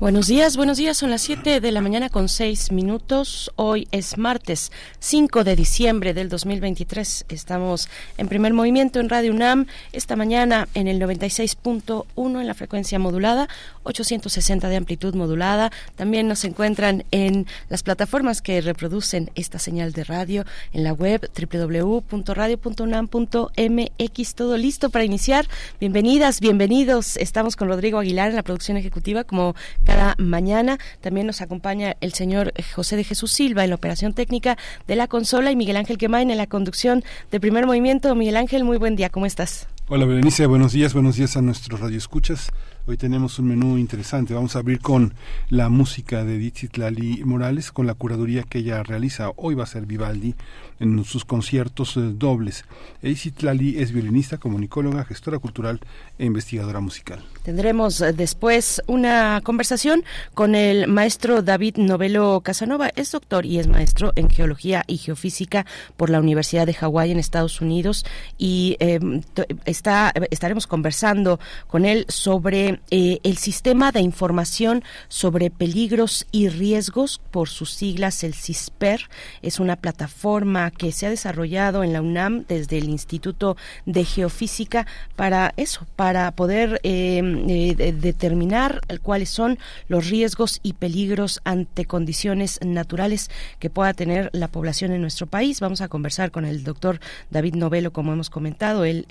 Buenos días, buenos días. Son las 7 de la mañana con 6 minutos. Hoy es martes 5 de diciembre del 2023. Estamos en primer movimiento en Radio UNAM. Esta mañana en el 96.1 en la frecuencia modulada, 860 de amplitud modulada. También nos encuentran en las plataformas que reproducen esta señal de radio en la web www.radio.unam.mx. Todo listo para iniciar. Bienvenidas, bienvenidos. Estamos con Rodrigo Aguilar en la producción ejecutiva como cada mañana. También nos acompaña el señor José de Jesús Silva en la operación técnica de la consola y Miguel Ángel Quemain en la conducción de primer movimiento. Miguel Ángel, muy buen día, ¿cómo estás? Hola Berenice, buenos días, buenos días a nuestros radioescuchas. Hoy tenemos un menú interesante. Vamos a abrir con la música de Edith Lali Morales, con la curaduría que ella realiza. Hoy va a ser Vivaldi en sus conciertos eh, dobles. Edith Lali es violinista, comunicóloga, gestora cultural e investigadora musical. Tendremos eh, después una conversación con el maestro David Novelo Casanova. Es doctor y es maestro en geología y geofísica por la Universidad de Hawái en Estados Unidos y em, está, estaremos conversando con él sobre eh, el sistema de información sobre peligros y riesgos, por sus siglas el CISPER, es una plataforma que se ha desarrollado en la UNAM desde el Instituto de Geofísica para eso, para poder eh, eh, determinar cuáles son los riesgos y peligros ante condiciones naturales que pueda tener la población en nuestro país. Vamos a conversar con el doctor David Novelo, como hemos comentado. Él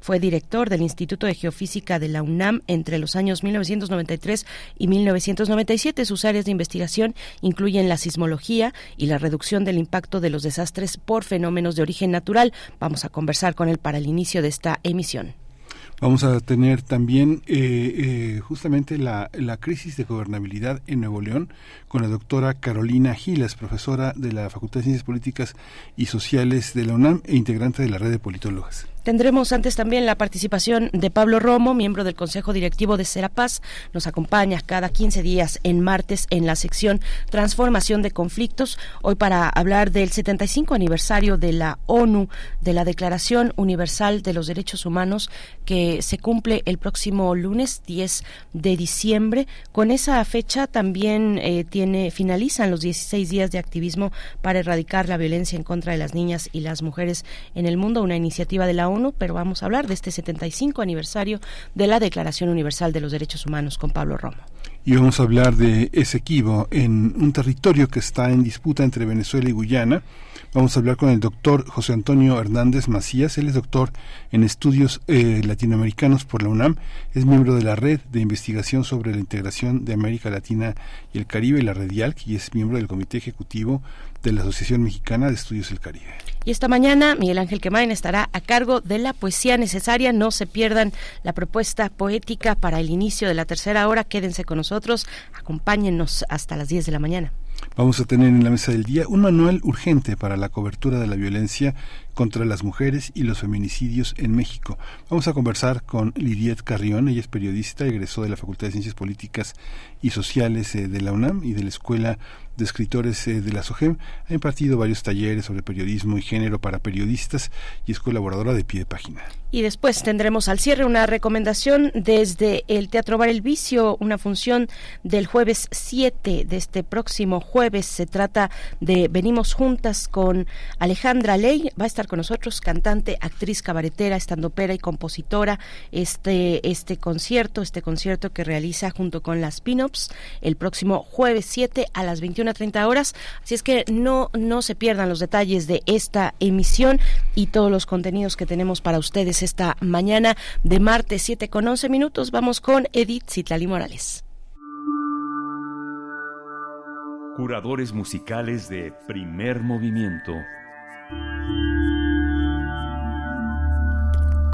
fue director del Instituto de Geofísica de la UNAM entre los años 1993 y 1997. Sus áreas de investigación incluyen la sismología y la reducción del impacto de los desastres por fenómenos de origen natural. Vamos a conversar con él para el inicio de esta emisión. Vamos a tener también eh, eh, justamente la, la, crisis de gobernabilidad en Nuevo León con la doctora Carolina Gilas, profesora de la Facultad de Ciencias Políticas y Sociales de la UNAM e integrante de la red de politólogas. Tendremos antes también la participación de Pablo Romo, miembro del Consejo Directivo de Serapaz. Nos acompaña cada 15 días en martes en la sección Transformación de Conflictos. Hoy para hablar del 75 aniversario de la ONU, de la Declaración Universal de los Derechos Humanos, que se cumple el próximo lunes 10 de diciembre. Con esa fecha también eh, tiene, finalizan los 16 días de activismo para erradicar la violencia en contra de las niñas y las mujeres en el mundo, una iniciativa de la ONU pero vamos a hablar de este 75 aniversario de la Declaración Universal de los Derechos Humanos con Pablo Romo. Y vamos a hablar de Esequibo en un territorio que está en disputa entre Venezuela y Guyana. Vamos a hablar con el doctor José Antonio Hernández Macías. Él es doctor en estudios eh, latinoamericanos por la UNAM. Es miembro de la red de investigación sobre la integración de América Latina y el Caribe, la Red IALC, y es miembro del comité ejecutivo de la Asociación Mexicana de Estudios del Caribe. Y esta mañana Miguel Ángel Quemain estará a cargo de la poesía necesaria. No se pierdan la propuesta poética para el inicio de la tercera hora. Quédense con nosotros, acompáñennos hasta las 10 de la mañana. Vamos a tener en la mesa del día un manual urgente para la cobertura de la violencia contra las mujeres y los feminicidios en México. Vamos a conversar con Lidiet Carrión, ella es periodista, egresó de la Facultad de Ciencias Políticas y Sociales eh, de la UNAM y de la Escuela de escritores eh, de la SOGEM. Ha impartido varios talleres sobre periodismo y género para periodistas y es colaboradora de pie de página. Y después tendremos al cierre una recomendación desde el Teatro Bar El Vicio, una función del jueves 7 de este próximo jueves. Se trata de Venimos Juntas con Alejandra Ley. Va a estar con nosotros, cantante, actriz, cabaretera, estandopera y compositora. Este, este concierto, este concierto que realiza junto con las Pinops el próximo jueves 7 a las 21 a 30 horas. Así es que no, no se pierdan los detalles de esta emisión y todos los contenidos que tenemos para ustedes esta mañana de martes 7 con 11 minutos. Vamos con Edith Citlali Morales. Curadores musicales de primer movimiento.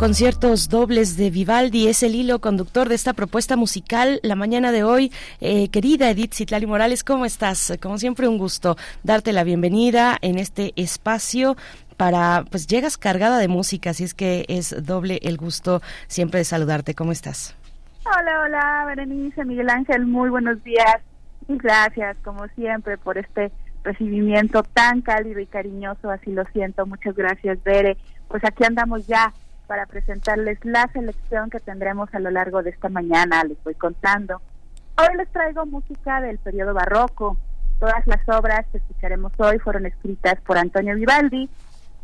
Conciertos dobles de Vivaldi es el hilo conductor de esta propuesta musical la mañana de hoy. Eh, querida Edith Citlali Morales, ¿cómo estás? Como siempre, un gusto darte la bienvenida en este espacio para, pues llegas cargada de música, así es que es doble el gusto siempre de saludarte. ¿Cómo estás? Hola, hola, Berenice, Miguel Ángel, muy buenos días. Y gracias, como siempre, por este recibimiento tan cálido y cariñoso, así lo siento. Muchas gracias, Bere. Pues aquí andamos ya para presentarles la selección que tendremos a lo largo de esta mañana, les voy contando. Hoy les traigo música del periodo barroco. Todas las obras que escucharemos hoy fueron escritas por Antonio Vivaldi,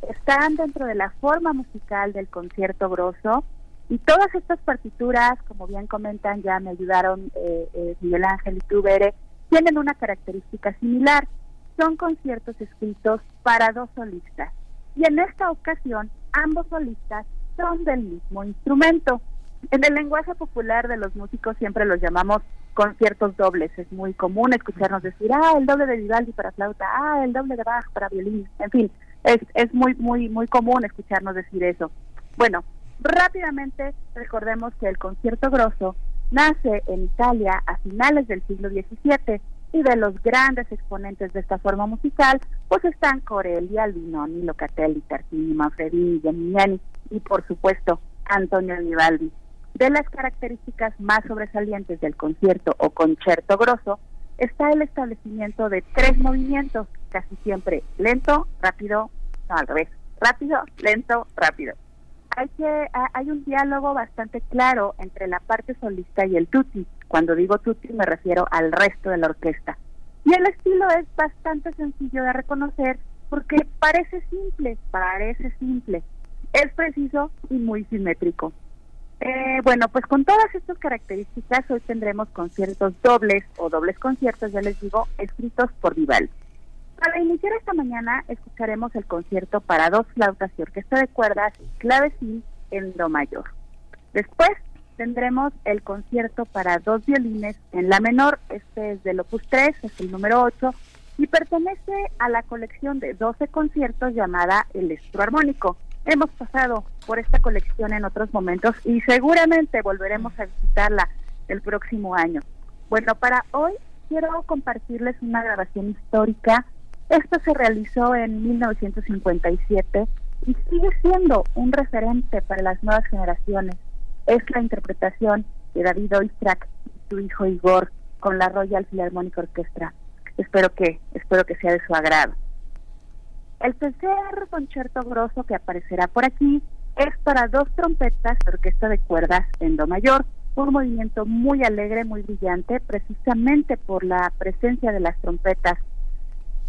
están dentro de la forma musical del concierto grosso y todas estas partituras, como bien comentan, ya me ayudaron eh, eh, Miguel Ángel y tú, tienen una característica similar. Son conciertos escritos para dos solistas. Y en esta ocasión, ambos solistas del mismo instrumento. En el lenguaje popular de los músicos siempre los llamamos conciertos dobles. Es muy común escucharnos decir, ah, el doble de Vivaldi para flauta, ah, el doble de Bach para violín. En fin, es, es muy, muy, muy común escucharnos decir eso. Bueno, rápidamente recordemos que el concierto grosso nace en Italia a finales del siglo XVII y de los grandes exponentes de esta forma musical, pues están Corelli, Albinoni, Locatelli, Tartini, Manfredini, Geminiani y por supuesto Antonio Vivaldi. De las características más sobresalientes del concierto o concierto grosso está el establecimiento de tres movimientos, casi siempre lento, rápido, no al revés, rápido, lento, rápido. Hay que hay un diálogo bastante claro entre la parte solista y el tutti. Cuando digo tutti me refiero al resto de la orquesta. Y el estilo es bastante sencillo de reconocer porque parece simple, parece simple. Es preciso y muy simétrico. Eh, bueno, pues con todas estas características hoy tendremos conciertos dobles o dobles conciertos, ya les digo, escritos por Vivaldi. Para iniciar esta mañana escucharemos el concierto para dos flautas y orquesta de cuerdas y clavecín en do mayor. Después tendremos el concierto para dos violines en la menor, este es del opus 3, es el número 8, y pertenece a la colección de 12 conciertos llamada El Estro Armónico hemos pasado por esta colección en otros momentos y seguramente volveremos a visitarla el próximo año. Bueno, para hoy quiero compartirles una grabación histórica. Esto se realizó en 1957 y sigue siendo un referente para las nuevas generaciones. Es la interpretación de David Oistrakh y su hijo Igor con la Royal Philharmonic Orchestra. Espero que espero que sea de su agrado. El tercer concierto grosso que aparecerá por aquí es para dos trompetas de orquesta de cuerdas en do mayor, un movimiento muy alegre, muy brillante, precisamente por la presencia de las trompetas,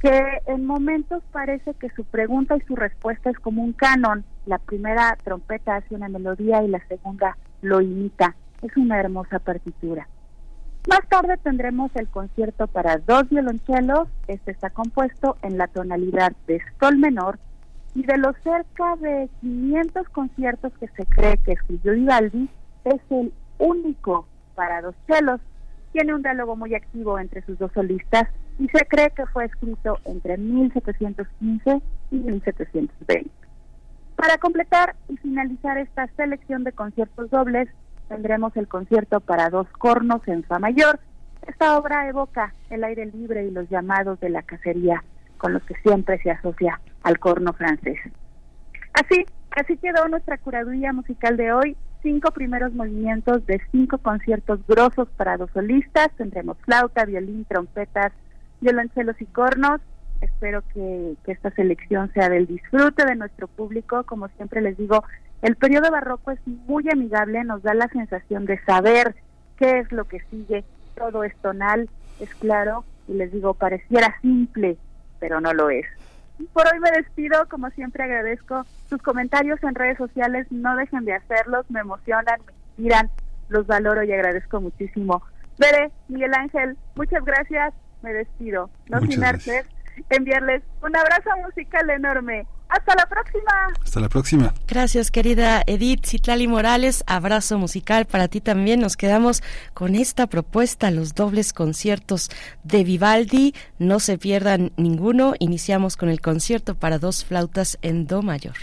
que en momentos parece que su pregunta y su respuesta es como un canon. La primera trompeta hace una melodía y la segunda lo imita. Es una hermosa partitura. Más tarde tendremos el concierto para dos violonchelos. Este está compuesto en la tonalidad de sol menor y de los cerca de 500 conciertos que se cree que escribió Vivaldi, es el único para dos chelos. Tiene un diálogo muy activo entre sus dos solistas y se cree que fue escrito entre 1715 y 1720. Para completar y finalizar esta selección de conciertos dobles, tendremos el concierto para dos cornos en Fa mayor. Esta obra evoca el aire libre y los llamados de la cacería con los que siempre se asocia al corno francés. Así, así quedó nuestra curaduría musical de hoy. Cinco primeros movimientos de cinco conciertos grosos para dos solistas. Tendremos flauta, violín, trompetas, violonchelos y cornos. Espero que, que esta selección sea del disfrute de nuestro público. Como siempre les digo, el periodo barroco es muy amigable, nos da la sensación de saber qué es lo que sigue, todo es tonal, es claro, y les digo, pareciera simple, pero no lo es. Por hoy me despido, como siempre agradezco sus comentarios en redes sociales, no dejen de hacerlos, me emocionan, me inspiran, los valoro y agradezco muchísimo. Veré, Miguel Ángel, muchas gracias, me despido. No sin antes enviarles un abrazo musical enorme. Hasta la próxima. Hasta la próxima. Gracias, querida Edith Citlali Morales. Abrazo musical para ti también. Nos quedamos con esta propuesta, los dobles conciertos de Vivaldi. No se pierdan ninguno. Iniciamos con el concierto para dos flautas en Do mayor.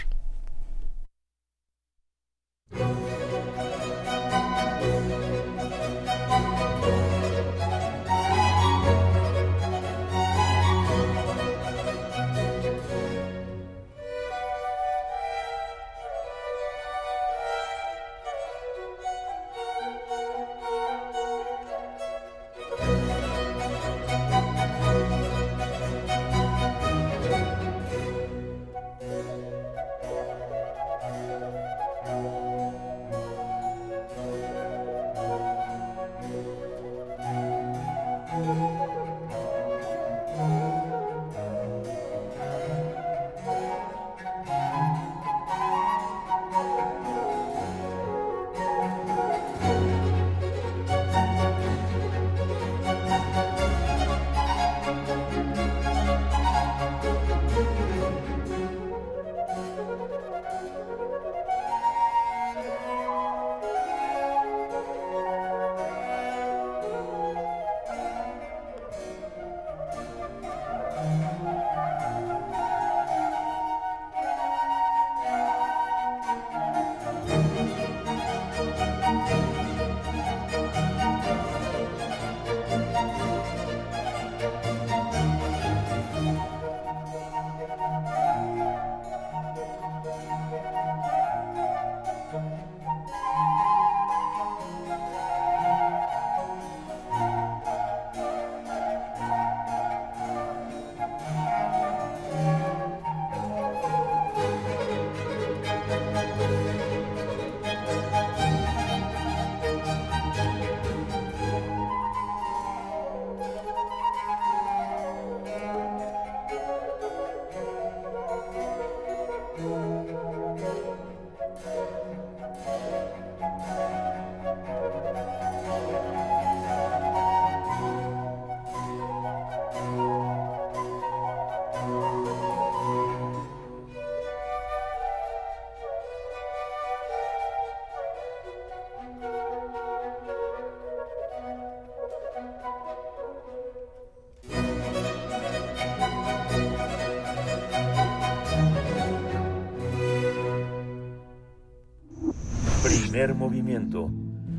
Movimiento.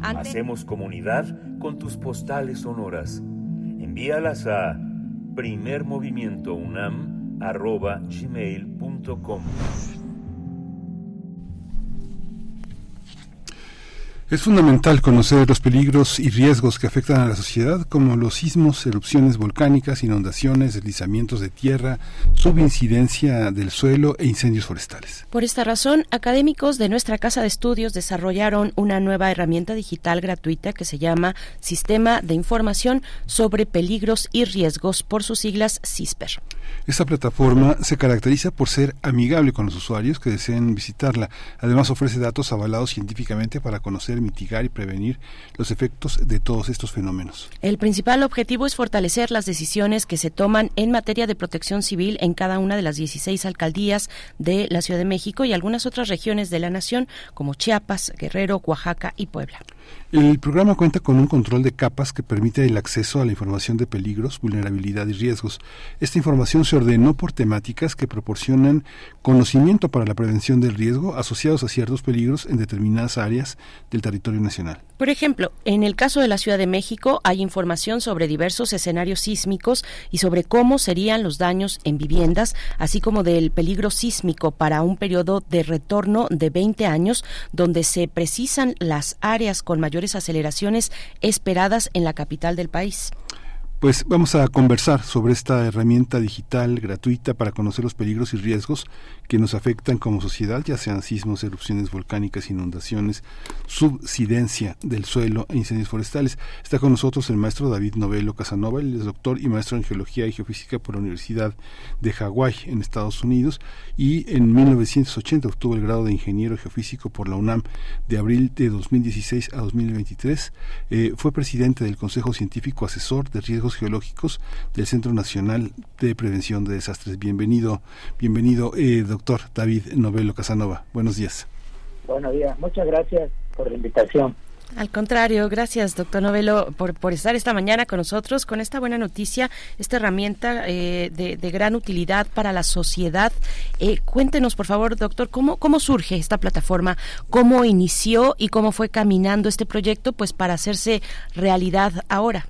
Hacemos comunidad con tus postales sonoras. Envíalas a primermovimientounam.gmail.com Es fundamental conocer los peligros y riesgos que afectan a la sociedad, como los sismos, erupciones volcánicas, inundaciones, deslizamientos de tierra, subincidencia del suelo e incendios forestales. Por esta razón, académicos de nuestra Casa de Estudios desarrollaron una nueva herramienta digital gratuita que se llama Sistema de Información sobre Peligros y Riesgos, por sus siglas CISPER. Esta plataforma se caracteriza por ser amigable con los usuarios que deseen visitarla. Además, ofrece datos avalados científicamente para conocer mitigar y prevenir los efectos de todos estos fenómenos. El principal objetivo es fortalecer las decisiones que se toman en materia de protección civil en cada una de las 16 alcaldías de la Ciudad de México y algunas otras regiones de la nación como Chiapas, Guerrero, Oaxaca y Puebla. El programa cuenta con un control de capas que permite el acceso a la información de peligros, vulnerabilidad y riesgos. Esta información se ordenó por temáticas que proporcionan conocimiento para la prevención del riesgo asociados a ciertos peligros en determinadas áreas del territorio nacional. Por ejemplo, en el caso de la Ciudad de México hay información sobre diversos escenarios sísmicos y sobre cómo serían los daños en viviendas, así como del peligro sísmico para un periodo de retorno de 20 años, donde se precisan las áreas con mayores aceleraciones esperadas en la capital del país. Pues vamos a conversar sobre esta herramienta digital gratuita para conocer los peligros y riesgos que nos afectan como sociedad, ya sean sismos, erupciones volcánicas, inundaciones, subsidencia del suelo e incendios forestales. Está con nosotros el maestro David Novelo Casanova, él es doctor y maestro en geología y geofísica por la Universidad de Hawái en Estados Unidos y en 1980 obtuvo el grado de ingeniero geofísico por la UNAM de abril de 2016 a 2023. Eh, fue presidente del Consejo Científico Asesor de Riesgos Geológicos del Centro Nacional de Prevención de Desastres. Bienvenido, bienvenido, eh, doctor David Novelo Casanova. Buenos días. Buenos días, muchas gracias por la invitación. Al contrario, gracias, doctor Novelo, por, por estar esta mañana con nosotros con esta buena noticia, esta herramienta eh, de, gran utilidad para la sociedad. Eh, cuéntenos, por favor, doctor, ¿cómo, cómo surge esta plataforma, cómo inició y cómo fue caminando este proyecto pues para hacerse realidad ahora.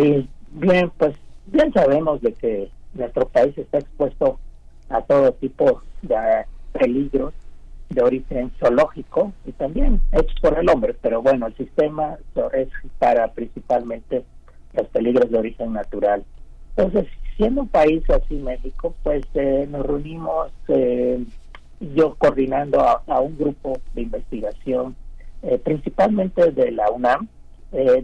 Sí, bien, pues bien sabemos de que nuestro país está expuesto a todo tipo de peligros de origen zoológico y también hechos por el hombre, pero bueno, el sistema es para principalmente los peligros de origen natural. Entonces, siendo un país así México, pues eh, nos reunimos eh, yo coordinando a, un grupo de investigación, eh, principalmente de la UNAM,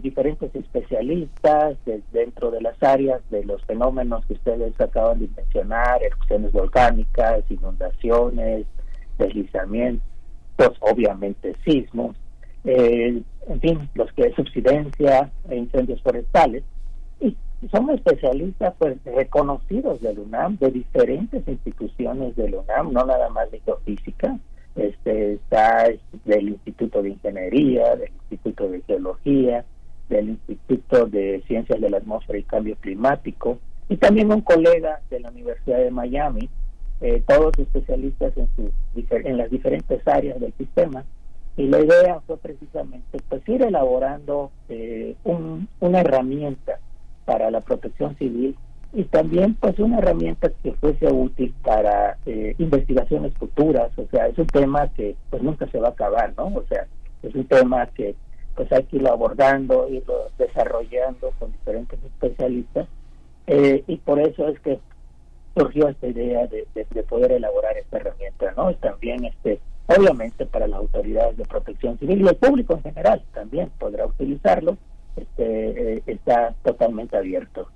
diferentes especialistas dentro de las áreas de los fenómenos que ustedes acaban de mencionar, erupciones volcánicas, inundaciones, deslizamientos, obviamente sismos, eh, en fin, los que es subsidencia e incendios forestales. Y son especialistas pues reconocidos del UNAM, de diferentes instituciones del UNAM, no nada más de geofísica, este, está del Instituto de Ingeniería, del Instituto de Geología, del Instituto de Ciencias de la Atmósfera y Cambio Climático, y también un colega de la Universidad de Miami, eh, todos especialistas en, su, en las diferentes áreas del sistema. Y la idea fue precisamente pues ir elaborando eh, una herramienta para la protección civil y también pues una herramienta que fuese útil para eh, investigaciones futuras. O sea, es un tema que pues nunca se va a acabar, ¿no? O sea, es un tema que pues hay que irlo abordando, irlo desarrollando con diferentes especialistas. y por eso es que surgió esta idea de, poder elaborar esta herramienta, ¿no? Y también, este, obviamente, para las autoridades de protección civil y el público en general también podrá utilizarlo, este, eh, está totalmente abierto.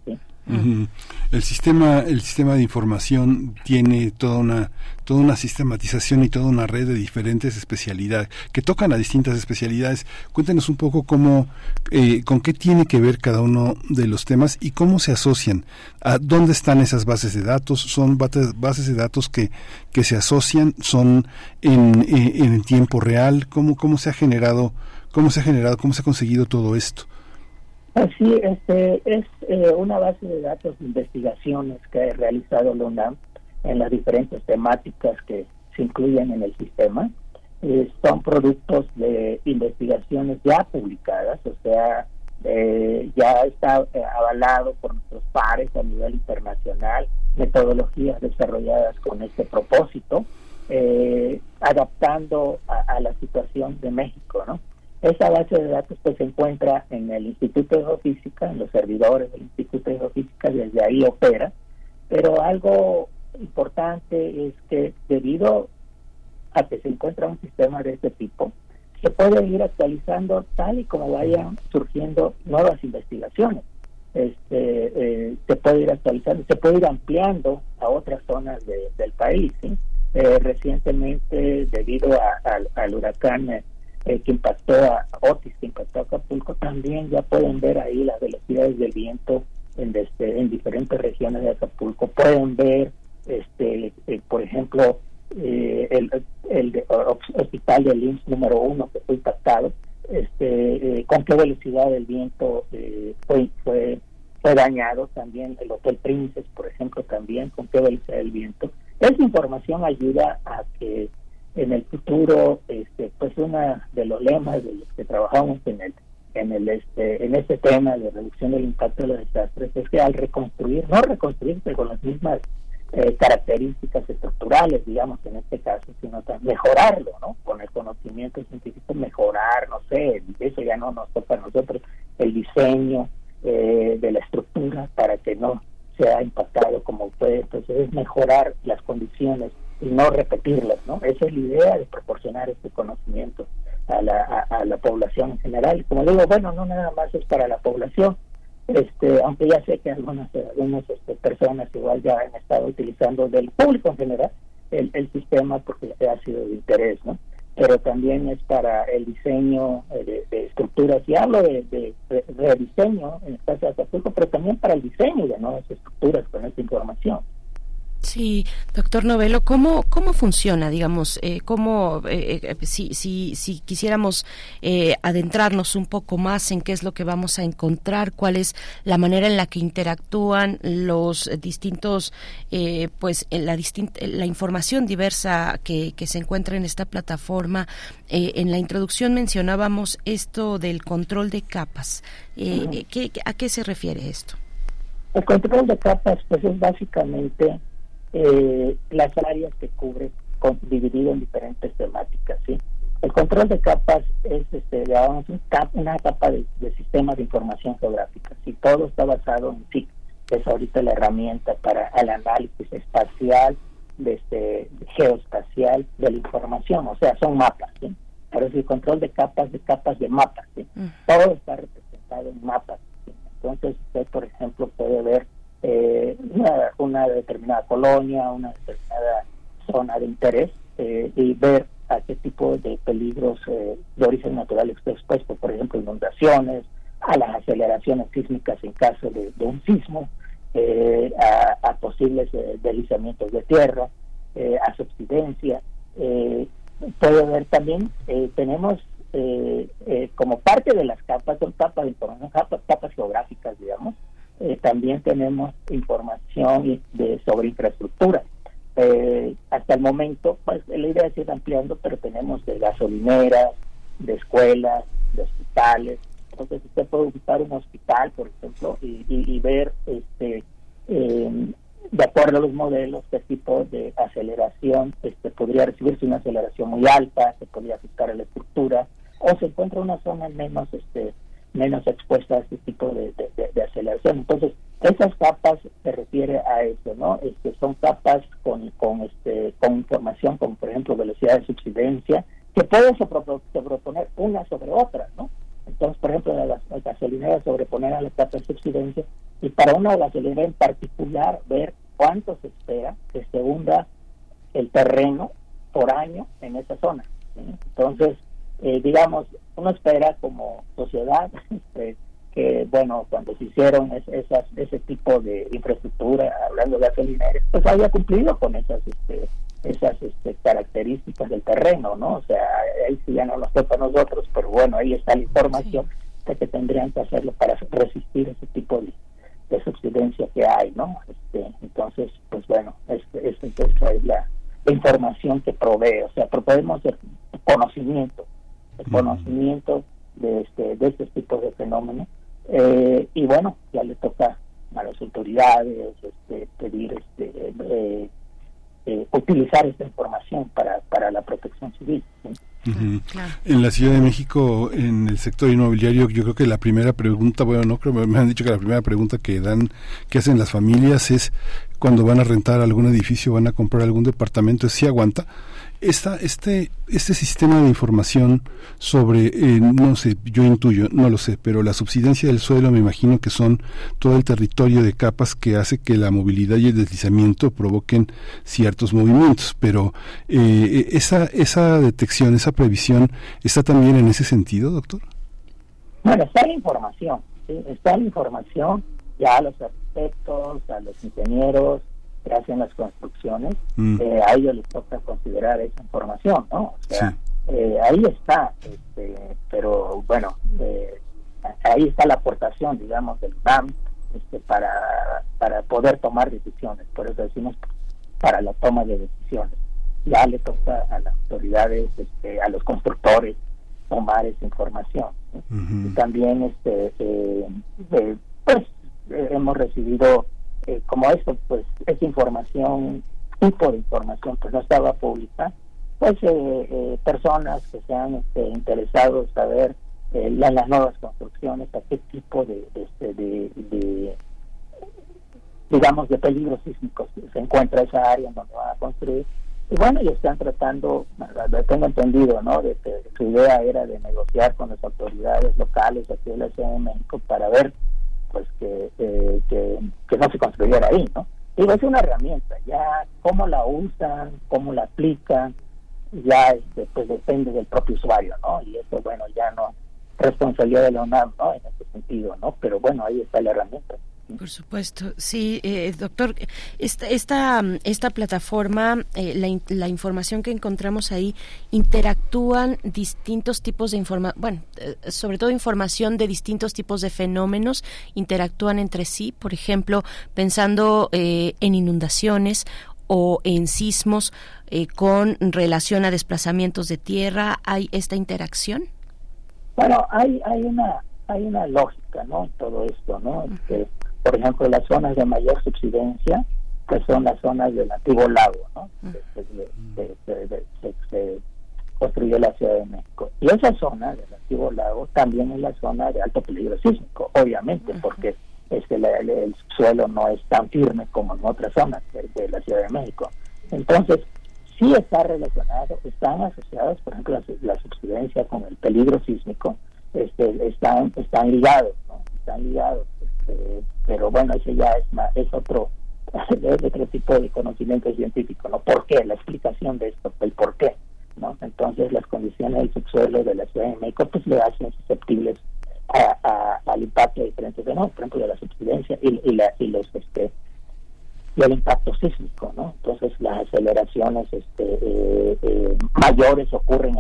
El sistema, el sistema de información tiene toda una, toda una sistematización y toda una red de diferentes especialidades que tocan a distintas especialidades. Cuéntenos un poco cómo, eh, con qué tiene que ver cada uno de los temas y cómo se asocian. ¿A dónde están esas bases de datos? Son bases de datos que, que se asocian, son en, eh, en tiempo real. ¿Cómo, cómo se ha generado, cómo se ha generado, cómo se ha conseguido todo esto? Así, este, es eh, una base de datos de investigaciones que ha realizado la UNAM en las diferentes temáticas que se incluyen en el sistema. Eh, son productos de investigaciones ya publicadas, o sea, eh, ya está avalado por nuestros pares a nivel internacional, metodologías desarrolladas con este propósito, adaptando a la situación de México, ¿no? Esa base de datos pues se encuentra en el Instituto de Geofísica, en los servidores del Instituto de Geofísica, desde ahí opera, pero algo importante es que debido a que se encuentra un sistema de este tipo, se puede ir actualizando tal y como vayan surgiendo nuevas investigaciones. Este, eh, se puede ir actualizando, se puede ir ampliando a otras zonas del país. Eh, recientemente, debido al huracán eh, eh, que impactó a Otis, que impactó a Acapulco, también ya pueden ver ahí las velocidades del viento en, este, en diferentes regiones de Acapulco. Pueden ver, este, eh, por ejemplo, eh, el, el hospital de IMSS número uno que fue impactado, este, con qué velocidad el viento fue, fue, fue dañado también, el Hotel Princes, por ejemplo, también, con qué velocidad del viento. Esa información ayuda a que en el futuro, este, pues uno de los lemas de los que trabajamos en el en el este en este tema de reducción del impacto de los desastres es que al reconstruir, no reconstruirse con las mismas eh, características estructurales, digamos en este caso, sino mejorarlo, ¿no? Con el conocimiento científico, mejorar, no sé, eso ya no nos toca a nosotros, el diseño eh, de la estructura para que no sea impactado como puede, entonces es mejorar las condiciones y no repetirlas, ¿no? Esa es la idea de proporcionar este conocimiento a la, a, la población en general. Como digo, bueno, no nada más es para la población, este, aunque ya sé que algunas, algunas este, personas igual ya han estado utilizando del público en general el, el sistema porque ha sido de interés, ¿no? Pero también es para el diseño eh, de, estructuras, y hablo de, rediseño en el caso de Acapulco, pero también para el diseño de nuevas estructuras con esta información. Sí, doctor Novelo, ¿cómo, cómo funciona, digamos, eh, cómo, eh, eh, si, si, si quisiéramos adentrarnos un poco más en qué es lo que vamos a encontrar, cuál es la manera en la que interactúan los distintos, pues, la, la información diversa que, que se encuentra en esta plataforma. en la introducción mencionábamos esto del control de capas. ¿qué, ¿A qué se refiere esto? El control de capas, pues, es básicamente eh, las áreas que cubre con, dividido en diferentes temáticas. ¿sí? El control de capas es este, digamos, una capa de, sistema de información geográfica. ¿sí? Todo está basado en SIC, que es ahorita la herramienta para el análisis espacial, este, geoespacial de la información, o sea, son mapas. ¿sí? Pero es el control de capas, de capas de mapas. ¿sí? Mm. Todo está representado en mapas. Entonces, usted, por ejemplo, puede ver eh, una, determinada colonia, una determinada zona de interés eh, y ver a qué tipo de peligros eh, de origen natural está expuesto, por ejemplo, inundaciones, a las aceleraciones sísmicas en caso de, un sismo, a, posibles deslizamientos de tierra, a subsidencia. puede ver también, tenemos como parte de las capas, son capas capas geográficas, digamos, eh, también tenemos información de, sobre infraestructura. Eh, hasta el momento, pues la idea es ir ampliando, pero tenemos de gasolineras, de escuelas, de hospitales. Entonces usted puede visitar un hospital, por ejemplo, y, ver, este, em, de acuerdo a los modelos, qué tipo de aceleración este, podría recibirse una aceleración muy alta, se podría afectar a la estructura, o se encuentra una zona menos este, menos expuesta a este tipo de, aceleración. Entonces, esas capas se refiere a eso, ¿no? Este, son capas con, con, este, con información, como por ejemplo velocidad de subsidencia, que pueden sobreponer una sobre otra, ¿no? Entonces, por ejemplo, las, gasolineras sobreponer a la capa de subsidencia y para una gasolinera en particular ver cuánto se espera que se hunda el terreno por año en esa zona. Entonces, eh, digamos, uno espera como sociedad este, que, bueno, cuando se hicieron esas, ese tipo de infraestructura, hablando de gasolineras, pues haya cumplido con esas este, esas este, características del terreno, ¿no? O sea, ahí sí ya no nos toca a nosotros, pero bueno, ahí está la información de que tendrían que hacerlo para resistir ese tipo de, subsidencia que hay, ¿no? Este, entonces, pues bueno, es, es, es la, información que provee, o sea, proveemos el conocimiento conocimiento de este, de este tipo de fenómenos. Eh, y bueno, ya le toca a las autoridades este, pedir este, eh, eh, utilizar esta información para, para la protección civil. En la Ciudad de México, en el sector inmobiliario, yo creo que la primera pregunta, bueno, no creo, me han dicho que la primera pregunta que dan, que hacen las familias es cuando van a rentar algún edificio, van a comprar algún departamento, si aguanta esta, este, este sistema de información sobre, eh, no sé, yo intuyo, no lo sé, pero la subsidencia del suelo me imagino que son todo el territorio de capas que hace que la movilidad y el deslizamiento provoquen ciertos movimientos, pero eh, esa, esa detección, esa previsión, ¿está también en ese sentido, doctor? Bueno, está la información, está la información ya a los arquitectos, a los ingenieros, que hacen las construcciones, mm. eh, a ellos les toca considerar esa información, ¿no? O sea, eh, ahí está, este, pero bueno, eh, ahí está la aportación, digamos, del BAM este, para, para poder tomar decisiones, por eso decimos para la toma de decisiones. Ya le toca a las autoridades, este, a los constructores, tomar esa información. Y también, este, pues, hemos recibido eh, como esto, pues, es información, tipo de información, pues no estaba pública, pues eh, eh, personas que se han este, interesado en saber en las nuevas construcciones, a qué tipo de, este, de, digamos, de peligros sísmicos se encuentra esa área donde van a construir. Y bueno, y están tratando, tengo entendido, ¿no? De su idea era de negociar con las autoridades locales aquí en la Ciudad de México para ver pues que, que, no se construyera ahí, ¿no? Digo, es una herramienta, ya cómo la usan, cómo la aplican, ya este, pues depende del propio usuario, ¿no? Y eso, bueno, ya no responsabilidad de la ¿no? En ese sentido, ¿no? Pero bueno, ahí está la herramienta. Por supuesto, sí, eh, doctor. Esta, esta, esta plataforma, eh, la, la, información que encontramos ahí, interactúan distintos tipos de información, bueno, eh, sobre todo información de distintos tipos de fenómenos, interactúan entre sí, por ejemplo, pensando en inundaciones o en sismos con relación a desplazamientos de tierra, ¿hay esta interacción? Bueno, hay, hay una hay una lógica, ¿no? Todo esto, ¿no? Por ejemplo, las zonas de mayor subsidencia, que son las zonas del antiguo lago, ¿no? se, construyó la Ciudad de México. Y esa zona del antiguo lago también es la zona de alto peligro sísmico, obviamente, porque es que el, suelo no es tan firme como en otras zonas de, la Ciudad de México. Entonces, sí está relacionado, están asociados, por ejemplo, la, la subsidencia con el peligro sísmico, este, están, están ligados, ¿no? Están ligados. Este, pero bueno, ese ya es, es otro es otro tipo de conocimiento científico, ¿no? ¿Por qué? La explicación de esto, el por qué, ¿no? Entonces las condiciones del subsuelo de la Ciudad de México pues le hacen susceptibles a, al impacto de diferentes fenómenos, por ejemplo de la subsidencia y, la, y los este y el impacto sísmico, ¿no? Entonces las aceleraciones este, eh, eh, mayores ocurren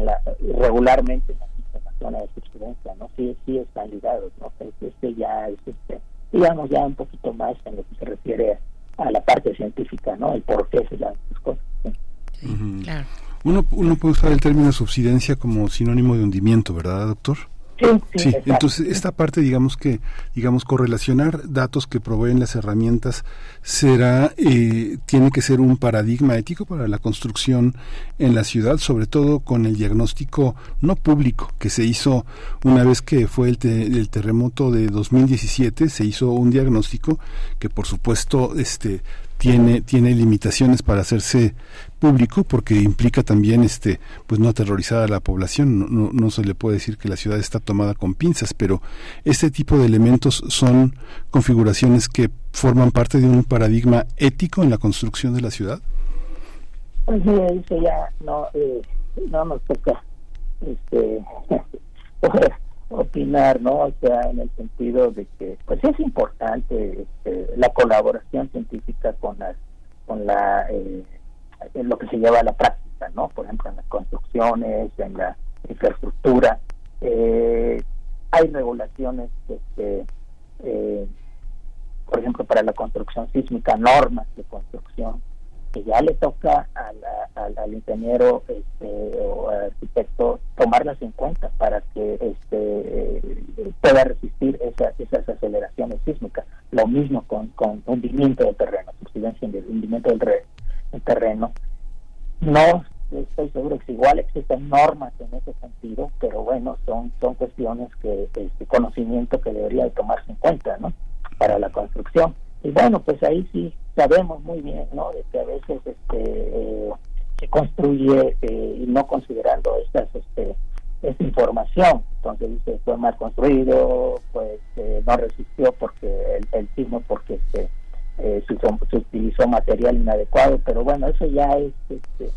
regularmente en la zona de subsidencia, ¿no? Sí, sí están ligados, ¿no? Este ya es, este, digamos, ya un poquito más en lo que se refiere a la parte científica, ¿no? El por qué se dan las cosas. claro. Uno, uno puede usar el término subsidencia como sinónimo de hundimiento, ¿verdad, doctor? Sí, entonces esta parte, digamos que, digamos, correlacionar datos que proveen las herramientas será, eh, tiene que ser un paradigma ético para la construcción en la ciudad, sobre todo con el diagnóstico no público que se hizo una vez que fue el, el terremoto de 2017, se hizo un diagnóstico que por supuesto, este, tiene, tiene limitaciones para hacerse público porque implica también este pues no aterrorizar a la población. No, no, se le puede decir que la ciudad está tomada con pinzas pero este tipo de elementos son configuraciones que forman parte de un paradigma ético en la construcción de la ciudad. Pues sí eso ya no eh, no nos toca este opinar, ¿no? O sea, en el sentido de que, pues es importante este, la colaboración científica con las, con la, eh, lo que se lleva a la práctica, ¿no? Por ejemplo, en las construcciones, en la infraestructura. Eh, hay regulaciones, este, eh, por ejemplo, para la construcción sísmica, normas de construcción que ya le toca al, ingeniero este, o al arquitecto tomarlas en cuenta para que este, pueda resistir esas aceleraciones sísmicas. Lo mismo con, con hundimiento del terreno, subsidencia en el hundimiento del, terreno. No estoy seguro que igual existen normas en ese sentido, pero bueno, son son cuestiones que este conocimiento que debería tomarse en cuenta, ¿no? Para la construcción. Y bueno, pues ahí sí sabemos muy bien, ¿no? De que a veces este, eh, se construye eh, y no considerando estas, este, esta información. Entonces dice, fue mal construido, pues eh, no resistió porque el, el sismo, porque este, se, utilizó material inadecuado, pero bueno, eso ya es este,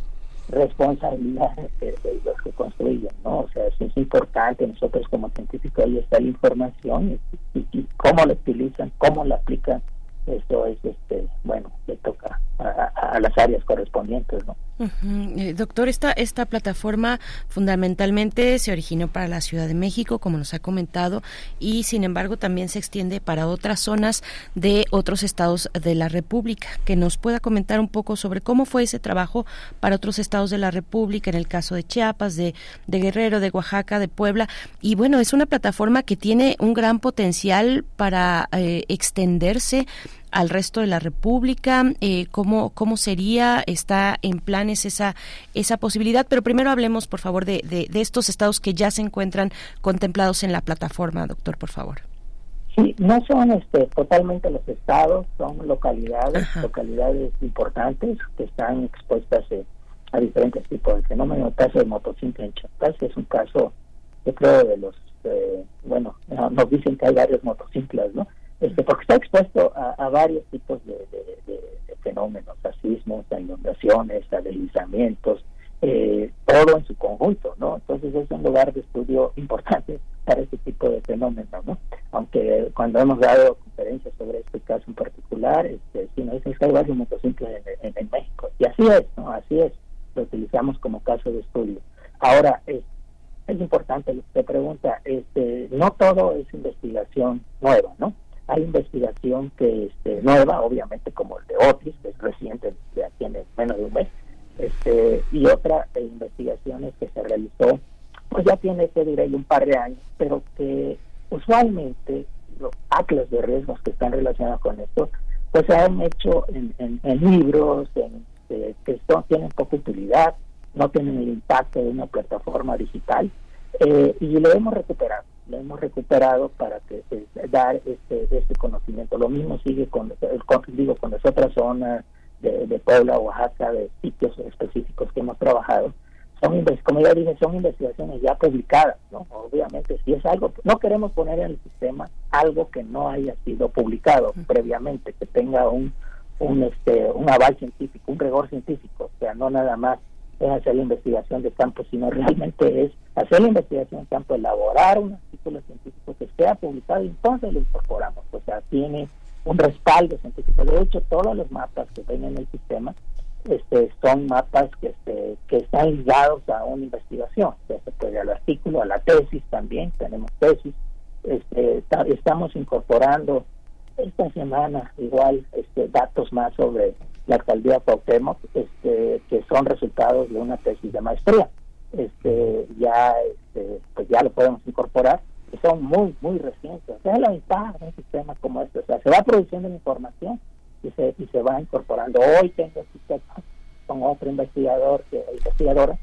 responsabilidad de, los que construyen, ¿no? O sea, es importante, nosotros como científicos ahí está la información y cómo la utilizan, cómo la aplican esto es este bueno le toca a, las áreas correspondientes no eh, doctor esta esta plataforma fundamentalmente se originó para la Ciudad de México como nos ha comentado y sin embargo también se extiende para otras zonas de otros estados de la República. Que nos pueda comentar un poco sobre cómo fue ese trabajo para otros estados de la República en el caso de Chiapas de, de Guerrero de Oaxaca de Puebla. Y bueno es una plataforma que tiene un gran potencial para eh, extenderse al resto de la República? Eh, ¿cómo, ¿Cómo sería? ¿Está en planes esa, esa posibilidad? Pero primero hablemos, por favor, de, de, estos estados que ya se encuentran contemplados en la plataforma, doctor, por favor. Sí, no son este, totalmente los estados, son localidades, localidades importantes que están expuestas eh, a diferentes tipos de fenómenos. El caso de motocicleta en Chiapas es un caso, yo creo, de los, eh, bueno, nos dicen que hay varios motociclas, ¿no? Este, porque está expuesto a, varios tipos de, fenómenos, a sismos, a inundaciones, a deslizamientos, eh, todo en su conjunto, ¿no? Entonces es un lugar de estudio importante para este tipo de fenómenos, ¿no? Aunque cuando hemos dado conferencia sobre este caso en particular, este, sino es que hay varios motociclos en, en, México. Y así es, ¿no? Así es, lo utilizamos como caso de estudio. Ahora, es, es importante lo que usted pregunta, este, no todo es investigación nueva, ¿no? Hay investigación que este, nueva, obviamente, como el de Otis, que es reciente, ya tiene menos de un mes, este, y otra eh, investigaciones que se realizó, pues ya tiene, que diré, un par de años, pero que usualmente los atlas de riesgos que están relacionados con esto, pues se han hecho en, libros en, eh, que tienen poca utilidad, no tienen el impacto de una plataforma digital, eh, y lo hemos recuperado, lo hemos recuperado para que eh, dar este, este conocimiento. Lo mismo sigue con, digo, con las otras zonas de, de Puebla, Oaxaca, de sitios específicos que hemos trabajado, son, como ya dije, son investigaciones ya publicadas, ¿no? Obviamente, si es algo, no queremos poner en el sistema algo que no haya sido publicado previamente, que tenga un, un, este, un aval científico, un rigor científico, o sea, no nada más es hacer la investigación de campo, sino realmente es hacer la investigación de campo, elaborar un artículo científico que sea publicado y entonces lo incorporamos, o sea, tiene un respaldo científico. De hecho, todos los mapas que ven en el sistema este, son mapas que, este, que están ligados a una investigación. se puede al artículo, a la tesis también, tenemos tesis. Este, estamos incorporando esta semana igual este, datos más sobre la alcaldía Cuauhtémoc, este, que son resultados de una tesis de maestría. Este, ya, este, pues ya lo podemos incorporar, y son muy, muy recientes. Es la ventaja de un sistema como este. O sea, se va produciendo información y se, y se va incorporando. Hoy tengo este con otro investigador, que, investigadora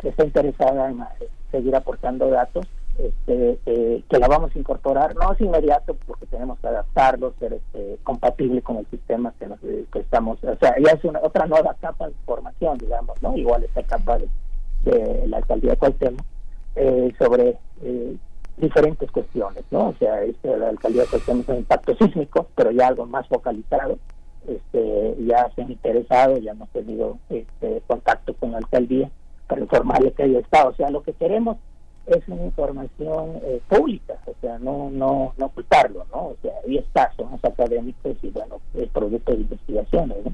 que está interesada en eh, seguir aportando datos, este, eh, que la vamos a incorporar, no es inmediato porque tenemos que adaptarlo, ser este, compatible con el sistema que, nos, que estamos, o sea, ya es una, otra nueva capa de formación, digamos, ¿no? Igual esta capa de, de la alcaldía de Cuauhtémoc, eh, sobre eh, diferentes cuestiones, ¿no? O sea, este, la alcaldía pues tenemos un impacto sísmico, pero ya algo más focalizado. Este, ya se han interesado, ya hemos tenido este, contacto con la alcaldía para informarle que hay estado. O sea, lo que queremos es una información eh, pública, o sea, no, no, no ocultarlo, ¿no? O sea, ahí está, somos académicos y bueno, es producto de investigaciones, ¿no?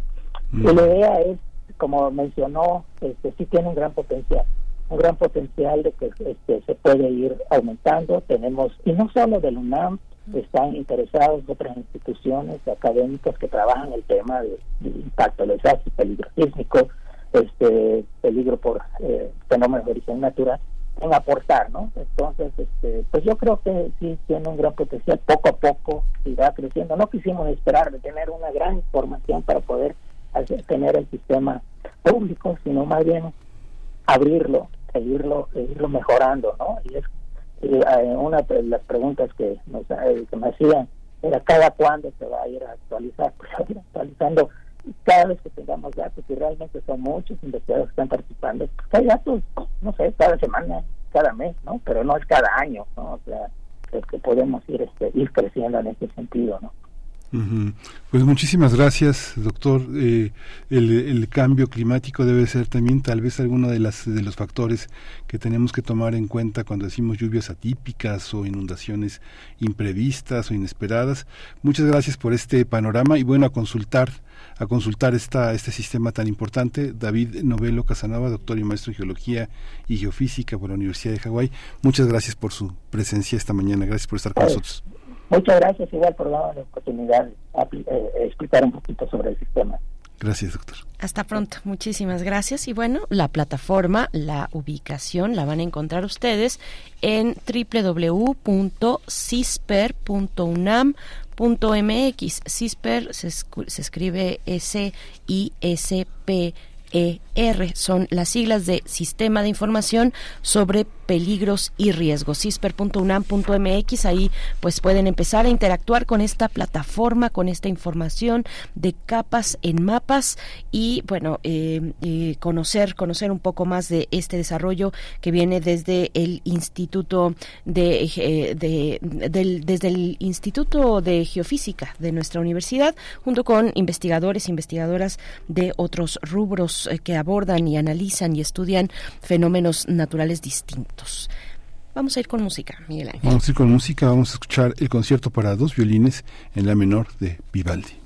Y la idea es, como mencionó, este, sí tiene un gran potencial un gran potencial de que este, se puede ir aumentando. Tenemos, y no solo del UNAM, están interesados otras instituciones académicas que trabajan el tema de, impacto de desastres, peligro sísmico, este, peligro por eh, fenómenos de origen natural, en aportar, ¿no? Entonces, este, pues yo creo que sí tiene un gran potencial, poco a poco irá creciendo. No quisimos esperar de tener una gran información para poder tener el sistema público, sino más bien abrirlo seguirlo, irlo mejorando, ¿no? Y es eh, una de las preguntas que, nos, eh, que me hacían era cada cuándo se va a ir a actualizar, pues a ir actualizando cada vez que tengamos datos, y realmente son muchos investigadores que están participando, pues hay datos, no sé, cada semana, cada mes, ¿no? Pero no es cada año, ¿no? O sea, es que podemos ir, este, ir creciendo en ese sentido, ¿no? Pues muchísimas gracias, doctor. Eh, el, cambio climático debe ser también tal vez alguno de, las, de los factores que tenemos que tomar en cuenta cuando decimos lluvias atípicas o inundaciones imprevistas o inesperadas. Muchas gracias por este panorama y bueno, a consultar a consultar esta, este sistema tan importante. David Novelo Casanova, doctor y maestro en Geología y Geofísica por la Universidad de Hawái. Muchas gracias por su presencia esta mañana. Gracias por estar con nosotros. Muchas gracias igual por la oportunidad de eh, explicar un poquito sobre el sistema. Gracias, doctor. Hasta pronto, muchísimas gracias. Y bueno, la plataforma, la ubicación la van a encontrar ustedes en www.cisper.unam.mx. CISPER se, se escribe S-I-S-P. ER son las siglas de Sistema de Información sobre peligros y riesgos. cisper.unam.mx, ahí pues pueden empezar a interactuar con esta plataforma, con esta información de capas en mapas y bueno, eh, eh, conocer, conocer un poco más de este desarrollo que viene desde el Instituto de, eh, desde el Instituto de Geofísica de nuestra universidad, junto con investigadores, investigadoras de otros rubros que abordan y analizan y estudian fenómenos naturales distintos. Vamos a ir con música, Miguel Ángel. Vamos a ir con música, vamos a escuchar el concierto para dos violines en la menor de Vivaldi.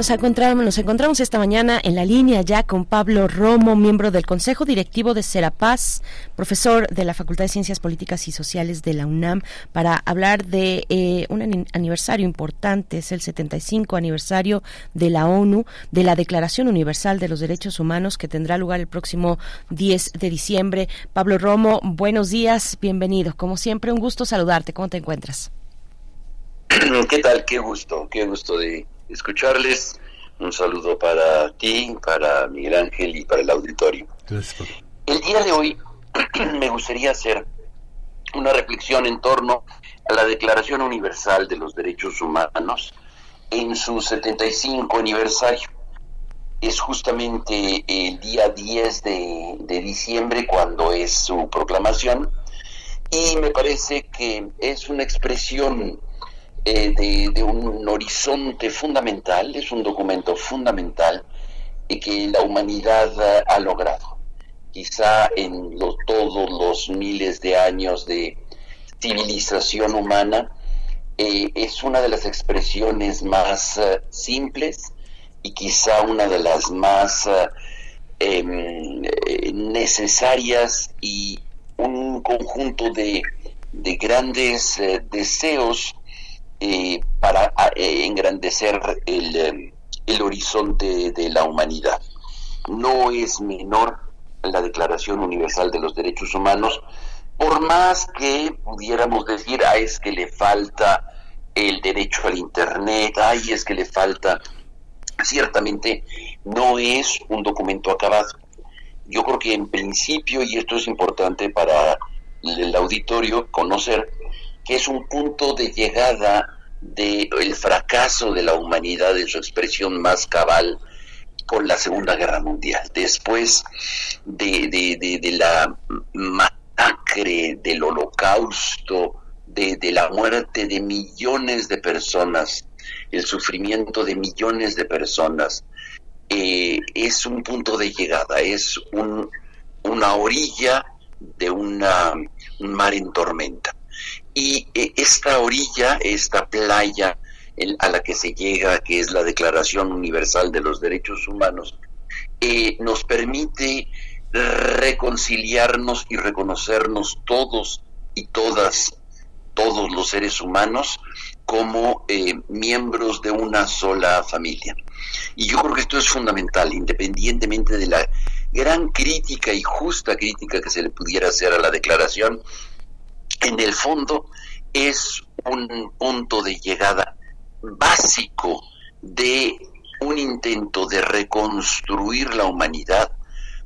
Nos encontramos, nos encontramos esta mañana en la línea ya con Pablo Romo, miembro del Consejo Directivo de Serapaz, profesor de la Facultad de Ciencias Políticas y Sociales de la UNAM, para hablar de eh, un aniversario importante, es el 75 aniversario de la ONU, de la Declaración Universal de los Derechos Humanos, que tendrá lugar el próximo 10 de diciembre. Pablo Romo, buenos días, bienvenido. Como siempre, un gusto saludarte. ¿Cómo te encuentras? ¿Qué tal? Qué gusto, qué gusto de escucharles. Un saludo para ti, para Miguel Ángel y para el auditorio. El día de hoy me gustaría hacer una reflexión en torno a la Declaración Universal de los Derechos Humanos en su 75 aniversario. Es justamente el día 10 de, de diciembre cuando es su proclamación y me parece que es una expresión eh, de, un horizonte fundamental, es un documento fundamental que la humanidad ha logrado. Quizá en todos los miles de años de civilización humana, eh, es una de las expresiones más eh, simples y quizá una de las más em, necesarias y un conjunto de, grandes eh, deseos eh, para eh, engrandecer el, el horizonte de la humanidad. No es menor la Declaración Universal de los Derechos Humanos, por más que pudiéramos decir, ay, es que le falta el derecho al Internet, ay, es que le falta, ciertamente no es un documento acabado yo creo que en principio, y esto es importante para el auditorio conocer, que es un punto de llegada del fracaso de la humanidad en su expresión más cabal con la Segunda Guerra Mundial. Después de, de, la masacre, del holocausto, de, de la muerte de millones de personas, el sufrimiento de millones de personas, eh, es un punto de llegada, es un, una orilla de un mar en tormenta. Y eh, esta orilla, esta playa a la que se llega, que es la Declaración Universal de los Derechos Humanos, eh, nos permite reconciliarnos y reconocernos todos y todas, todos los seres humanos, como miembros de una sola familia. Y yo creo que esto es fundamental, independientemente de la gran crítica y justa crítica que se le pudiera hacer a la declaración, en el fondo es un punto de llegada básico de un intento de reconstruir la humanidad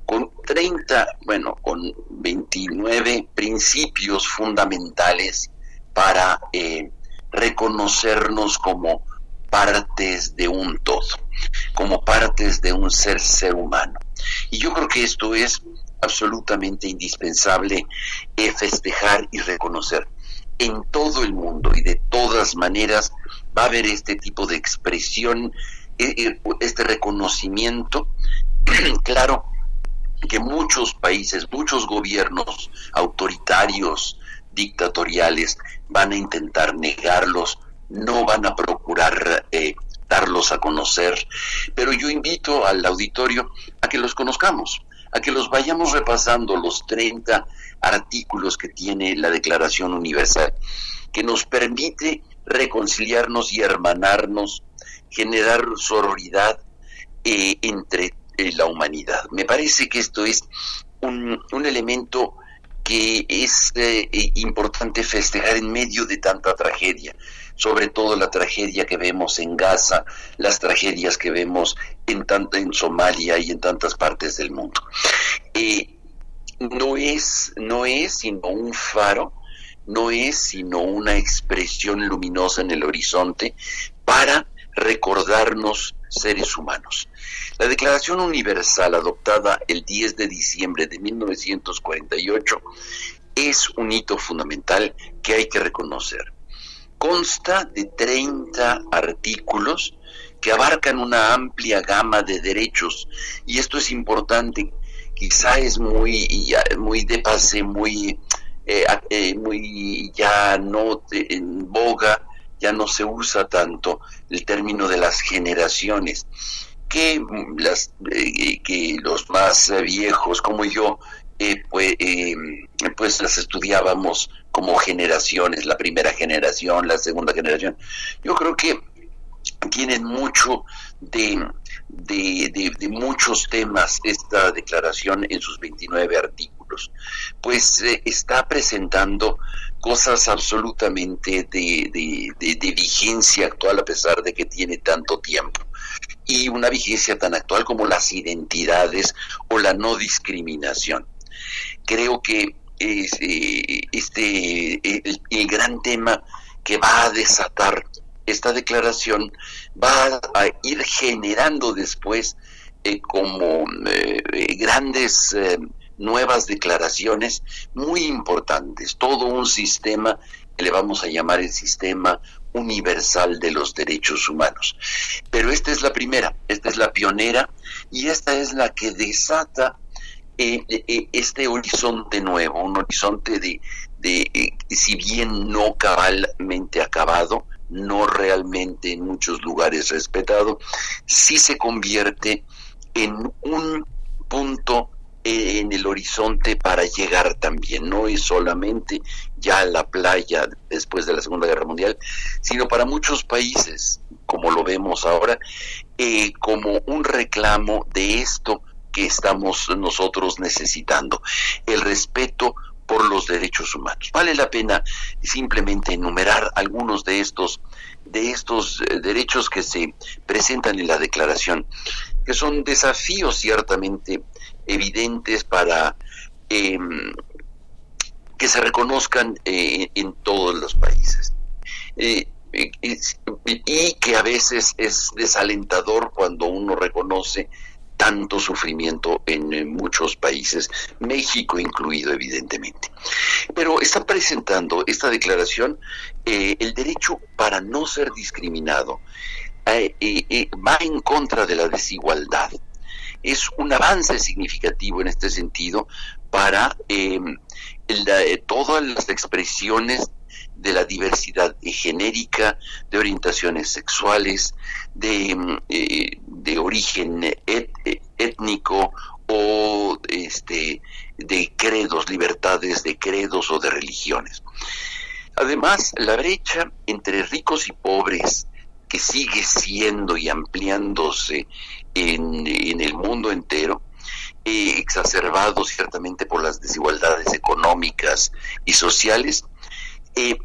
con 30, bueno, con 29 principios fundamentales para eh, reconocernos como partes de un todo, como partes de un ser ser humano. Y yo creo que esto es absolutamente indispensable festejar y reconocer. En todo el mundo y de todas maneras va a haber este tipo de expresión, eh, eh, este reconocimiento. claro que muchos países, muchos gobiernos autoritarios, dictatoriales, van a intentar negarlos no van a procurar eh, darlos a conocer, pero yo invito al auditorio a que los conozcamos, a que los vayamos repasando los 30 artículos que tiene la Declaración Universal, que nos permite reconciliarnos y hermanarnos, generar sororidad eh, entre eh, la humanidad. Me parece que esto es un, un elemento que es importante festejar en medio de tanta tragedia sobre todo la tragedia que vemos en Gaza, las tragedias que vemos en, tanto, en Somalia y en tantas partes del mundo. No, es, no es sino un faro, no es sino una expresión luminosa en el horizonte para recordarnos seres humanos. La Declaración Universal adoptada el 10 de diciembre de 1948 es un hito fundamental que hay que reconocer consta de 30 artículos que abarcan una amplia gama de derechos. Y esto es importante. Quizá es muy muy de pase muy eh, eh, muy ya no en boga ya no se usa tanto el término de las generaciones. Que las eh, que los más viejos como yo pues, pues las estudiábamos como generaciones, la primera generación, la segunda generación. Yo creo que tienen mucho de, de, muchos temas esta declaración en sus 29 artículos, pues eh, está presentando cosas absolutamente de, de vigencia actual a pesar de que tiene tanto tiempo y una vigencia tan actual como las identidades o la no discriminación. Creo que este, el, gran tema que va a desatar esta declaración va a ir generando después eh, como eh, grandes eh, nuevas declaraciones muy importantes, todo un sistema que le vamos a llamar el sistema universal de los derechos humanos. Pero esta es la primera, esta es la pionera y esta es la que desata eh, eh, este horizonte nuevo, un horizonte de, de eh, si bien no cabalmente acabado, no realmente en muchos lugares respetado, sí se convierte en un punto en el horizonte para llegar también. No es solamente ya la playa después de la Segunda Guerra Mundial, sino para muchos países, como lo vemos ahora, eh, como un reclamo de esto que estamos nosotros necesitando, el respeto por los derechos humanos. Vale la pena simplemente enumerar algunos de estos de estos eh, derechos que se presentan en la declaración, que son desafíos ciertamente evidentes para em, que se reconozcan eh, en todos los países. Eh, y que a veces es desalentador cuando uno reconoce tanto sufrimiento en, muchos países, México incluido evidentemente. Pero está presentando esta declaración eh, el derecho para no ser discriminado, va en contra de la desigualdad, es un avance significativo en este sentido para eh, eh, todas las expresiones de la diversidad genérica, de orientaciones sexuales, de, mm, eh, origen étnico o este, de credos, libertades de credos o de religiones. Además, la brecha entre ricos y pobres, que sigue siendo y ampliándose en, el mundo entero, eh, exacerbado ciertamente por las desigualdades económicas y sociales, eh,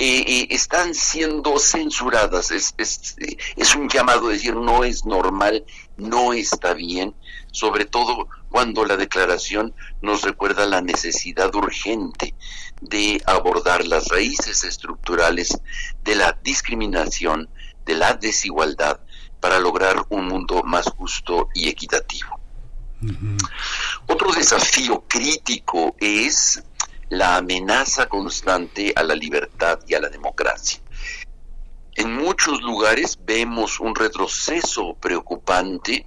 eh, están siendo censuradas. Es, es, un llamado a decir no es normal, no está bien, sobre todo cuando la declaración nos recuerda la necesidad urgente de abordar las raíces estructurales de la discriminación, de la desigualdad, para lograr un mundo más justo y equitativo. Otro desafío crítico es la amenaza constante a la libertad y a la democracia. En muchos lugares vemos un retroceso preocupante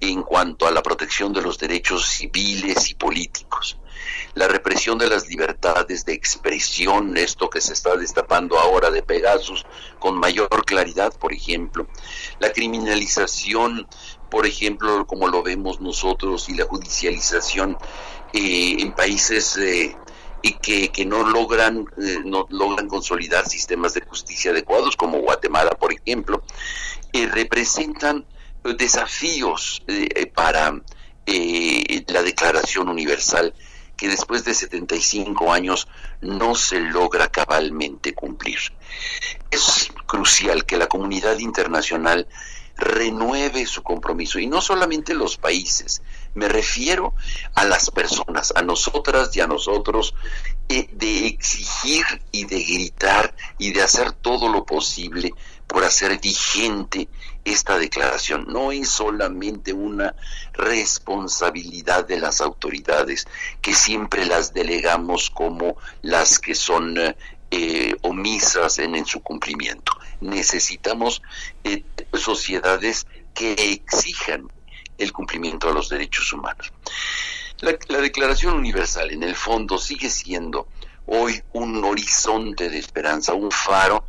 en cuanto a la protección de los derechos civiles y políticos la represión de las libertades de expresión, esto que se está destapando ahora de Pegasus con mayor claridad, por ejemplo, la criminalización, por ejemplo, como lo vemos nosotros, y la judicialización eh, en países eh, y que, que, no logran eh, no logran consolidar sistemas de justicia adecuados, como Guatemala, por ejemplo, representan desafíos para la Declaración Universal que después de 75 años no se logra cabalmente cumplir. Es crucial que la comunidad internacional renueve su compromiso y no solamente los países, me refiero a las personas, a nosotras y a nosotros, eh, de exigir y de gritar y de hacer todo lo posible por hacer vigente esta declaración. No es solamente una responsabilidad de las autoridades, que siempre las delegamos como las que son eh, omisas en, su cumplimiento. Necesitamos eh, sociedades que exijan el cumplimiento de los derechos humanos. la Declaración Universal, en el fondo, sigue siendo hoy un horizonte de esperanza, un faro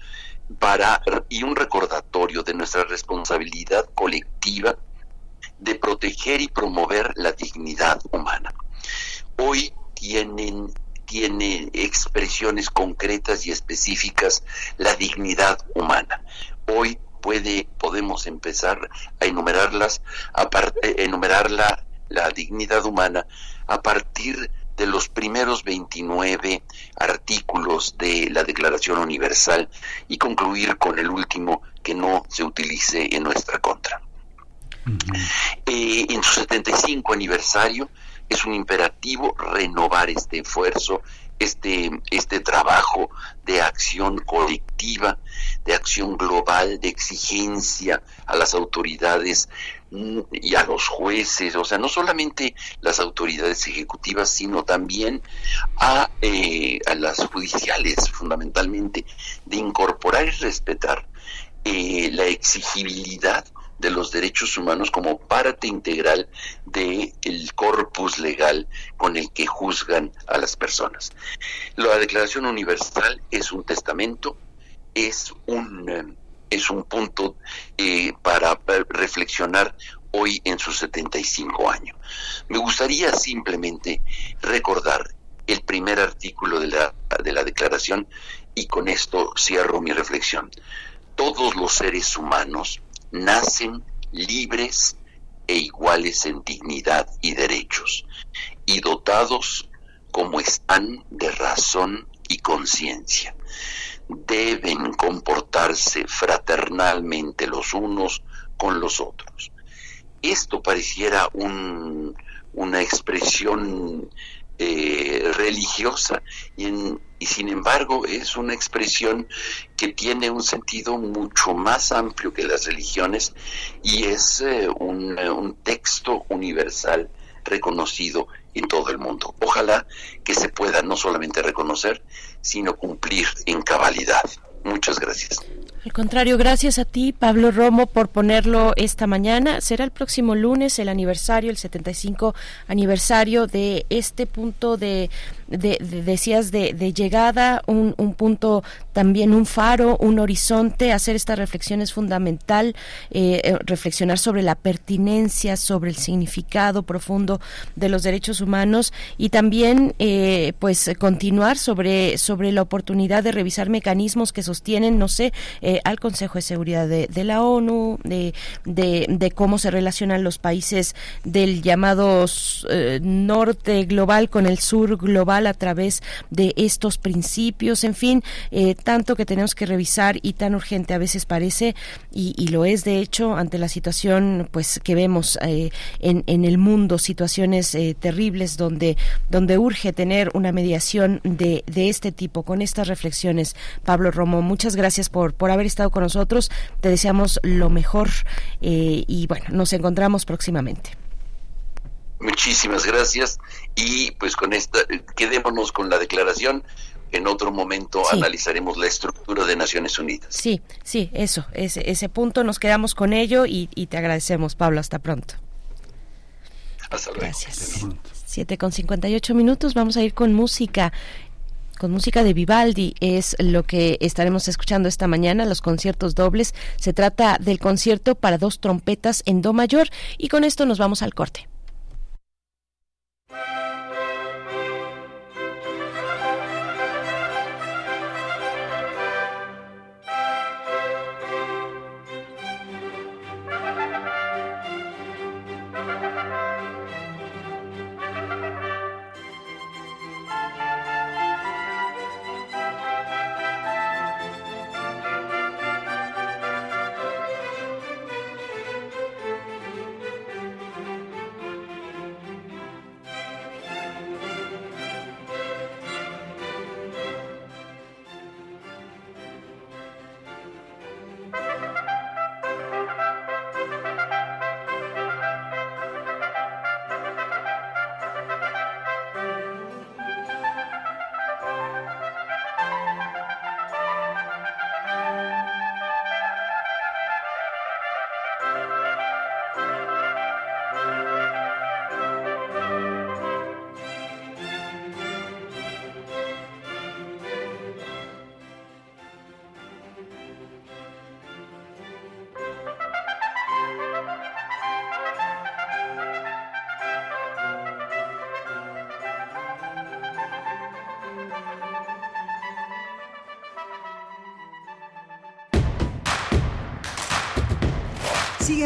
para y un recordatorio de nuestra responsabilidad colectiva de proteger y promover la dignidad humana. Hoy tienen tiene expresiones concretas y específicas la dignidad humana. Hoy puede podemos empezar a enumerarlas a enumerar la, la dignidad humana a partir de los primeros 29 artículos de la Declaración Universal y concluir con el último que no se utilice en nuestra contra. Eh, en su 75 aniversario es un imperativo renovar este esfuerzo, este, este trabajo de acción colectiva, de acción global, de exigencia a las autoridades mm, y a los jueces, o sea, no solamente las autoridades ejecutivas, sino también a, eh, a las judiciales, fundamentalmente, de incorporar y respetar eh, la exigibilidad de los derechos humanos como parte integral del el corpus legal con el que juzgan a las personas. La Declaración Universal es un testamento, es un, eh, es un punto eh, para reflexionar hoy en sus 75 años. Me gustaría simplemente recordar el primer artículo de la, de la declaración y con esto cierro mi reflexión. Todos los seres humanos nacen libres e iguales en dignidad y derechos, y dotados como están de razón y conciencia. Deben comportarse fraternalmente los unos con los otros. Esto pareciera un, una expresión eh, religiosa y, y, sin embargo es una expresión que tiene un sentido mucho más amplio que las religiones y es eh, un, un texto universal reconocido en todo el mundo. Ojalá que se pueda no solamente reconocer, sino cumplir en cabalidad. Muchas gracias. Al contrario, gracias a ti, Pablo Romo, por ponerlo esta mañana. Será el próximo lunes el aniversario, el 75 aniversario de este punto de, de, decías, de, de llegada, un, un, punto también, un faro, un horizonte. Hacer esta reflexión es fundamental, eh, eh, reflexionar sobre la pertinencia, sobre el significado profundo de los derechos humanos y también, eh, pues, continuar sobre, sobre la oportunidad de revisar mecanismos que sostienen, no sé, eh, al Consejo de Seguridad de, la ONU, de, de, cómo se relacionan los países del llamado norte global con el sur global a través de estos principios, en fin, eh, tanto que tenemos que revisar y tan urgente a veces parece, y, lo es de hecho ante la situación pues que vemos en, en, el mundo, situaciones terribles donde, donde urge tener una mediación de, de este tipo, con estas reflexiones. Pablo Romo, muchas gracias por, por haber estado con nosotros. Te deseamos lo mejor eh, y bueno, nos encontramos próximamente. Muchísimas gracias y pues con esta, quedémonos con la declaración. En otro momento sí. analizaremos la estructura de Naciones Unidas. Sí, sí, eso, ese, ese punto nos quedamos con ello y, y te agradecemos, Pablo. Hasta pronto. Hasta luego. Gracias. 7 con 58 minutos, vamos a ir con música con música de Vivaldi es lo que estaremos escuchando esta mañana, los conciertos dobles. Se trata del concierto para dos trompetas en Do mayor y con esto nos vamos al corte.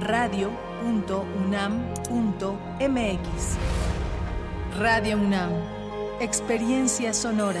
radio.unam.mx. Radio UNAM, experiencia sonora.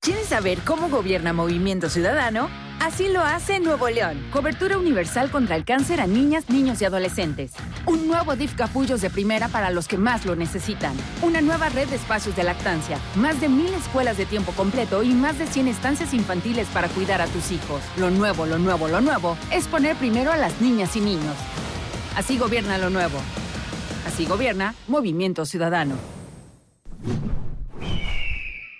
¿Quieres saber cómo gobierna Movimiento Ciudadano? Así lo hace Nuevo León. Cobertura universal contra el cáncer a niñas, niños y adolescentes. Un nuevo DIF Capullos de primera para los que más lo necesitan. Una nueva red de espacios de lactancia. Más de mil escuelas de tiempo completo y más de 100 estancias infantiles para cuidar a tus hijos. Lo nuevo, lo nuevo, lo nuevo es poner primero a las niñas y niños. Así gobierna lo nuevo. Así gobierna Movimiento Ciudadano.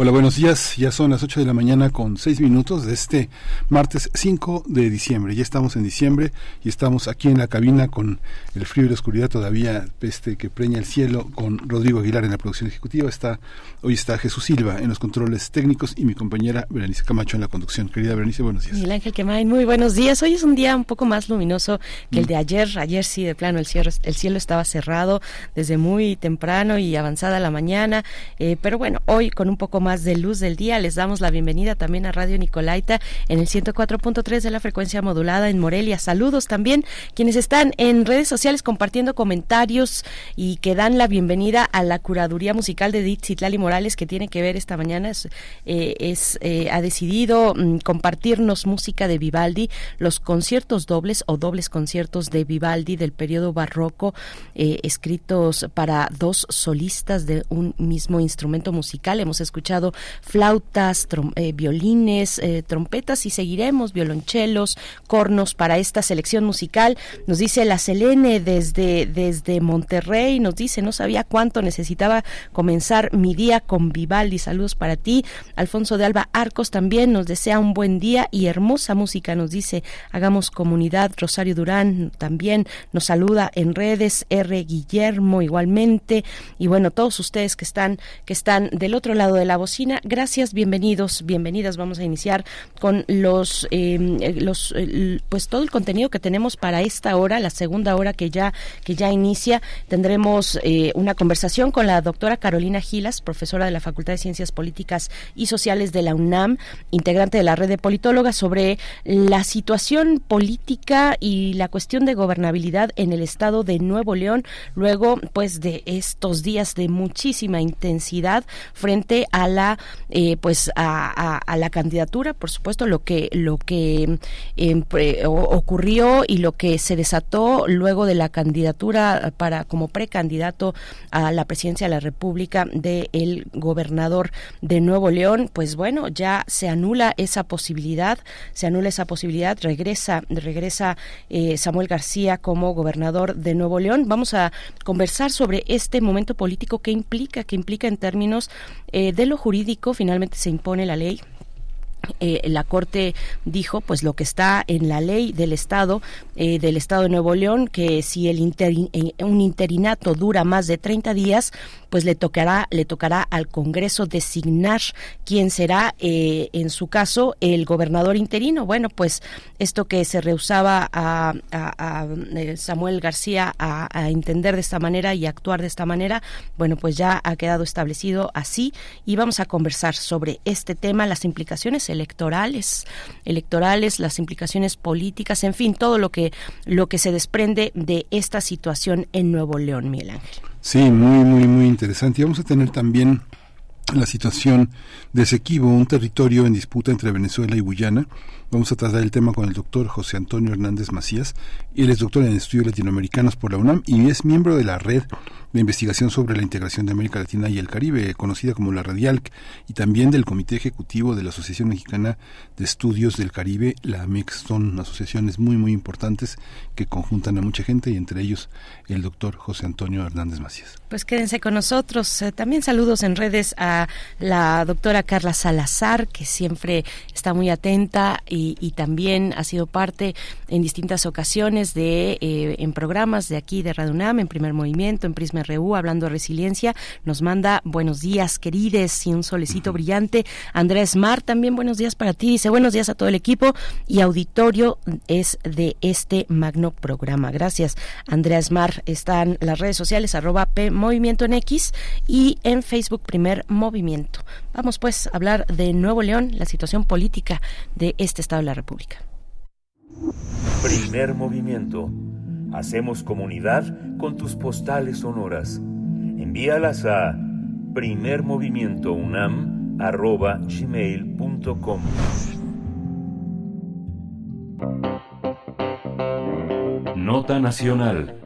Hola, buenos días. Ya son las 8 de la mañana con 6 minutos de este martes 5 de diciembre. Ya estamos en diciembre y estamos aquí en la cabina con el frío y la oscuridad todavía este, que preña el cielo con Rodrigo Aguilar en la producción ejecutiva. Está, hoy está Jesús Silva en los controles técnicos y mi compañera Berenice Camacho en la conducción. Querida Berenice, buenos días. Miguel Ángel Quemay, muy buenos días. Hoy es un día un poco más luminoso que el de ayer. Ayer sí, de plano, el cielo, el cielo estaba cerrado desde muy temprano y avanzada la mañana. Eh, pero bueno, hoy con un poco más de luz del día. Les damos la bienvenida también a Radio Nicolaita en el 104.3 de la frecuencia modulada en Morelia. Saludos también quienes están en redes sociales compartiendo comentarios y que dan la bienvenida a la curaduría musical de Edith Citlali Morales que tiene que ver esta mañana. Es, eh, eh, ha decidido mm, compartirnos música de Vivaldi, los conciertos dobles o dobles conciertos de Vivaldi del periodo barroco, eh, escritos para dos solistas de un mismo instrumento musical. Hemos escuchado flautas, eh, violines, eh, trompetas y seguiremos violonchelos, cornos para esta selección musical. Nos dice la Selene desde, desde Monterrey, nos dice, no sabía cuánto necesitaba comenzar mi día con Vivaldi. Saludos para ti. Alfonso de Alba Arcos también nos desea un buen día y hermosa música, nos dice, hagamos comunidad. Rosario Durán también nos saluda en redes, R. Guillermo igualmente, y bueno, todos ustedes que están, que están del otro lado de la Gracias, bienvenidos, bienvenidas. Vamos a iniciar con los, em, eh, los, pues todo el contenido que tenemos para esta hora, la segunda hora que ya que ya inicia. Tendremos eh, una conversación con la doctora Carolina Gilas, profesora de la Facultad de Ciencias Políticas y Sociales de la UNAM, integrante de la red de politólogas, sobre la situación política y la cuestión de gobernabilidad en el estado de Nuevo León, luego pues de estos días de muchísima intensidad frente a la eh, pues a, la candidatura, por supuesto, lo que lo que em, ocurrió y lo que se desató luego de la candidatura para como precandidato a la presidencia de la República del el gobernador de Nuevo León, pues bueno, ya se anula esa posibilidad, se anula esa posibilidad, regresa regresa eh, Samuel García como gobernador de Nuevo León. Vamos a conversar sobre este momento político que implica, que implica en términos eh, de lo jurídico finalmente se impone la ley. Eh, la Corte dijo, pues lo que está en la ley del Estado, eh, del Estado de Nuevo León, que si el eh, un interinato dura más de 30 días, pues le tocará, le tocará al Congreso designar quién será, eh, en su caso, el gobernador interino. Bueno, pues esto que se rehusaba a, eh, Samuel García a, entender de esta manera y actuar de esta manera, bueno, pues ya ha quedado establecido así y vamos a conversar sobre este tema, las implicaciones electorales, electorales, las implicaciones políticas, en fin, todo lo que lo que se desprende de esta situación en Nuevo León, Miguel Ángel. Sí, muy, muy, muy interesante. Y vamos a tener también la situación de Esequibo, un territorio en disputa entre Venezuela y Guyana. Vamos a tratar el tema con el doctor José Antonio Hernández Macías. Él es doctor en estudios latinoamericanos por la UNAM y es miembro de la red de investigación sobre la integración de América Latina y el Caribe, conocida como la Radialc, y también del Comité Ejecutivo de la Asociación Mexicana de Estudios del Caribe, la MEX. Son asociaciones muy, muy importantes que conjuntan a mucha gente y entre ellos el doctor José Antonio Hernández Macías. Pues quédense con nosotros. Eh, también saludos en redes a la doctora Carla Salazar, que siempre está muy atenta y, también ha sido parte en distintas ocasiones de eh, en programas de aquí de Radio UNAM, en Primer Movimiento, en Prisma RU, hablando de resiliencia. Nos manda buenos días, querides, y un solecito brillante. Andrés Mar, también buenos días para ti. Dice buenos días a todo el equipo y auditorio es de este magno programa. Gracias, Andrés Mar. Están las redes sociales, arroba P Movimiento en X y en Facebook Primer Movimiento. Vamos pues a hablar de Nuevo León, la situación política de este Estado de la República. Primer Movimiento. Hacemos comunidad con tus postales sonoras. Envíalas a primermovimientounam.gmail.com Nota Nacional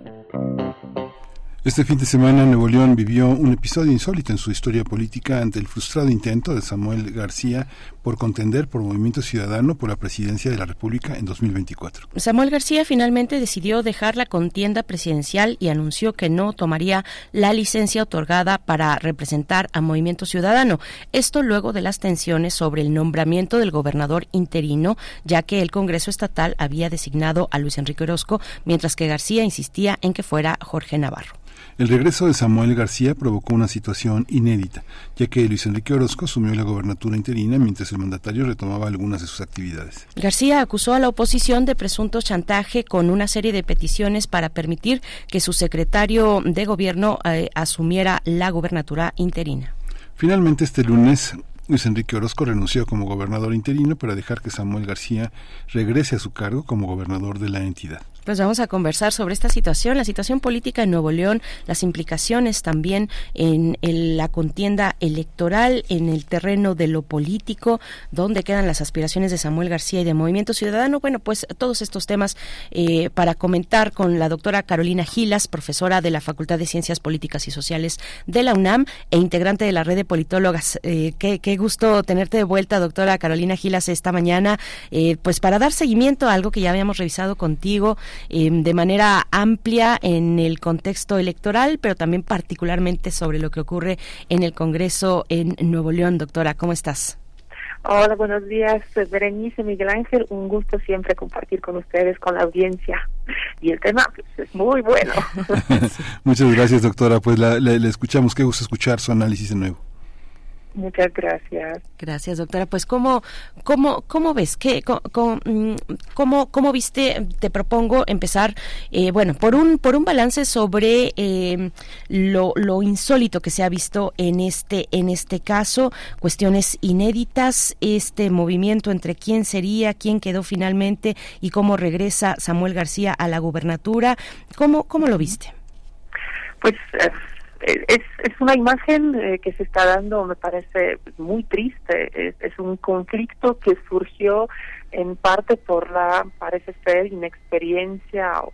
Este fin de semana Nuevo León vivió un episodio insólito en su historia política ante el frustrado intento de Samuel García por contender por Movimiento Ciudadano por la presidencia de la República en 2024. Samuel García finalmente decidió dejar la contienda presidencial y anunció que no tomaría la licencia otorgada para representar a Movimiento Ciudadano. Esto luego de las tensiones sobre el nombramiento del gobernador interino, ya que el Congreso Estatal había designado a Luis Enrique Orozco, mientras que García insistía en que fuera Jorge Navarro. El regreso de Samuel García provocó una situación inédita, ya que Luis Enrique Orozco asumió la gobernatura interina mientras el mandatario retomaba algunas de sus actividades. García acusó a la oposición de presunto chantaje con una serie de peticiones para permitir que su secretario de gobierno eh, asumiera la gobernatura interina. Finalmente, este lunes, Luis Enrique Orozco renunció como gobernador interino para dejar que Samuel García regrese a su cargo como gobernador de la entidad. Pues vamos a conversar sobre esta situación, la situación política en Nuevo León, las implicaciones también en, la contienda electoral, en el terreno de lo político, dónde quedan las aspiraciones de Samuel García y de Movimiento Ciudadano. Bueno, pues todos estos temas eh, para comentar con la doctora Carolina Gilas, profesora de la Facultad de Ciencias Políticas y Sociales de la UNAM e integrante de la red de politólogas. Eh, qué, gusto tenerte de vuelta, doctora Carolina Gilas, esta mañana, eh, pues para dar seguimiento a algo que ya habíamos revisado contigo Em, de manera amplia en el contexto electoral, pero también particularmente sobre lo que ocurre en el Congreso en Nuevo León. Doctora, ¿cómo estás? Hola, buenos días, Berenice Miguel Ángel. Un gusto siempre compartir con ustedes, con la audiencia. Y el tema pues, es muy bueno. Muchas gracias, doctora. Pues le escuchamos. Qué gusto escuchar su análisis de nuevo. Muchas gracias. Gracias, doctora. Pues, ¿cómo, cómo, cómo ves? ¿Qué, mm, cómo, cómo, viste? Te propongo empezar, eh, bueno, por un, por un balance sobre eh, lo, lo, insólito que se ha visto en este, en este caso, cuestiones inéditas, este movimiento entre quién sería, quién quedó finalmente y cómo regresa Samuel García a la gubernatura. ¿Cómo, cómo lo viste? Pues eh, es, es una imagen eh, que se está dando, me parece muy triste. Es, un conflicto que surgió en parte por la, parece ser, inexperiencia o,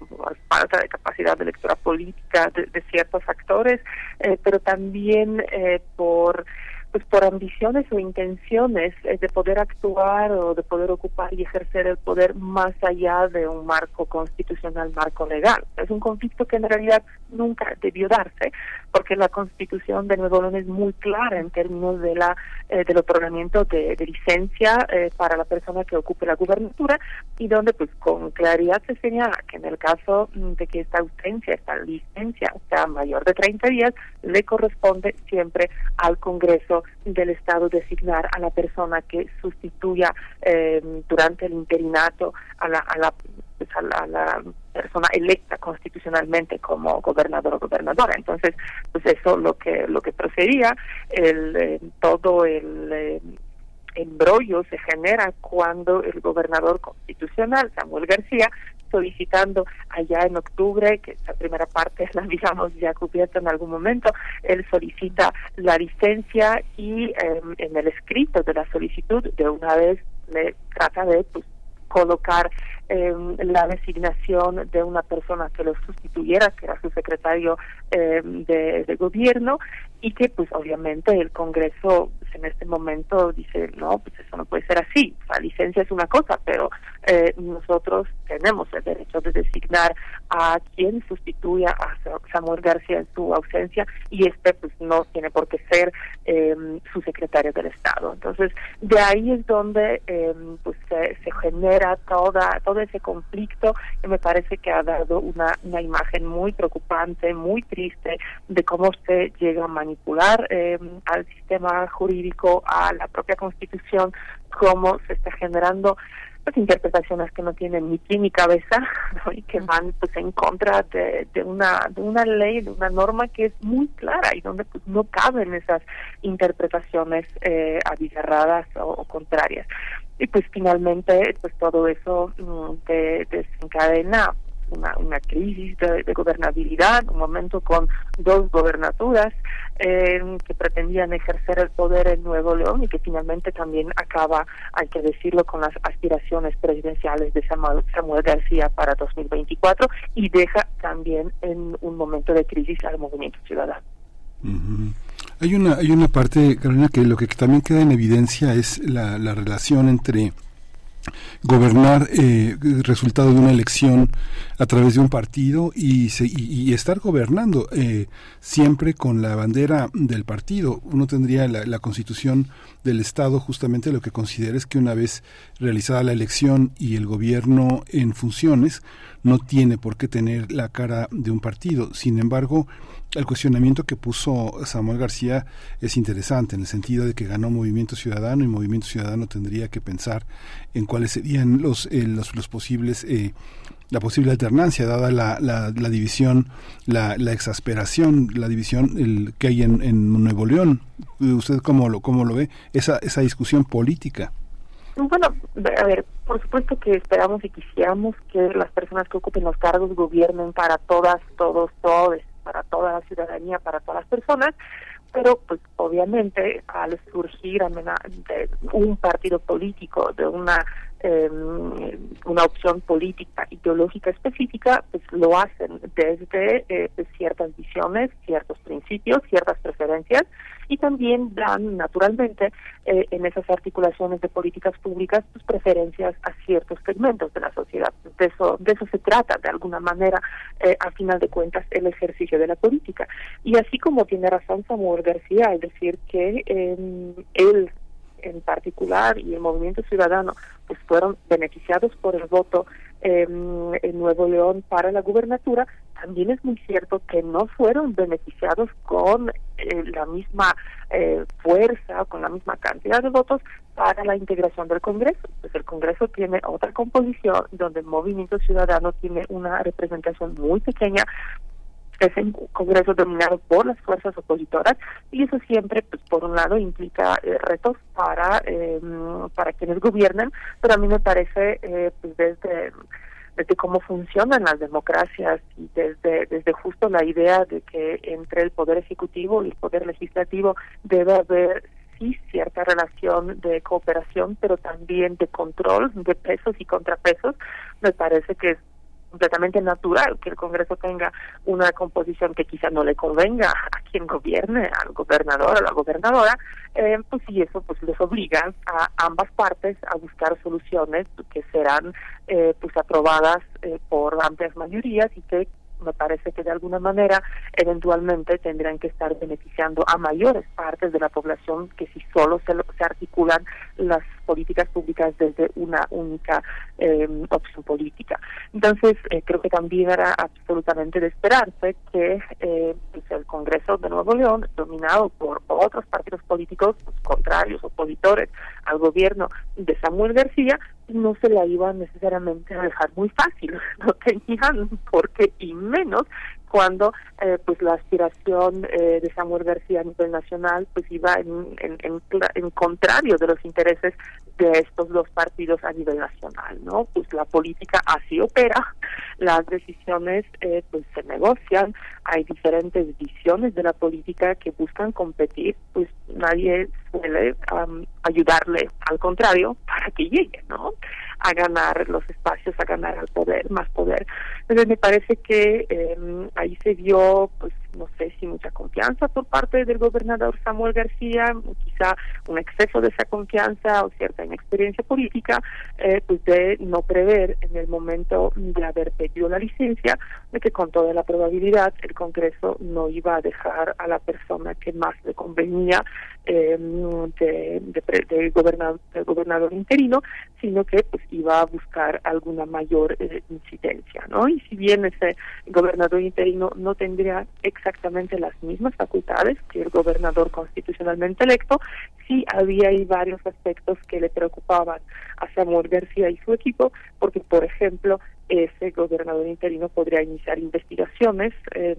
falta de capacidad de lectura política de, ciertos actores, eh, pero también eh, por pues por ambiciones o intenciones eh, de poder actuar o de poder ocupar y ejercer el poder más allá de un marco constitucional, marco legal. Es un conflicto que en realidad nunca debió darse, porque la Constitución de Nuevo León es muy clara en términos de la eh, del otorgamiento de, licencia eh, para la persona que ocupe la gubernatura y donde pues con claridad se señala que en el caso mm, de que esta ausencia, esta licencia sea mayor de 30 días, le corresponde siempre al Congreso del Estado designar a la persona que sustituya eh, durante el interinato a la, a la, pues a la, persona electa constitucionalmente como gobernador o gobernadora. Entonces, pues eso lo que lo que procedía, el, eh, todo el eh, embrollo se genera cuando el gobernador constitucional, Samuel García, solicitando allá en octubre, que esta primera parte la digamos ya cubierta en algún momento, él solicita la licencia y em, en el escrito de la solicitud de una vez le trata de pues, colocar em, la designación de una persona que lo sustituyera, que era su secretario em, de, de, gobierno, y que pues obviamente el Congreso pues, en este momento dice, no, pues eso no puede ser así, la licencia es una cosa, pero eh, nosotros tenemos el derecho de designar a quien sustituya a Samuel García en su ausencia y este pues no tiene por qué ser eh, su secretario del Estado. Entonces, de ahí es donde eh, pues se, se, genera toda todo ese conflicto que me parece que ha dado una, una imagen muy preocupante, muy triste de cómo se llega a manipular eh, al sistema jurídico, a la propia Constitución, cómo se está generando pues, interpretaciones que no tienen ni pie ni cabeza y que van pues en contra de, de una de una ley de una norma que es muy clara y donde pues no caben esas interpretaciones eh, o, contrarias. Y pues finalmente pues todo eso mm, desencadena una, una crisis de, gobernabilidad, un momento con dos gobernaturas eh, que pretendían ejercer el poder en Nuevo León y que finalmente también acaba, hay que decirlo, con las aspiraciones presidenciales de Samuel, Samuel García para 2024 y deja también en un momento de crisis al movimiento ciudadano. Hay una, hay una parte, Carolina, que lo que también queda en evidencia es la, la relación entre gobernar eh, resultado de una elección a través de un partido y, y, estar gobernando eh, siempre con la bandera del partido. Uno tendría la, la, constitución del Estado justamente lo que considera es que una vez realizada la elección y el gobierno en funciones, no tiene por qué tener la cara de un partido. Sin embargo, el cuestionamiento que puso Samuel García es interesante en el sentido de que ganó Movimiento Ciudadano y Movimiento Ciudadano tendría que pensar en cuáles serían los, eh, los, los, posibles eh, la posible alternancia dada la, la, división la, la, exasperación la división el, que hay en, en Nuevo León. Usted cómo lo cómo lo ve esa esa discusión política bueno, a ver, por supuesto que esperamos y quisiéramos que las personas que ocupen los cargos gobiernen para todas, todos, todos, para toda la ciudadanía, para todas las personas, pero pues obviamente al surgir de un partido político, de una eh, una opción política ideológica específica, pues lo hacen desde eh, pues, ciertas visiones, ciertos principios, ciertas preferencias y también dan naturalmente eh, en esas articulaciones de políticas públicas sus preferencias a ciertos segmentos de la sociedad. De eso, de eso se trata, de alguna manera, eh, a final de cuentas, el ejercicio de la política. Y así como tiene razón Samuel García al decir que eh, él en particular y el movimiento ciudadano pues fueron beneficiados por el voto em, en Nuevo León para la gubernatura, también es muy cierto que no fueron beneficiados con eh, la misma eh, fuerza, con la misma cantidad de votos para la integración del Congreso. Pues el Congreso tiene otra composición donde el movimiento ciudadano tiene una representación muy pequeña es un Congreso dominado por las fuerzas opositoras y eso siempre, pues por un lado, implica eh, retos para eh, para quienes gobiernan, pero a mí me parece, eh, pues desde desde cómo funcionan las democracias y desde desde justo la idea de que entre el poder ejecutivo y el poder legislativo debe haber sí cierta relación de cooperación, pero también de control de pesos y contrapesos, me parece que es completamente natural que el Congreso tenga una composición que quizá no le convenga a quien gobierne, al gobernador o la gobernadora, eh, pues y eso pues les obliga a ambas partes a buscar soluciones que serán eh, pues aprobadas eh, por amplias mayorías y que me parece que de alguna manera eventualmente tendrán que estar beneficiando a mayores partes de la población que si solo se, se articulan las políticas públicas desde una única eh, opción política. Entonces, eh, creo que también era absolutamente de esperarse que eh, pues el Congreso de Nuevo León, dominado por otros partidos políticos contrarios, opositores al gobierno de Samuel García, no se la iban necesariamente a dejar muy fácil, no tenían por qué y menos cuando eh, pues la aspiración eh, de Samuel García a nivel nacional pues iba en, en, en, contrario de los intereses de estos dos partidos a nivel nacional no pues la política así opera las decisiones eh, pues se negocian hay diferentes visiones de la política que buscan competir pues nadie suele ayudarle al contrario para que llegue no a ganar los espacios, a ganar al poder, más poder. Entonces me parece que eh, ahí se vio, pues no sé si mucha confianza por parte del gobernador Samuel García, quizá un exceso de esa confianza o cierta inexperiencia política, eh, pues de no prever en el momento de haber pedido la licencia, de que con toda la probabilidad el Congreso no iba a dejar a la persona que más le convenía eh, de, gobernador, gobernador interino, sino que pues iba a buscar alguna mayor eh, incidencia, ¿no? Y si bien ese gobernador interino no tendría las mismas facultades que el gobernador constitucionalmente electo, sí había ahí varios aspectos que le preocupaban a Samuel García y su equipo, porque por ejemplo ese gobernador interino podría iniciar investigaciones eh,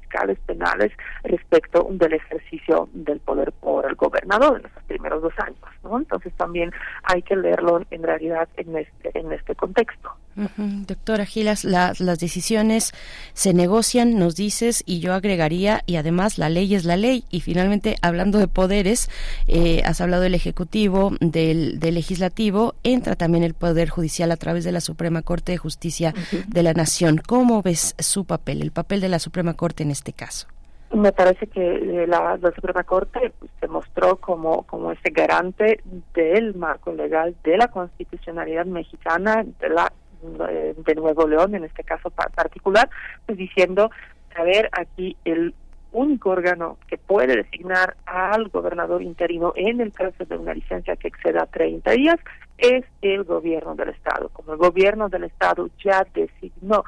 fiscales penales respecto del ejercicio del poder por el gobernador en esos primeros dos años, ¿no? Entonces también hay que leerlo en realidad en este en este contexto. Doctora Gilas, las decisiones se negocian, nos dices, y yo agregaría, y además la ley es la ley. Y finalmente, hablando de poderes, eh, has hablado del Ejecutivo, del, Legislativo, entra también el Poder Judicial a través de la Suprema Corte de Justicia de la Nación. ¿Cómo ves su papel, el papel de la Suprema Corte en este caso? Me parece que eh, la, Suprema Corte pues, se mostró como, como ese garante del marco legal, de la constitucionalidad mexicana, de la de Nuevo León, en este caso particular, pues diciendo, a ver, aquí el único órgano que puede designar al gobernador interino en el caso de una licencia que exceda 30 días es el gobierno del Estado. Como el gobierno del Estado ya designó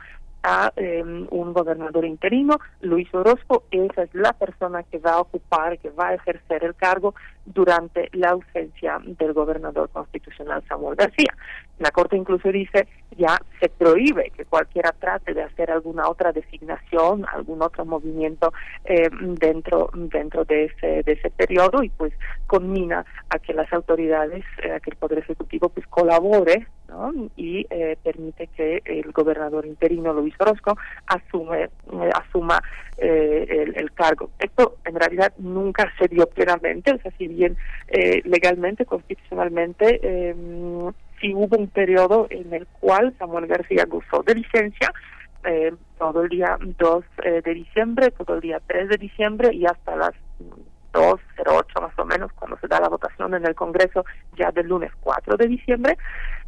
a em, un gobernador interino, Luis Orozco, esa es la persona que va a ocupar, que va a ejercer el cargo durante la ausencia del gobernador constitucional Samuel García. La Corte incluso dice ya se prohíbe que cualquiera trate de hacer alguna otra designación, algún otro movimiento eh, dentro dentro de ese de ese periodo y pues conmina a que las autoridades, eh, a que el poder ejecutivo pues colabore ¿no? y eh, permite que el gobernador interino Luis Orozco asume asuma el, el, cargo. Esto en realidad nunca se dio plenamente, o sea, si bien legalmente, constitucionalmente em, si hubo un periodo en el cual Samuel García gozó de licencia, eh, todo el día 2 eh, de diciembre, todo el día 3 de diciembre y hasta las 2.08 más o menos cuando se da la votación en el Congreso ya del lunes 4 de diciembre.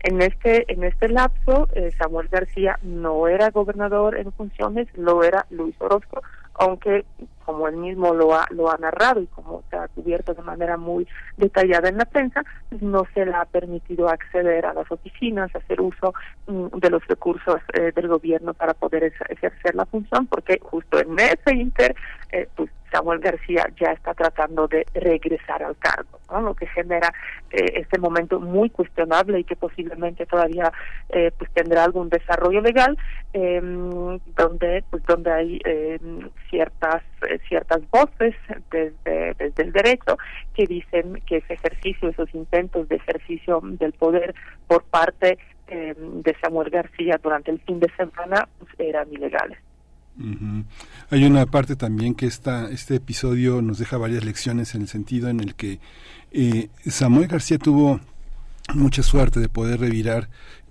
En este en este lapso eh, Samuel García no era gobernador en funciones, lo era Luis Orozco, aunque como él mismo lo ha, lo ha narrado y como se ha cubierto de manera muy detallada en la prensa, pues no se le ha permitido acceder a las oficinas, hacer uso mm, de los recursos eh, del gobierno para poder ejercer la función, porque justo en ese inter, eh, pues Samuel García ya está tratando de regresar al cargo, lo que genera eh, este momento muy cuestionable y que posiblemente todavía eh, pues tendrá algún desarrollo legal em, donde pues donde hay em, ciertas eh, ciertas voces desde, desde el derecho que dicen que ese ejercicio esos intentos de ejercicio del poder por parte em, de Samuel García durante el fin de semana pues, eran ilegales. Hay una parte también que esta, este episodio nos deja varias lecciones en el sentido en el que eh, Samuel García tuvo mucha suerte de poder revirar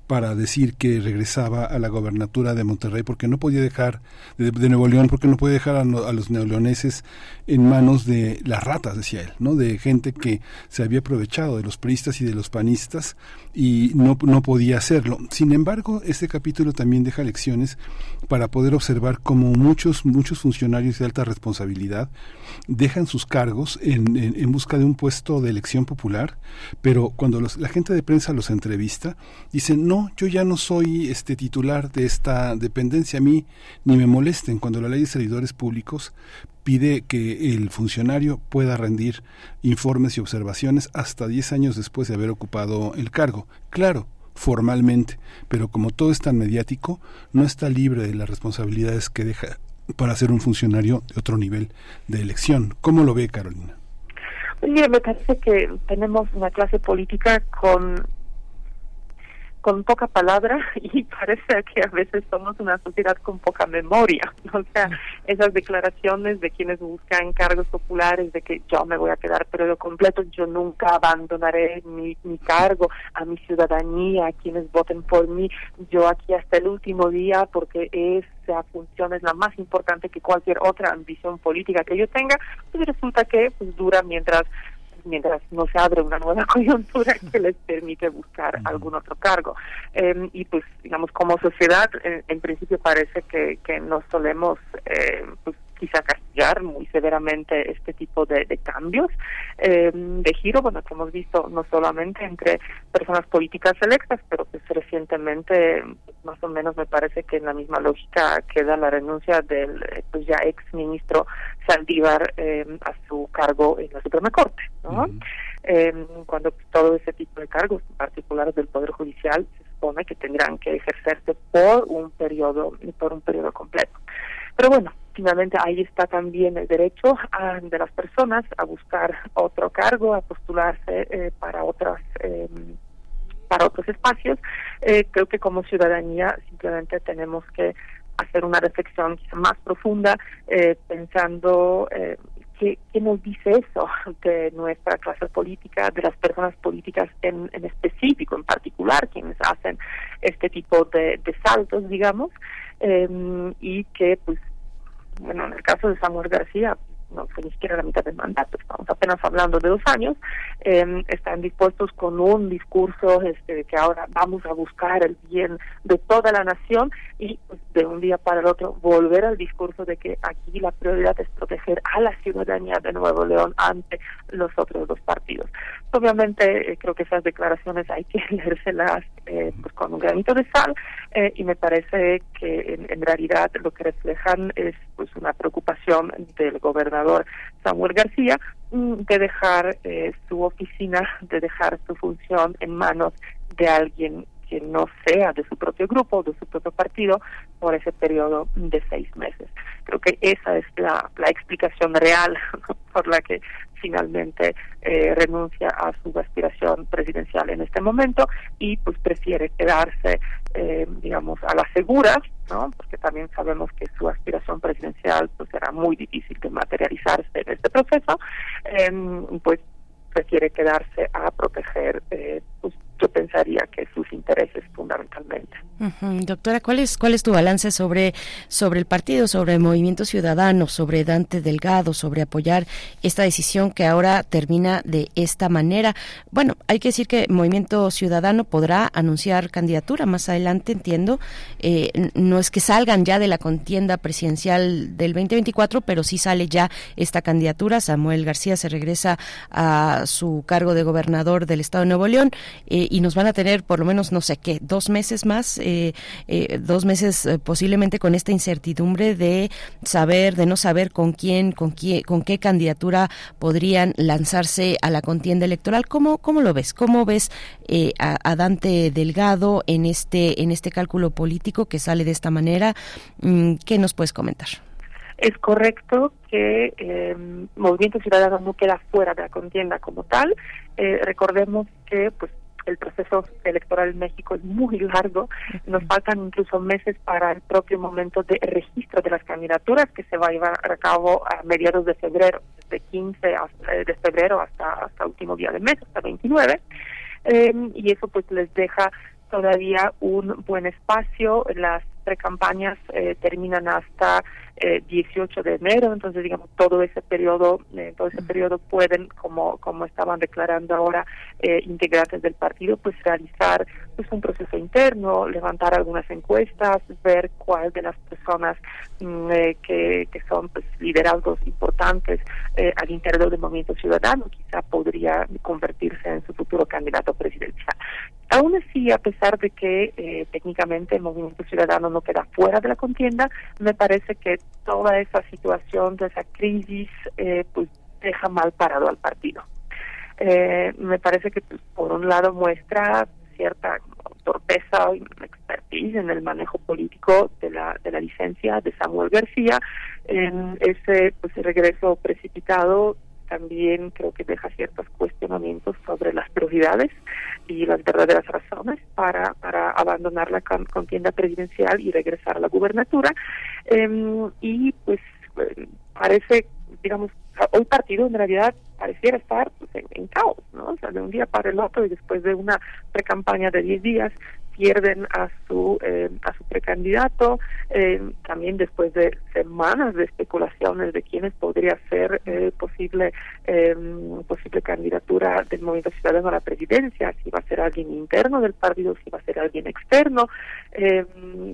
para decir que regresaba a la gobernatura de Monterrey porque no podía dejar de, Nuevo León porque no podía dejar a, los neoleoneses en manos de las ratas decía él no de gente que se había aprovechado de los priistas y de los panistas y no, no podía hacerlo. Sin embargo este capítulo también deja lecciones para poder observar cómo muchos muchos funcionarios de alta responsabilidad dejan sus cargos en, en, busca de un puesto de elección popular pero cuando la gente de prensa los entrevista dicen no yo ya no soy este titular de esta dependencia, a mí ni me molesten cuando la ley de servidores públicos pide que el funcionario pueda rendir informes y observaciones hasta 10 años después de haber ocupado el cargo. Claro, formalmente, pero como todo es tan mediático, no está libre de las responsabilidades que deja para ser un funcionario de otro nivel de elección. ¿Cómo lo ve Carolina? Mire, me parece que tenemos una clase política con con poca palabra y parece que a veces somos una sociedad con poca memoria. O sea, esas declaraciones de quienes buscan cargos populares, de que yo me voy a quedar periodo completo, yo nunca abandonaré mi, mi cargo a mi ciudadanía, a quienes voten por mí, yo aquí hasta el último día porque esa función es la más importante que cualquier otra ambición política que yo tenga, pues resulta que pues dura mientras mientras no se abre una nueva coyuntura que les permite buscar algún otro cargo. Em, y pues, digamos, como sociedad, en, principio parece que, que nos solemos eh, pues, quizá castigar muy severamente este tipo de, cambios eh, de giro, bueno, que hemos visto no solamente entre personas políticas electas, pero pues recientemente, más o menos me parece que en la misma lógica queda la renuncia del pues ya ex ministro Saldívar eh, a su cargo en la Suprema Corte, ¿no? Eh, cuando todo ese tipo de cargos, en particular del Poder Judicial, se supone que tendrán que ejercerse por un periodo, por un periodo completo. Pero bueno, finalmente ahí está también el derecho de las personas a buscar otro cargo, a postularse eh, para otras eh, para otros espacios eh, creo que como ciudadanía simplemente tenemos que hacer una reflexión más profunda eh, pensando eh, ¿qué, nos dice eso de nuestra clase política, de las personas políticas en, en específico, en particular, quienes hacen este tipo de, de saltos, digamos, eh, y que, pues, bueno, en el caso de Samuel García, no fue ni siquiera la mitad del mandato, estamos apenas hablando de dos años, eh, están dispuestos con un discurso este, de que ahora vamos a buscar el bien de toda la nación y pues, de un día para el otro volver al discurso de que aquí la prioridad es proteger a la ciudadanía de Nuevo León ante los otros dos partidos. Obviamente eh, creo que esas declaraciones hay que leérselas eh, pues, con un granito de sal eh, y me parece que en, en realidad lo que reflejan es pues una preocupación del gobernador Samuel García mm, de dejar eh, su oficina, de dejar su función en manos de alguien que no sea de su propio grupo, de su propio partido, por ese periodo de seis meses. Creo que esa es la, la explicación real por la que finalmente eh, renuncia a su aspiración presidencial en este momento y pues prefiere quedarse, eh, digamos, a la segura, ¿no? Porque también sabemos que su aspiración presidencial pues será muy difícil de materializarse en este proceso, eh, pues prefiere quedarse a proteger eh, pues, yo pensaría que sus intereses fundamentalmente. Doctora, ¿cuál es cuál es tu balance sobre sobre el partido, sobre el Movimiento Ciudadano, sobre Dante Delgado, sobre apoyar esta decisión que ahora termina de esta manera? Bueno, hay que decir que Movimiento Ciudadano podrá anunciar candidatura más adelante, entiendo. Eh, no es que salgan ya de la contienda presidencial del 2024, pero sí sale ya esta candidatura. Samuel García se regresa a su cargo de gobernador del Estado de Nuevo León. Eh, y nos van a tener por lo menos, no sé qué, dos meses más, eh, eh, dos meses eh, posiblemente con esta incertidumbre de saber, de no saber con quién, con quién, con qué candidatura podrían lanzarse a la contienda electoral. ¿Cómo, cómo lo ves? ¿Cómo ves a, Dante Delgado en este, en este cálculo político que sale de esta manera? Mm, ¿Qué nos puedes comentar? Es correcto que eh, Movimiento Ciudadano no queda fuera de la contienda como tal. Eh, recordemos que pues el proceso electoral en México es muy largo, nos faltan incluso meses para el propio momento de registro de las candidaturas que se va a llevar a cabo a mediados de febrero, desde 15 eh, de febrero hasta hasta último día del mes, hasta 29, eh, y eso pues les deja todavía un buen espacio, las precampañas eh, terminan hasta eh, 18 de enero, entonces digamos todo ese periodo, eh, todo ese periodo pueden, como como estaban declarando ahora eh, integrantes del partido, pues realizar pues un proceso interno, levantar algunas encuestas, ver cuál de las personas mm, eh, que, que son pues liderazgos importantes eh, al interior del movimiento ciudadano quizá podría convertirse en su futuro candidato presidencial. Aún así, a pesar de que eh, técnicamente el movimiento ciudadano no queda fuera de la contienda, me parece que toda esa situación de esa crisis eh, pues deja mal parado al partido. Eh, me parece que pues, por un lado muestra cierta torpeza y expertise en el manejo político de la de la licencia de Samuel García en ese pues regreso precipitado también creo que deja ciertos cuestionamientos sobre las prioridades y las verdaderas razones para, para abandonar la contienda presidencial y regresar a la gubernatura. Eh, y pues eh, parece, digamos, hoy partido en realidad pareciera estar pues, en, en, caos, ¿no? O sea, de un día para el otro y después de una pre-campaña de 10 días, pierden a su eh, a su precandidato eh, también después de semanas de especulaciones de quiénes podría ser eh, posible eh, posible candidatura del movimiento ciudadano a la presidencia si va a ser alguien interno del partido si va a ser alguien externo. Eh,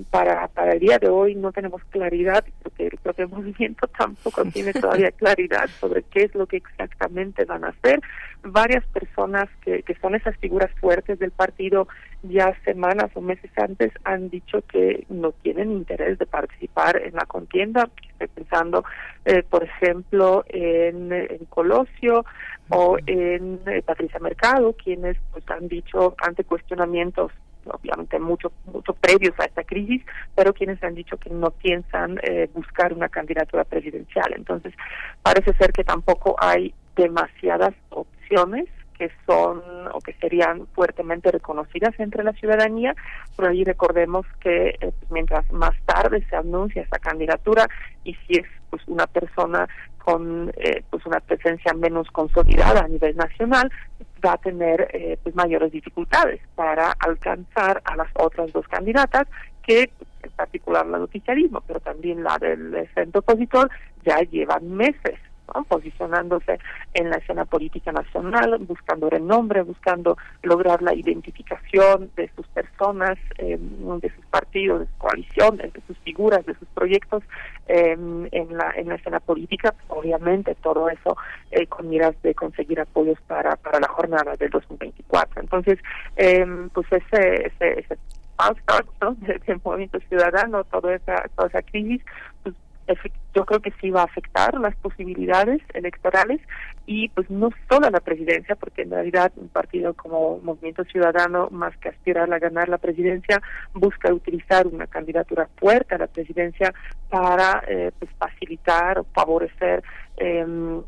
para para el día de hoy no tenemos claridad porque el propio movimiento tampoco tiene todavía claridad sobre qué es lo que exactamente van a hacer. Varias personas que, que son esas figuras fuertes del partido ya semanas o meses antes han dicho que no tienen interés de participar en la contienda. Estoy pensando, eh, por ejemplo, en, en Colosio o en eh, Patricia Mercado, quienes pues han dicho ante cuestionamientos obviamente mucho mucho previos a esta crisis, pero quienes han dicho que no piensan eh, buscar una candidatura presidencial. Entonces, parece ser que tampoco hay demasiadas opciones que son o que serían fuertemente reconocidas entre la ciudadanía, pero ahí recordemos que eh, mientras más tarde se anuncia esa candidatura y si es pues una persona con eh, pues una presencia menos consolidada a nivel nacional va a tener eh, pues mayores dificultades para alcanzar a las otras dos candidatas que en particular la noticiarismo pero también la del centro opositor ya llevan meses posicionándose en la escena política nacional, buscando renombre, buscando lograr la identificación de sus personas, eh, de sus partidos, de sus coaliciones, de sus figuras, de sus proyectos eh, en, la, en la escena política. Obviamente todo eso eh, con miras de conseguir apoyos para, para la jornada del 2024. Entonces, pues ese, ese, ese del movimiento ciudadano, toda esa, toda esa crisis, yo creo que sí va a afectar las posibilidades electorales y pues no solo a la presidencia, porque en realidad un partido como Movimiento Ciudadano, más que aspirar a ganar la presidencia, busca utilizar una candidatura fuerte a la presidencia para eh, pues facilitar o favorecer eh,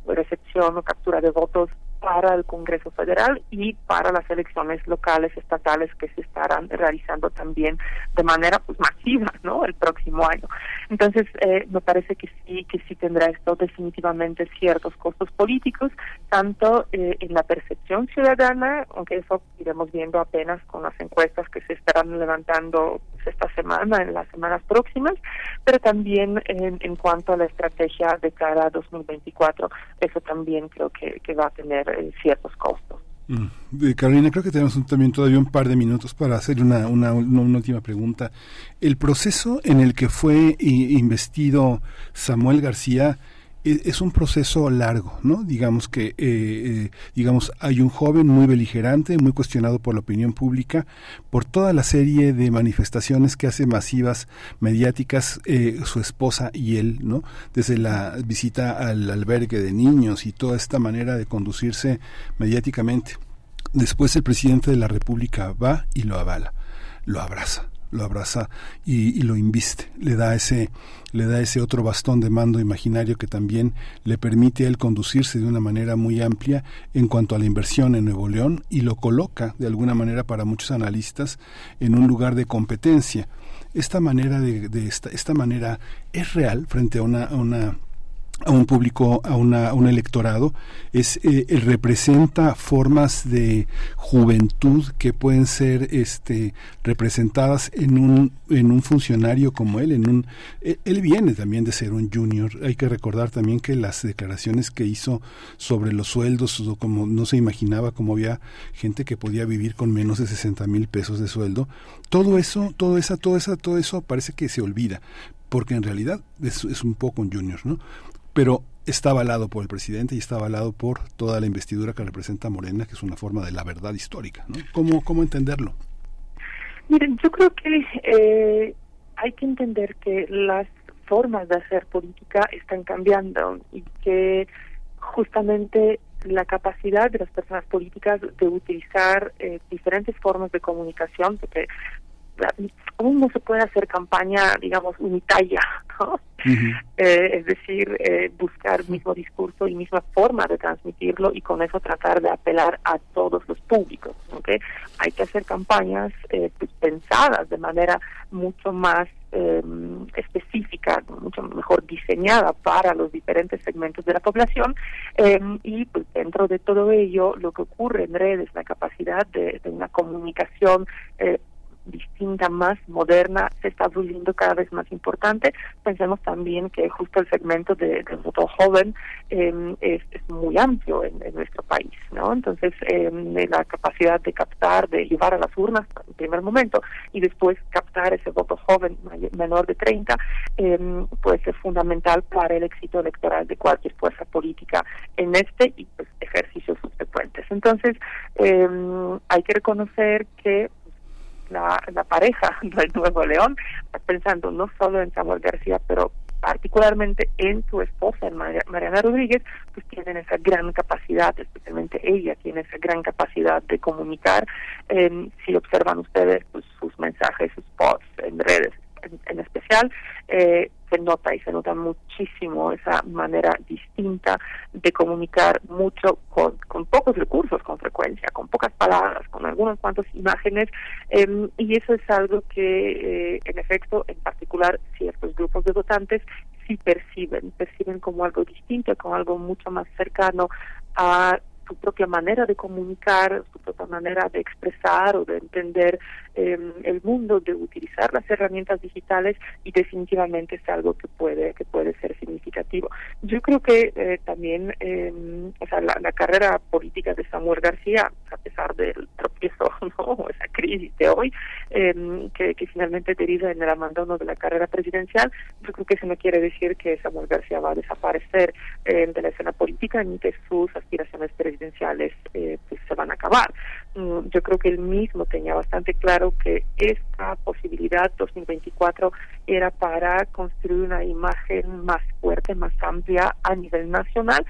recepción o captura de votos para el Congreso Federal y para las elecciones locales estatales que se estarán realizando también de manera pues masiva no el próximo año. Entonces eh, me parece que sí que sí tendrá esto definitivamente ciertos costos políticos tanto eh, en la percepción ciudadana aunque eso iremos viendo apenas con las encuestas que se estarán levantando pues, esta semana en las semanas próximas pero también en, en cuanto a la estrategia de cara a 2024 eso también creo que, que va a tener ciertos costos. Mm. Carolina, creo que tenemos también todavía un par de minutos para hacer una, última pregunta. El proceso en el que fue investido Samuel García es un proceso largo, ¿no? Digamos que, eh, eh, digamos, hay un joven muy beligerante, muy cuestionado por la opinión pública, por toda la serie de manifestaciones que hace masivas mediáticas eh, su esposa y él, ¿no? Desde la visita al albergue de niños y toda esta manera de conducirse mediáticamente. Después el presidente de la República va y lo avala, lo abraza lo abraza y, lo inviste, le da ese, le da ese otro bastón de mando imaginario que también le permite a él conducirse de una manera muy amplia en cuanto a la inversión en Nuevo León y lo coloca de alguna manera para muchos analistas en un lugar de competencia. Esta manera de, de esta, manera es real frente a una a un público, a, una, un electorado, es eh, representa formas de juventud que pueden ser este, representadas en un, en un funcionario como él. En un, e, él viene también de ser un junior. Hay que recordar también que las declaraciones que hizo sobre los sueldos, como no se imaginaba como había gente que podía vivir con menos de 60 mil pesos de sueldo, todo eso, todo esa, todo esa, todo eso parece que se olvida porque en realidad es, es un poco un junior, ¿no? Pero está avalado por el presidente y está avalado por toda la investidura que representa Morena, que es una forma de la verdad histórica. ¿no? ¿Cómo, cómo entenderlo? Miren, yo creo que eh, hay que entender que las formas de hacer política están cambiando y que justamente la capacidad de las personas políticas de utilizar eh, diferentes formas de comunicación, porque aún no se puede hacer campaña, digamos, unitaria, ¿no? eh, es decir, eh, buscar mismo discurso y misma forma de transmitirlo y con eso tratar de apelar a todos los públicos. ¿okay? Hay que hacer campañas eh, pues, pensadas de manera mucho más eh, específica, mucho mejor diseñada para los diferentes segmentos de la población em, y pues dentro de todo ello lo que ocurre en redes, la capacidad de, de una comunicación eh, distinta, más moderna, se está volviendo cada vez más importante. Pensemos también que justo el segmento de, voto joven em, es, muy amplio en, nuestro país, ¿no? Entonces, eh, la capacidad de captar, de llevar a las urnas en primer momento y después captar ese voto joven menor de 30, eh, pues es fundamental para el éxito electoral de cualquier fuerza política en este y pues ejercicios subsecuentes. Entonces, hay que reconocer que la, la pareja del Nuevo León, pensando no solo en Samuel García, pero particularmente en su esposa, en Mariana Rodríguez, pues tienen esa gran capacidad, especialmente ella tiene esa gran capacidad de comunicar. Eh, si observan ustedes pues, sus mensajes, sus posts en redes en, especial, eh, se nota y se nota muchísimo esa manera distinta de comunicar mucho con, con pocos recursos con frecuencia, con pocas palabras, con algunas cuantas imágenes. Em, y eso es algo que eh, en efecto en particular ciertos grupos de votantes sí perciben, perciben como algo distinto, como algo mucho más cercano a su propia manera de comunicar, su propia manera de expresar o de entender em, el mundo, de utilizar las herramientas digitales y definitivamente es algo que puede que puede ser significativo. Yo creo que eh, también em, o sea, la, carrera política de Samuel García, a pesar del tropiezo, ¿no? esa crisis de hoy, em, que, que finalmente deriva en el abandono de la carrera presidencial, yo creo que eso no quiere decir que Samuel García va a desaparecer de la escena política ni que sus aspiraciones presidenciales presidenciales eh, pues se van a acabar. Mm, yo creo que él mismo tenía bastante claro que esta posibilidad 2024 era para construir una imagen más fuerte, más amplia a nivel nacional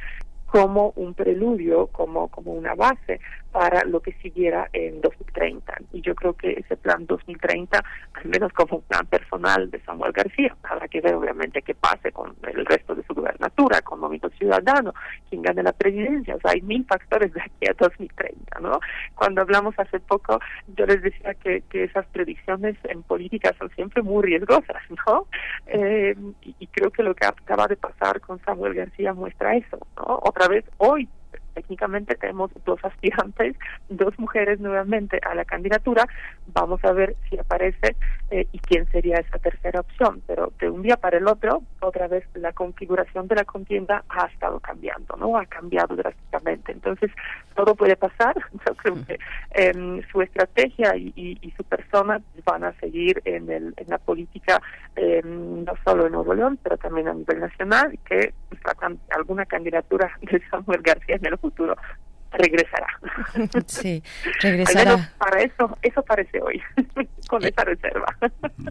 como un preludio, como, como una base para lo que siguiera en 2030. Y yo creo que ese plan 2030, al menos como un plan personal de Samuel García, habrá que ver obviamente qué pase con el resto de su gubernatura, con Movimiento Ciudadano, quien gane la presidencia. O sea, hay mil factores de aquí a 2030, ¿no? Cuando hablamos hace poco, yo les decía que, que esas predicciones en política son siempre muy riesgosas, ¿no? Eh, y, y creo que lo que acaba de pasar con Samuel García muestra eso, ¿no? Otra vez hoy técnicamente tenemos dos aspirantes, dos mujeres nuevamente a la candidatura. Vamos a ver si aparece eh, y quién sería esa tercera opción. Pero de un día para el otro, otra vez la configuración de la contienda ha estado cambiando, ¿no? Ha cambiado drásticamente. Entonces, todo puede pasar. Yo creo que em, su estrategia y, su persona van a seguir en, el, en la política, em, no solo en Nuevo León, pero también a nivel nacional, y que alguna candidatura de Samuel García en el futuro regresará. Sí, regresará. para eso, eso parece hoy, con esa reserva.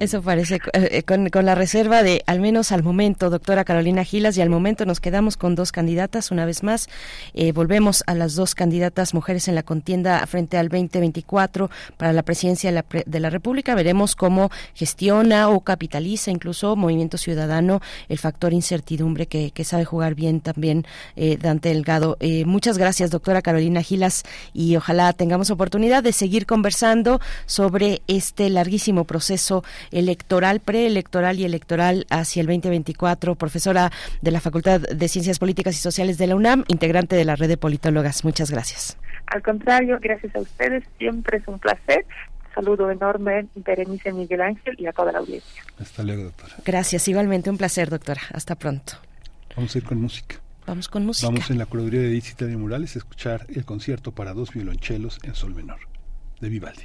Eso parece, eh, con, con, la reserva de, al menos al momento, doctora Carolina Gilas, y al momento nos quedamos con dos candidatas, una vez más. Eh, volvemos a las dos candidatas mujeres en la contienda frente al 2024 para la presidencia de la, de la República. Veremos cómo gestiona o capitaliza incluso Movimiento Ciudadano el factor incertidumbre que, que sabe jugar bien también eh, Dante Delgado. muchas gracias, doctora Carolina Carolina Gilas, y ojalá tengamos oportunidad de seguir conversando sobre este larguísimo proceso electoral, preelectoral y electoral hacia el 2024. Profesora de la Facultad de Ciencias Políticas y Sociales de la UNAM, integrante de la red de politólogas. Muchas gracias. Al contrario, gracias a ustedes. Siempre es un placer saludo enorme, Berenice Miguel Ángel y a toda la audiencia. Hasta luego, doctora. Gracias, igualmente un placer, doctora. Hasta pronto. Vamos a ir con música. Vamos con música. Vamos en la curaduría de Edith de Morales a escuchar el concierto para dos violonchelos en sol menor de Vivaldi.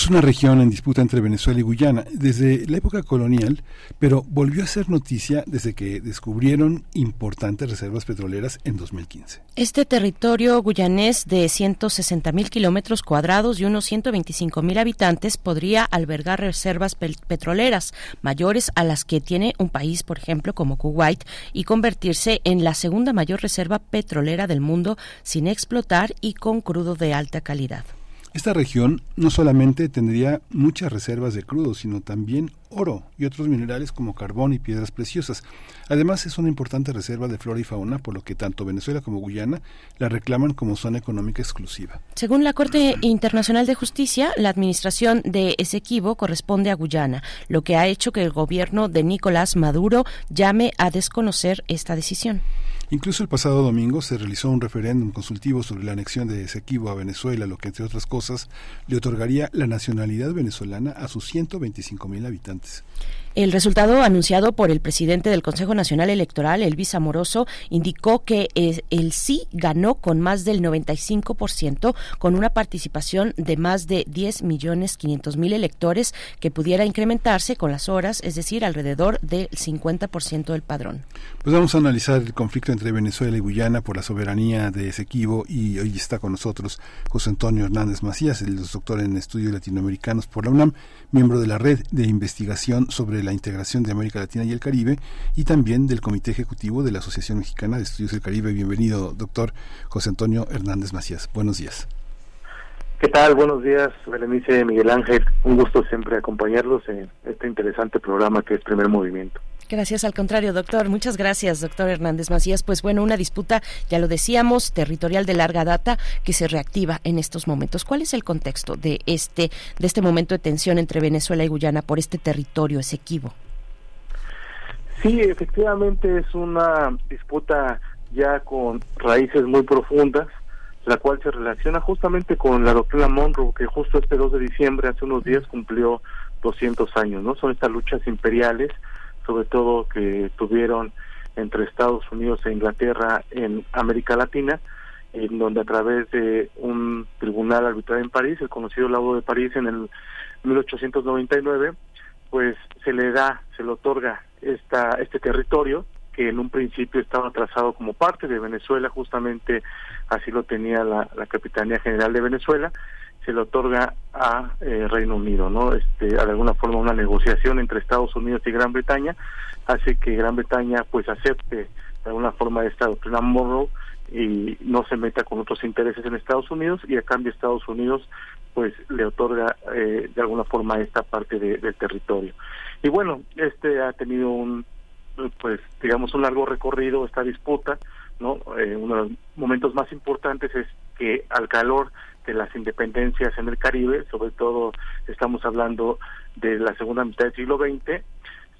es una región en disputa entre Venezuela y Guyana desde la época colonial, pero volvió a ser noticia desde que descubrieron importantes reservas petroleras en 2015. Este territorio guyanés de 160 mil kilómetros cuadrados y unos 125 mil habitantes podría albergar reservas petroleras mayores a las que tiene un país, por ejemplo, como Kuwait, y convertirse en la segunda mayor reserva petrolera del mundo sin explotar y con crudo de alta calidad. Esta región no solamente tendría muchas reservas de crudo, sino también oro y otros minerales como carbón y piedras preciosas. Además es una importante reserva de flora y fauna, por lo que tanto Venezuela como Guyana la reclaman como zona económica exclusiva. Según la Corte Internacional de Justicia, la administración de Esequibo corresponde a Guyana, lo que ha hecho que el gobierno de Nicolás Maduro llame a desconocer esta decisión. Incluso el pasado domingo se realizó un referéndum consultivo sobre la anexión de Esequibo a Venezuela, lo que entre otras cosas le otorgaría la nacionalidad venezolana a sus 125 mil habitantes. El resultado anunciado por el presidente del Consejo Nacional Electoral, Elvis Amoroso, indicó que el sí ganó con más del 95%, con una participación de más de 10 millones 500 mil electores que pudiera incrementarse con las horas, es decir, alrededor del 50% del padrón. Pues vamos a analizar el conflicto entre Venezuela y Guyana por la soberanía de Esequibo y hoy está con nosotros José Antonio Hernández Macías, el doctor en estudios latinoamericanos por la UNAM, miembro de la red de investigación sobre la integración de América Latina y el Caribe y también del Comité Ejecutivo de la Asociación Mexicana de Estudios del Caribe. Bienvenido, doctor José Antonio Hernández Macías. Buenos días. ¿Qué tal? Buenos días, Berenice Miguel Ángel. Un gusto siempre acompañarlos en este interesante programa que es Primer Movimiento. Gracias, al contrario, doctor. Muchas gracias, doctor Hernández Macías. Pues bueno, una disputa, ya lo decíamos, territorial de larga data que se reactiva en estos momentos. ¿Cuál es el contexto de este, de este momento de tensión entre Venezuela y Guyana por este territorio esequivo? Sí, efectivamente es una disputa ya con raíces muy profundas, la cual se relaciona justamente con la doctrina Monroe, que justo este 2 de diciembre, hace unos días, cumplió 200 años, ¿no? Son estas luchas imperiales sobre todo que tuvieron entre Estados Unidos e Inglaterra en América Latina, en donde a través de un tribunal arbitral en París, el conocido Laudo de París en el 1899, pues se le da, se le otorga esta, este territorio que en un principio estaba trazado como parte de Venezuela, justamente así lo tenía la, la Capitanía General de Venezuela, se le otorga a eh, Reino Unido, ¿no? Este, de alguna forma una negociación entre Estados Unidos y Gran Bretaña hace que Gran Bretaña pues acepte de alguna forma esta doctrina Monroe y no se meta con otros intereses en Estados Unidos y a cambio Estados Unidos pues le otorga eh, de alguna forma esta parte del territorio. Y bueno, este ha tenido un pues digamos un largo recorrido esta disputa, ¿no? Eh, uno de los momentos más importantes es que al calor de las independencias en el Caribe, sobre todo estamos hablando de la segunda mitad del siglo XX,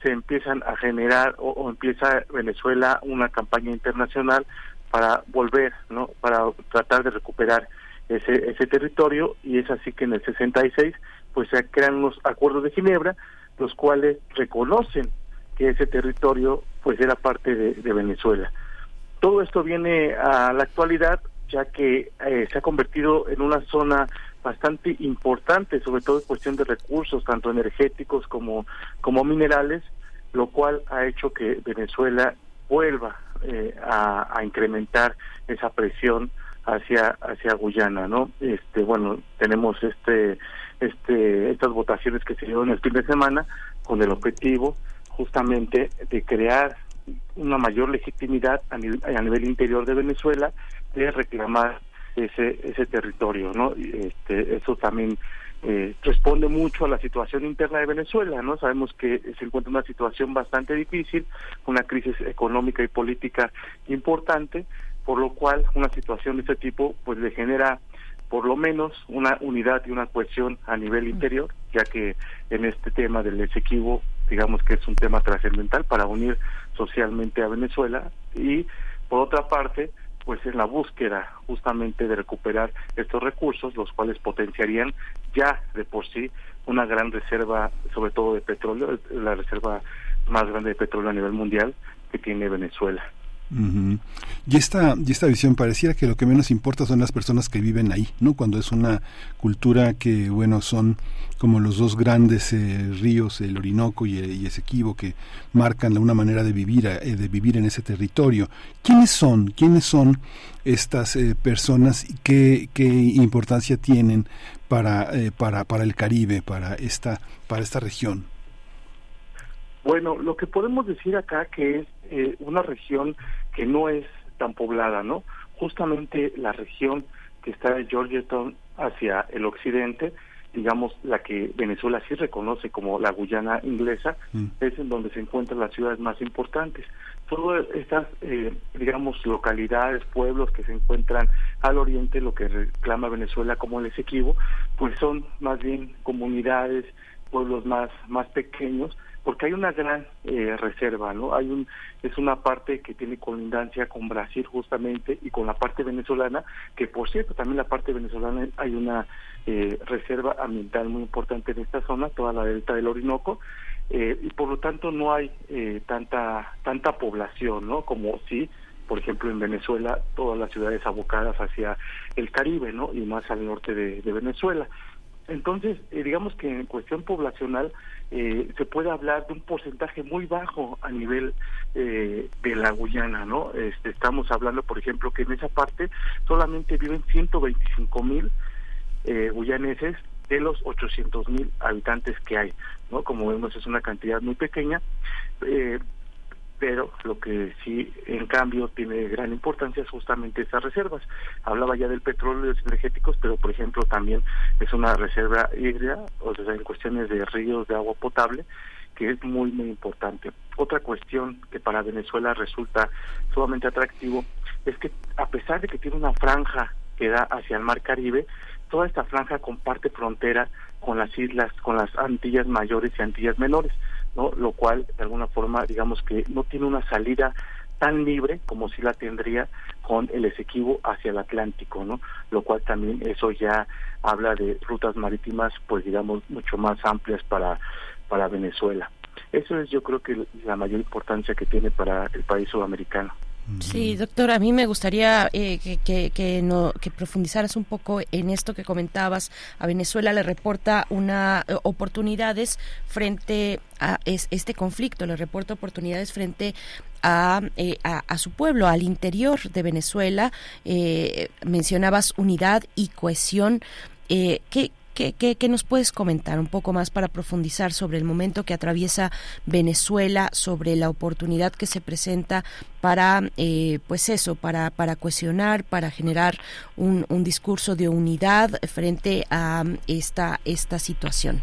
se empiezan a generar o, empieza Venezuela una campaña internacional para volver, ¿no? Para tratar de recuperar ese ese territorio y es así que en el 66 pues se crean unos acuerdos de Ginebra los cuales reconocen que ese territorio pues era parte de Venezuela. Todo esto viene a la actualidad ya que eh, se ha convertido en una zona bastante importante, sobre todo en cuestión de recursos, tanto energéticos como, como minerales, lo cual ha hecho que Venezuela vuelva eh, a, incrementar esa presión hacia hacia Guyana, ¿no? Este, bueno, tenemos este este estas votaciones que se dieron el fin de semana con el objetivo justamente de crear una mayor legitimidad a nivel, a nivel interior de Venezuela de reclamar ese ese territorio, ¿no? Este, eso también eh, responde mucho a la situación interna de Venezuela, ¿no? Sabemos que se encuentra una situación bastante difícil, una crisis económica y política importante, por lo cual una situación de este tipo pues le genera por lo menos una unidad y una cohesión a nivel interior, ya que en este tema del Esequibo, digamos que es un tema trascendental para unir socialmente a Venezuela y por otra parte, pues en la búsqueda justamente de recuperar estos recursos, los cuales potenciarían ya de por sí una gran reserva, sobre todo de petróleo, la reserva más grande de petróleo a nivel mundial que tiene Venezuela. Y esta, y esta visión pareciera que lo que menos importa son las personas que viven ahí, ¿no? Cuando es una cultura que, bueno, son como los dos grandes eh, ríos, el Orinoco y, el, Esequibo, que marcan una manera de vivir, eh, de vivir en ese territorio. ¿Quiénes son? ¿Quiénes son estas eh, personas y qué, qué importancia tienen para, para, para el Caribe, para esta, para esta región? Bueno, lo que podemos decir acá que es una región que no es tan poblada, ¿no? Justamente la región que está de Georgetown hacia el occidente, digamos la que Venezuela sí reconoce como la Guyana inglesa, mm. es en donde se encuentran las ciudades más importantes. Todas estas, eh, digamos, localidades, pueblos que se encuentran al oriente, lo que reclama Venezuela como el Esequibo, pues son más bien comunidades, pueblos más, más pequeños, porque hay una gran eh, reserva, ¿no? Hay un es una parte que tiene colindancia con Brasil justamente y con la parte venezolana, que por cierto también la parte venezolana hay una eh, reserva ambiental muy importante en esta zona, toda la delta del Orinoco, eh, y por lo tanto no hay tanta tanta población, ¿no? Como si por ejemplo en Venezuela todas las ciudades abocadas hacia el Caribe, ¿no? Y más al norte de Venezuela. Entonces, digamos que en cuestión poblacional eh, se puede hablar de un porcentaje muy bajo a nivel eh, de la Guyana, ¿no? Este, estamos hablando, por ejemplo, que en esa parte solamente viven 125 mil eh, guyaneses de los 800 mil habitantes que hay, ¿no? Como vemos es una cantidad muy pequeña. Pero lo que sí, en cambio, tiene gran importancia es justamente esas reservas. Hablaba ya del petróleo y los energéticos, pero por ejemplo también es una reserva hídrica, o sea, en cuestiones de ríos de agua potable, que es muy, muy importante. Otra cuestión que para Venezuela resulta sumamente atractivo es que a pesar de que tiene una franja que da hacia el mar Caribe, toda esta franja comparte frontera con las islas, con las Antillas mayores y Antillas menores. ¿No? Lo cual, de alguna forma, digamos que no tiene una salida tan libre como si la tendría con el Esequibo hacia el Atlántico, ¿no? Lo cual también eso ya habla de rutas marítimas, pues digamos, mucho más amplias para, para Venezuela. Eso es yo creo que la mayor importancia que tiene para el país sudamericano. Sí, doctor, a mí me gustaría eh, que, que, no, que profundizaras un poco en esto que comentabas. A Venezuela le reporta una eh, oportunidades frente a este conflicto, le reporta oportunidades frente a, eh, a, su pueblo, al interior de Venezuela. mencionabas unidad y cohesión. ¿qué, ¿Qué, nos puedes comentar un poco más para profundizar sobre el momento que atraviesa Venezuela, sobre la oportunidad que se presenta para, eh, pues eso, para, para cohesionar, para generar un, un discurso de unidad frente a esta, esta situación?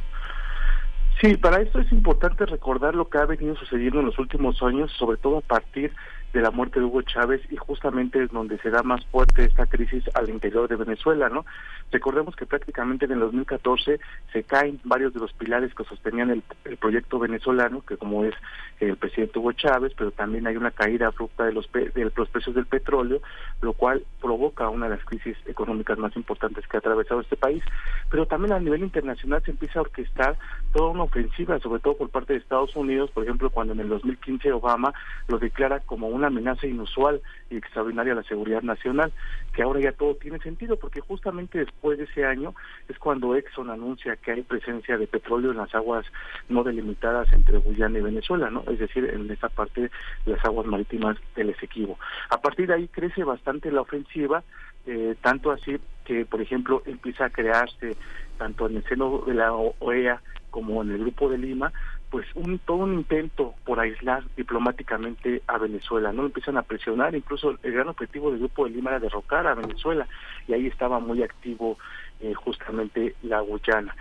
Sí, para esto es importante recordar lo que ha venido sucediendo en los últimos años, sobre todo a partir de la muerte de Hugo Chávez y justamente es donde se da más fuerte esta crisis al interior de Venezuela, ¿no? Recordemos que prácticamente en el 2014 se caen varios de los pilares que sostenían el, proyecto venezolano, que como es el presidente Hugo Chávez, pero también hay una caída fruta de los, de los precios del petróleo, lo cual provoca una de las crisis económicas más importantes que ha atravesado este país, pero también a nivel internacional se empieza a orquestar toda una ofensiva, sobre todo por parte de Estados Unidos, por ejemplo, cuando en el 2015 Obama lo declara como una amenaza inusual y extraordinaria a la seguridad nacional, que ahora ya todo tiene sentido, porque justamente después de ese año es cuando Exxon anuncia que hay presencia de petróleo en las aguas no delimitadas entre Guyana y Venezuela, ¿no? Es decir, en esa parte de las aguas marítimas del Esequibo. A partir de ahí crece bastante la ofensiva, eh, tanto así que, por ejemplo, empieza a crearse tanto en el seno de la OEA como en el Grupo de Lima, pues un todo un intento por aislar diplomáticamente a Venezuela, no empiezan a presionar, incluso el gran objetivo del grupo de Lima era derrocar a Venezuela y ahí estaba muy activo eh, justamente la Guyana.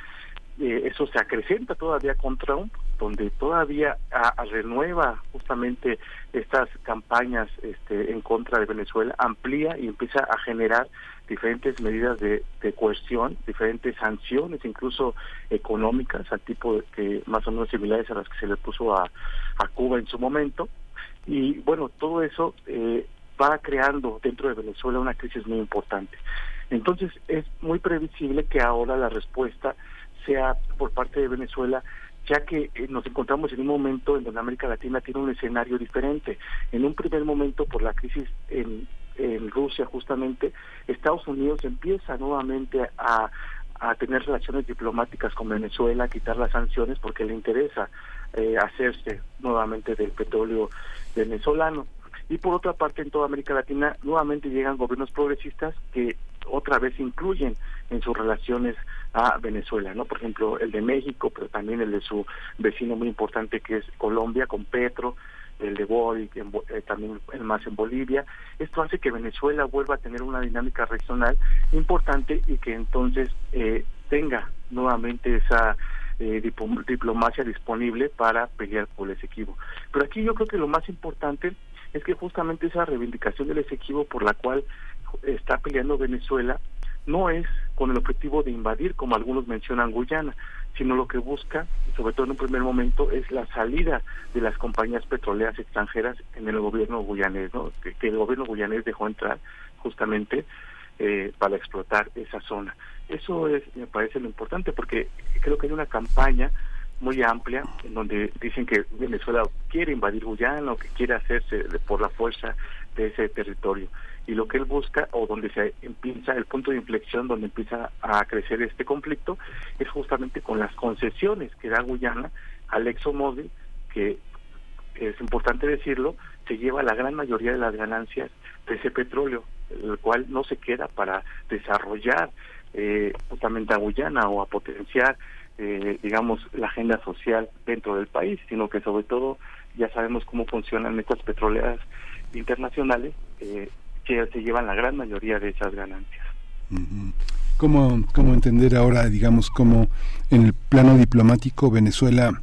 Eh, eso se acrecenta todavía con Trump, donde todavía renueva justamente estas campañas este, en contra de Venezuela, amplía y empieza a generar diferentes medidas de, de coerción, diferentes sanciones, incluso económicas, al tipo de, que más o menos similares a las que se le puso a, Cuba en su momento. Y bueno, todo eso eh, va creando dentro de Venezuela una crisis muy importante. Entonces es muy previsible que ahora la respuesta sea por parte de Venezuela ya que eh, nos encontramos en un momento en donde América Latina tiene un escenario diferente. En un primer momento, por la crisis en, en Rusia justamente, Estados Unidos empieza nuevamente a, a tener relaciones diplomáticas con Venezuela, a quitar las sanciones porque le interesa eh, hacerse nuevamente del petróleo venezolano. Y por otra parte, en toda América Latina nuevamente llegan gobiernos progresistas que otra vez incluyen en sus relaciones a Venezuela, ¿no? Por ejemplo, el de México, pero también el de su vecino muy importante que es Colombia con Petro, el de Boric, eh, también el más en Bolivia. Esto hace que Venezuela vuelva a tener una dinámica regional importante y que entonces eh, tenga nuevamente esa eh, diplomacia disponible para pelear por el Esequibo. Pero aquí yo creo que lo más importante es que justamente esa reivindicación del Esequibo por la cual está peleando Venezuela no es con el objetivo de invadir, como algunos mencionan, Guyana, sino lo que busca, sobre todo en un primer momento, es la salida de las compañías petroleras extranjeras en el gobierno guyanés, ¿no? que, el gobierno guyanés dejó entrar justamente eh, para explotar esa zona. Eso es, me parece lo importante, porque creo que hay una campaña muy amplia en donde dicen que Venezuela quiere invadir Guyana o que quiere hacerse por la fuerza de ese territorio y lo que él busca o donde se empieza el punto de inflexión donde empieza a crecer este conflicto es justamente con las concesiones que da Guyana al ExxonMobil que es importante decirlo se lleva la gran mayoría de las ganancias de ese petróleo el cual no se queda para desarrollar eh, justamente a Guyana o a potenciar eh, digamos la agenda social dentro del país sino que sobre todo ya sabemos cómo funcionan estas petroleras internacionales eh, que se llevan la gran mayoría de esas ganancias. ¿Cómo, ¿Cómo entender ahora, digamos, cómo en el plano diplomático Venezuela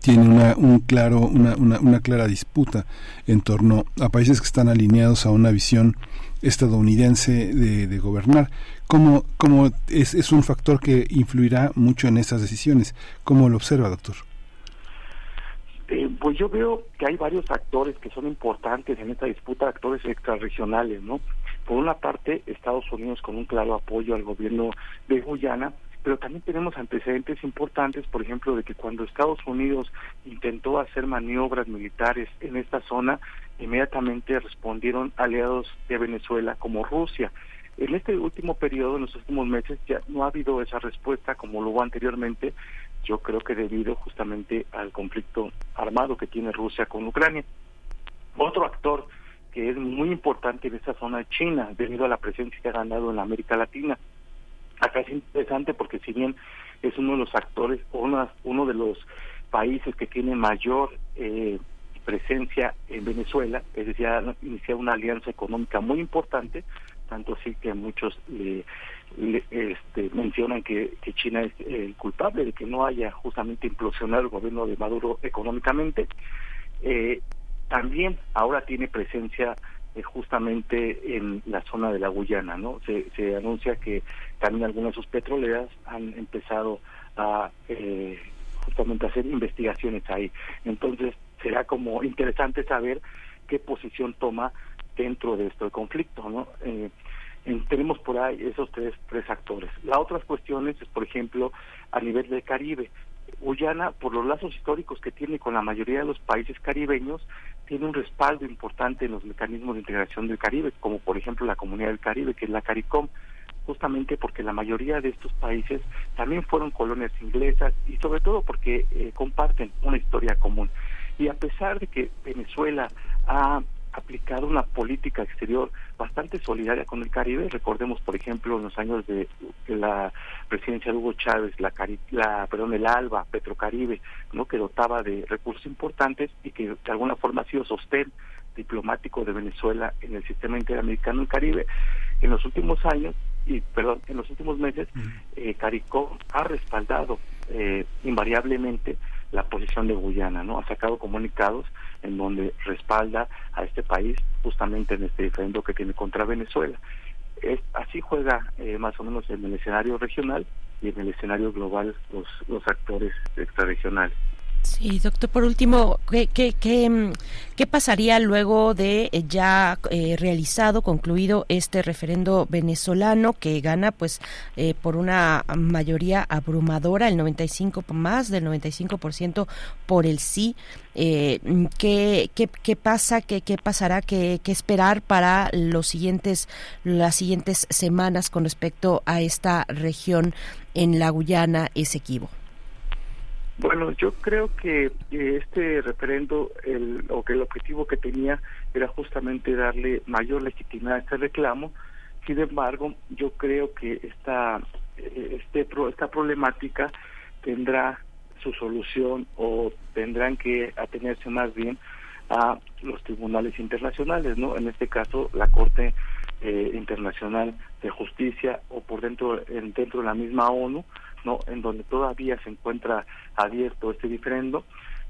tiene una, un claro, una, una, clara disputa en torno a países que están alineados a una visión estadounidense de, de gobernar. ¿Cómo, cómo es, es un factor que influirá mucho en esas decisiones? ¿Cómo lo observa, doctor? Eh, pues yo veo que hay varios actores que son importantes en esta disputa, actores extrarregionales, ¿no? Por una parte, Estados Unidos con un claro apoyo al gobierno de Guyana, pero también tenemos antecedentes importantes, por ejemplo, de que cuando Estados Unidos intentó hacer maniobras militares en esta zona, inmediatamente respondieron aliados de Venezuela como Rusia. En este último periodo, en los últimos meses, ya no ha habido esa respuesta como lo hubo anteriormente, yo creo que debido justamente al conflicto armado que tiene Rusia con Ucrania. Otro actor que es muy importante en esta zona es China, debido a la presencia que ha ganado en América Latina. Acá es interesante porque si bien es uno de los actores, uno, uno de los países que tiene mayor eh, presencia en Venezuela, es decir, ha iniciado una alianza económica muy importante, tanto así que muchos este, mencionan que, China es el culpable de que no haya justamente implosionado el gobierno de Maduro económicamente. Eh, también ahora tiene presencia eh, justamente en la zona de la Guyana, ¿no? Se, se anuncia que también algunas de sus petroleras han empezado a eh, justamente hacer investigaciones ahí. Entonces será como interesante saber qué posición toma dentro de este conflicto, ¿no? Eh, tenemos por ahí esos tres, tres actores. La otra cuestión es, por ejemplo, a nivel del Caribe. Guyana, por los lazos históricos que tiene con la mayoría de los países caribeños, tiene un respaldo importante en los mecanismos de integración del Caribe, como por ejemplo la Comunidad del Caribe, que es la CARICOM, justamente porque la mayoría de estos países también fueron colonias inglesas y sobre todo porque eh, comparten una historia común. Y a pesar de que Venezuela ha aplicado una política exterior bastante solidaria con el Caribe. Recordemos, por ejemplo, en los años de, la presidencia de Hugo Chávez, la, la perdón, el ALBA, Petrocaribe, ¿no? que dotaba de recursos importantes y que de alguna forma ha sido sostén diplomático de Venezuela en el sistema interamericano del Caribe. En los últimos años, y perdón, en los últimos meses, eh, CARICOM ha respaldado eh, invariablemente la posición de Guyana, ¿no? Ha sacado comunicados en donde respalda a este país justamente en este diferendo que tiene contra Venezuela. Es, así juega eh, más o menos en el escenario regional y en el escenario global los, los actores extrarregionales. Sí, doctor, por último, ¿qué, qué, qué, mm, pasaría luego de eh, ya eh, realizado, concluido este referendo venezolano que gana pues eh, por una mayoría abrumadora, el 95 más del 95% por el sí? Eh, ¿qué, qué, qué, pasa? ¿Qué, qué pasará? ¿Qué, ¿Qué esperar para los siguientes, las siguientes semanas con respecto a esta región en la Guyana Esequibo? Bueno, yo creo que este referendo, el, o que el objetivo que tenía era justamente darle mayor legitimidad a este reclamo. Sin embargo, yo creo que esta, este, esta problemática tendrá su solución o tendrán que atenerse más bien a los tribunales internacionales, ¿no? En este caso, la Corte eh, Internacional de Justicia o por dentro, dentro de la misma ONU, no en donde todavía se encuentra abierto este diferendo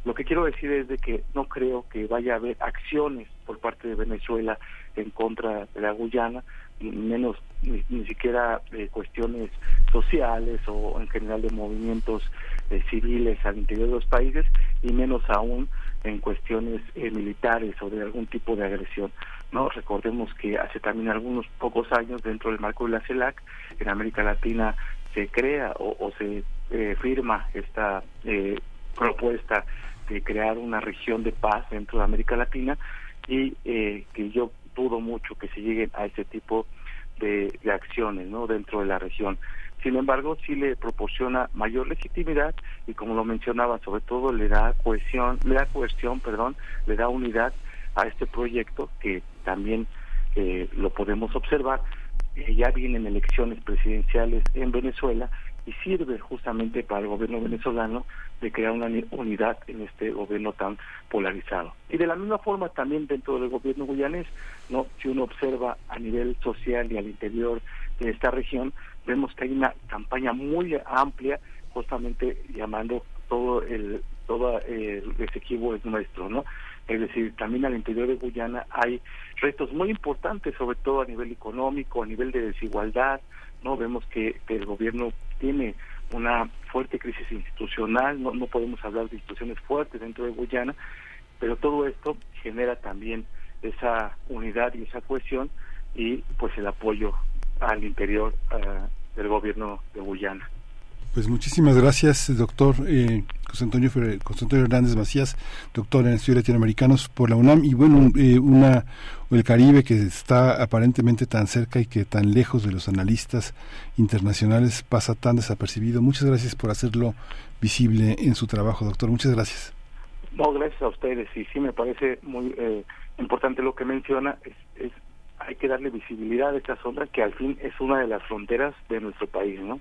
lo que quiero decir es de que no creo que vaya a haber acciones por parte de Venezuela en contra de la Guyana menos ni, siquiera de cuestiones sociales o en general de movimientos eh, civiles al interior de los países y menos aún en cuestiones eh, militares o de algún tipo de agresión. no Recordemos que hace también algunos pocos años dentro del marco de la CELAC en América Latina se crea o, se eh, firma esta eh, propuesta de crear una región de paz dentro de América Latina y eh, que yo dudo mucho que se lleguen a ese tipo de, acciones no dentro de la región. Sin embargo sí le proporciona mayor legitimidad y como lo mencionaba sobre todo le da cohesión le da cohesión perdón le da unidad a este proyecto que también lo podemos observar eh, ya vienen elecciones presidenciales en Venezuela y sirve justamente para el gobierno venezolano de crear una unidad en este gobierno tan polarizado. Y de la misma forma también dentro del gobierno guyanés, no si uno observa a nivel social y al interior de esta región, vemos que hay una campaña muy amplia justamente llamando todo el todo el equipo es nuestro, ¿no? Es decir, también al interior de Guyana hay retos muy importantes, sobre todo a nivel económico, a nivel de desigualdad, ¿no? Vemos que, el gobierno tiene una fuerte crisis institucional, no, no podemos hablar de instituciones fuertes dentro de Guyana, pero todo esto genera también esa unidad y esa cohesión y pues el apoyo al interior ah, del gobierno de Guyana. Pues muchísimas gracias, doctor eh, José, Antonio, Hernández Macías, doctor en estudios latinoamericanos por la UNAM y bueno, eh, una el Caribe que está aparentemente tan cerca y que tan lejos de los analistas internacionales pasa tan desapercibido. Muchas gracias por hacerlo visible en su trabajo, doctor. Muchas gracias. No, gracias a ustedes y sí me parece muy eh, importante lo que menciona. es hay que darle visibilidad a esta zona que al fin es una de las fronteras de nuestro país, ¿no?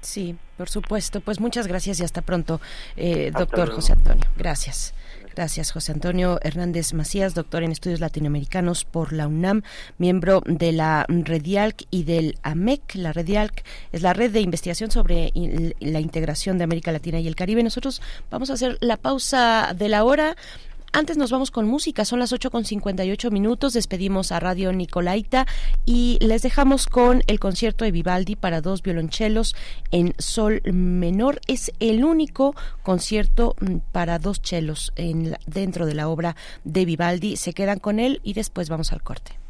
Sí, por supuesto. Pues muchas gracias y hasta pronto, eh, doctor José Antonio. Gracias. Gracias, José Antonio Hernández Macías, doctor en estudios latinoamericanos por la UNAM, miembro de la REDIALC y del AMEC. La REDIALC es la red de investigación sobre la integración de América Latina y el Caribe. Nosotros vamos a hacer la pausa de la hora. Antes nos vamos con música, son las 8 con 58 minutos, despedimos a Radio Nicolaita y les dejamos con el concierto de Vivaldi para dos violonchelos en sol menor. Es el único concierto mm, para dos chelos en, dentro de la obra de Vivaldi. Se quedan con él y después vamos al corte.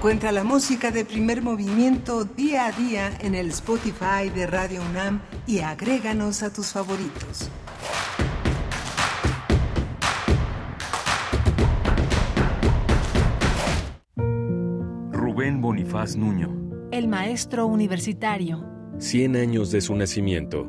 Encuentra la música de primer movimiento día a día en el Spotify de Radio UNAM y agréganos a tus favoritos. Rubén Bonifaz Nuño. El maestro universitario. 100 años de su nacimiento.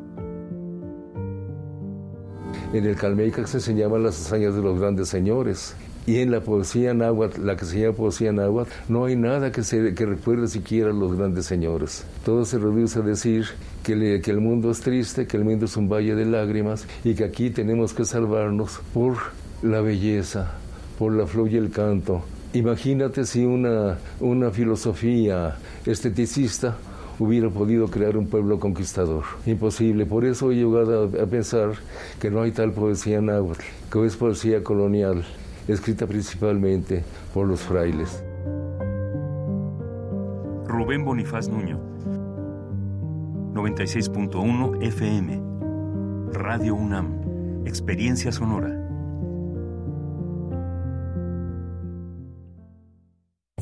En el Calmeica se enseñaban las hazañas de los grandes señores. Y en la poesía náhuatl, la que se llama poesía náhuatl, no hay nada que, se, que recuerde siquiera a los grandes señores. Todo se reduce a decir que, que el mundo es triste, que el mundo es un valle de lágrimas y que aquí tenemos que salvarnos por la belleza, por la flor y el canto. Imagínate si una, una filosofía esteticista hubiera podido crear un pueblo conquistador. Imposible. Por eso he llegado a, a pensar que no hay tal poesía náhuatl, que es poesía colonial escrita principalmente por los frailes. Rubén Bonifaz Nuño, 96.1 FM, Radio UNAM, Experiencia Sonora.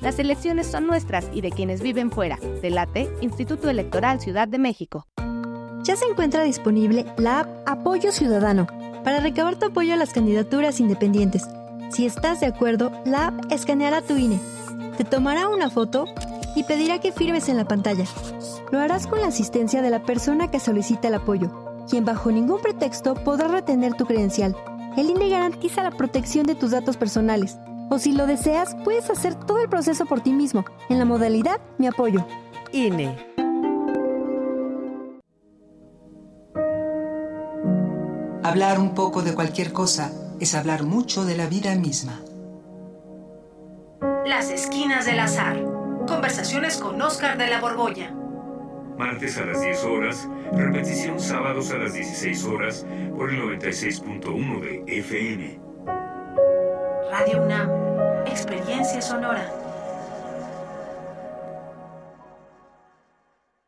Las elecciones son nuestras y de quienes viven fuera. Delate, Instituto Electoral Ciudad de México. Ya se encuentra disponible la app Apoyo Ciudadano para recabar tu apoyo a las candidaturas independientes. Si estás de acuerdo, la app escaneará tu INE, te tomará una foto y pedirá que firmes en la pantalla. Lo harás con la asistencia de la persona que solicita el apoyo, quien bajo ningún pretexto podrá retener tu credencial. El INE garantiza la protección de tus datos personales. O si lo deseas, puedes hacer todo el proceso por ti mismo, en la modalidad Mi apoyo. INE. Hablar un poco de cualquier cosa es hablar mucho de la vida misma. Las esquinas del azar. Conversaciones con Oscar de la Borbolla. Martes a las 10 horas, repetición sábados a las 16 horas por el 96.1 de FM. Radio UNAM. Experiencia sonora.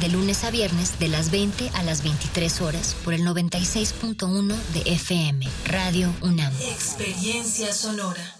De lunes a viernes, de las 20 a las 23 horas, por el 96.1 de FM, Radio UNAM. Experiencia sonora.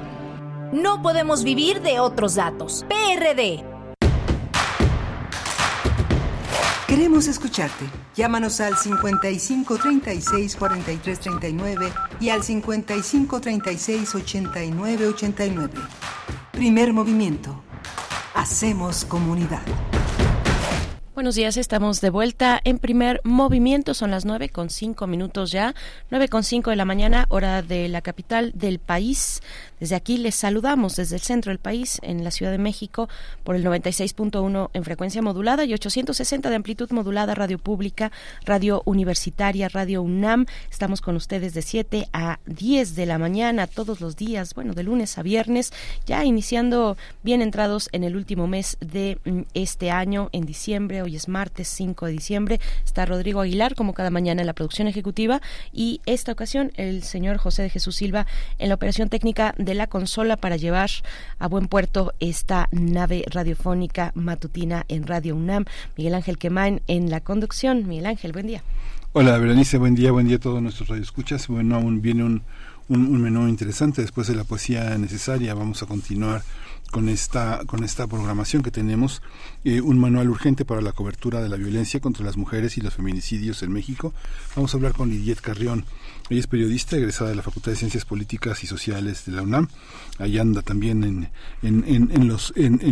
No podemos vivir de otros datos. PRD. Queremos escucharte. Llámanos al 55 36 43 39 y al 55 36 89 89. Primer movimiento. Hacemos comunidad. Buenos días, estamos de vuelta en primer movimiento. Son las nueve con cinco minutos ya, nueve con cinco de la mañana, hora de la capital del país. Desde aquí les saludamos desde el centro del país, en la Ciudad de México, por el 96.1 en frecuencia modulada y 860 de amplitud modulada, radio pública, radio universitaria, radio UNAM. Estamos con ustedes de 7 a 10 de la mañana todos los días, bueno, de lunes a viernes, ya iniciando bien entrados en el último mes de mm, este año, en diciembre Hoy es martes 5 de diciembre. Está Rodrigo Aguilar, como cada mañana, en la producción ejecutiva. Y esta ocasión, el señor José de Jesús Silva en la operación técnica de la consola para llevar a buen puerto esta nave radiofónica matutina en Radio UNAM. Miguel Ángel Quemain en la conducción. Miguel Ángel, buen día. Hola, Berenice, buen día, buen día a todos nuestros radioescuchas. Bueno, aún viene un, un, un menú interesante después de la poesía necesaria. Vamos a continuar con esta, con esta programación que tenemos, eh, un manual urgente para la cobertura de la violencia contra las mujeres y los feminicidios en México. Vamos a hablar con Lidiet Carrión. Ella es periodista, egresada de la Facultad de Ciencias Políticas y Sociales de la UNAM. Ahí anda también en,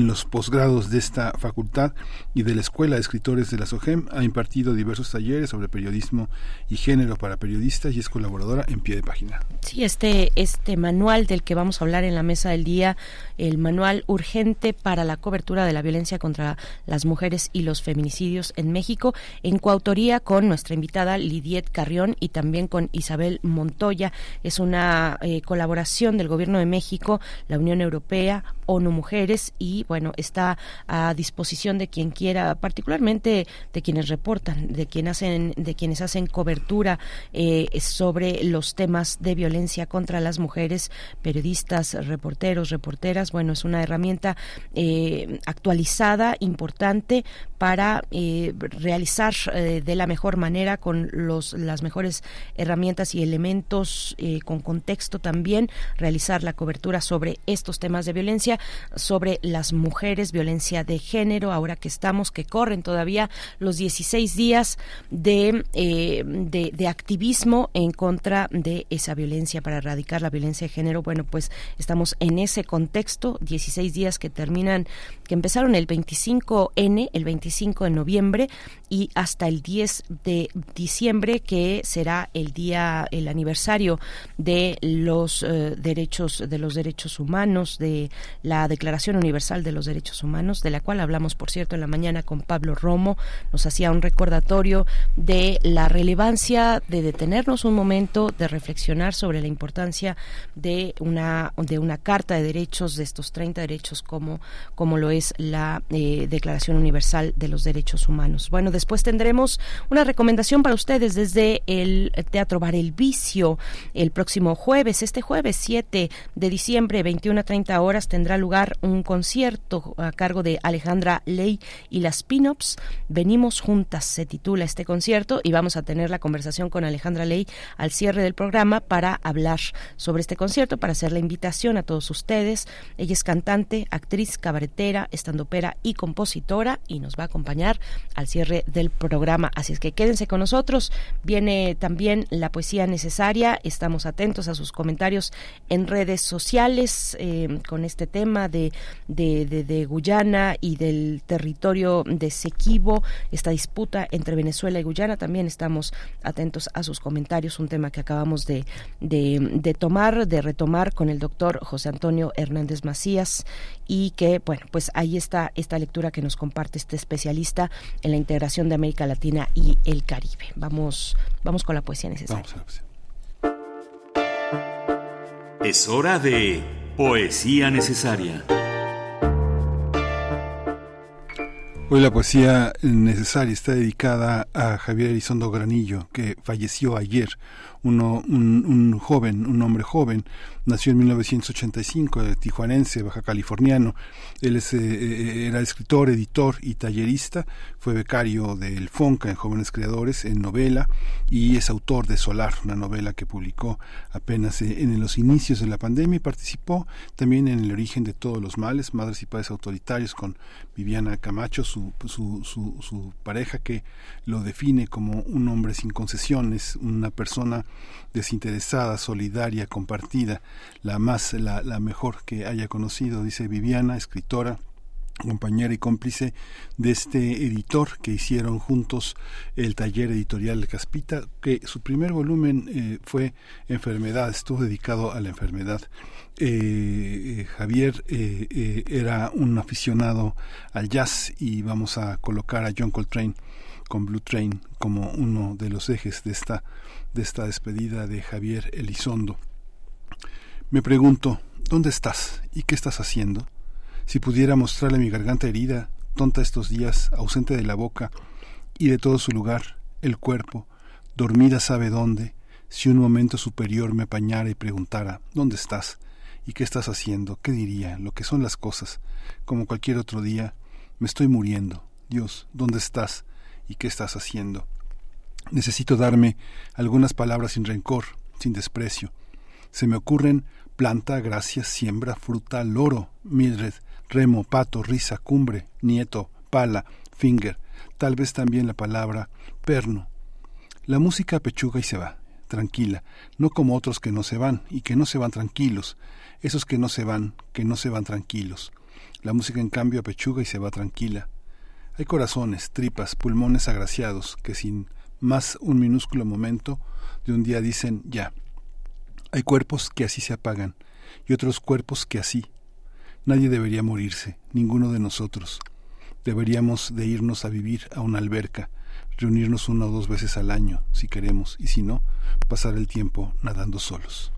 los posgrados de esta facultad y de la Escuela de Escritores de la SOGEM. Ha impartido diversos talleres sobre periodismo y género para periodistas y es colaboradora en pie de página. Sí, este, este manual del que vamos a hablar en la mesa del día, el manual urgente para la cobertura de la violencia contra las mujeres y los feminicidios en México, en coautoría con nuestra invitada Lidiet Carrión y también con Isabel Montoya. Es una eh, colaboración del Gobierno de México, la Unión Europea, ONU Mujeres y bueno, está a disposición de quien quiera, particularmente de quienes reportan, de quienes hacen, de quienes hacen cobertura eh, sobre los temas de violencia contra las mujeres, periodistas, reporteros, reporteras. Bueno, es una herramienta eh, actualizada, importante para realizar de la mejor manera con los las mejores herramientas y elementos eh, con contexto también, realizar la cobertura sobre estos temas de violencia, sobre las mujeres, violencia de género, ahora que estamos, que corren todavía los 16 días de, eh, de, de activismo en contra de esa violencia, para erradicar la violencia de género. Bueno, pues estamos en ese contexto, 16 días que terminan, que empezaron el 25N, el 25 de noviembre, y hasta el 10 de diciembre, que será el día el aniversario de los eh, derechos de los derechos humanos de la Declaración Universal de los Derechos Humanos de la cual hablamos por cierto en la mañana con Pablo Romo nos hacía un recordatorio de la relevancia de detenernos un momento de reflexionar sobre la importancia de una de una carta de derechos de estos 30 derechos como como lo es la eh, Declaración Universal de los Derechos Humanos. Bueno después tendremos una recomendación para ustedes desde el Teatro Bar Vicio el próximo jueves. Este jueves 7 de diciembre, 21 a 30 horas, tendrá lugar un concierto a cargo de Alejandra Ley y las Pinops. Venimos juntas, se titula este concierto, y vamos a tener la conversación con Alejandra Ley al cierre del programa para hablar sobre este concierto, para hacer la invitación a todos ustedes. Ella es cantante, actriz, cabaretera, estandopera y compositora y nos va a acompañar al cierre del programa. Así es que quédense con nosotros. Viene también la poesía necesaria. Estamos atentos a sus comentarios en redes sociales eh, con este tema de, Guyana y del territorio de Sequibo, esta disputa entre Venezuela y Guyana. También estamos atentos a sus comentarios, un tema que acabamos de, de tomar, de retomar con el doctor José Antonio Hernández Macías y que, bueno, pues ahí está esta lectura que nos comparte este especialista en la integración de América Latina y el Caribe. Vamos, vamos con la poesía necesaria. Es hora de poesía necesaria. Hoy la poesía necesaria está dedicada a Javier Elizondo Granillo, que falleció ayer, uno, un, un, joven, un hombre joven, nació en 1985, tijuanense, baja californiano. Él es, eh, eh, era escritor, editor y tallerista, fue becario del FONCA en Jóvenes Creadores en novela y es autor de Solar, una novela que publicó apenas eh, en los inicios de la pandemia y participó también en El origen de todos los males, Madres y Padres Autoritarios con Viviana Camacho, su, su, su, su pareja que lo define como un hombre sin concesiones, una persona desinteresada, solidaria, compartida, la más, la, mejor que haya conocido, dice Viviana, escritora, compañera y cómplice de este editor que hicieron juntos el taller editorial Caspita, que su primer volumen eh, fue Enfermedad, estuvo dedicado a la enfermedad. Eh, eh, Javier era un aficionado al jazz y vamos a colocar a John Coltrane con Blue Train como uno de los ejes de esta de esta despedida de Javier Elizondo. Me pregunto, ¿dónde estás y qué estás haciendo? Si pudiera mostrarle mi garganta herida, tonta estos días, ausente de la boca y de todo su lugar, el cuerpo, dormida sabe dónde, si un momento superior me apañara y preguntara, ¿dónde estás? ¿Y qué estás haciendo? ¿Qué diría? Lo que son las cosas. Como cualquier otro día, me estoy muriendo. Dios, ¿dónde estás? ¿Y qué estás haciendo? Necesito darme algunas palabras sin rencor, sin desprecio. Se me ocurren planta, gracia, siembra, fruta, loro, Mildred, remo, pato, risa, cumbre, nieto, pala, finger, tal vez también la palabra perno. La música pechuga y se va, tranquila, no como otros que no se van y que no se van tranquilos, esos que no se van, que no se van tranquilos. La música en cambio apechuga y se va tranquila. Hay corazones, tripas, pulmones agraciados que sin más un minúsculo momento de un día dicen ya. Hay cuerpos que así se apagan y otros cuerpos que así. Nadie debería morirse, ninguno de nosotros. Deberíamos de irnos a vivir a una alberca, reunirnos una o dos veces al año, si queremos, y si no, pasar el tiempo nadando solos.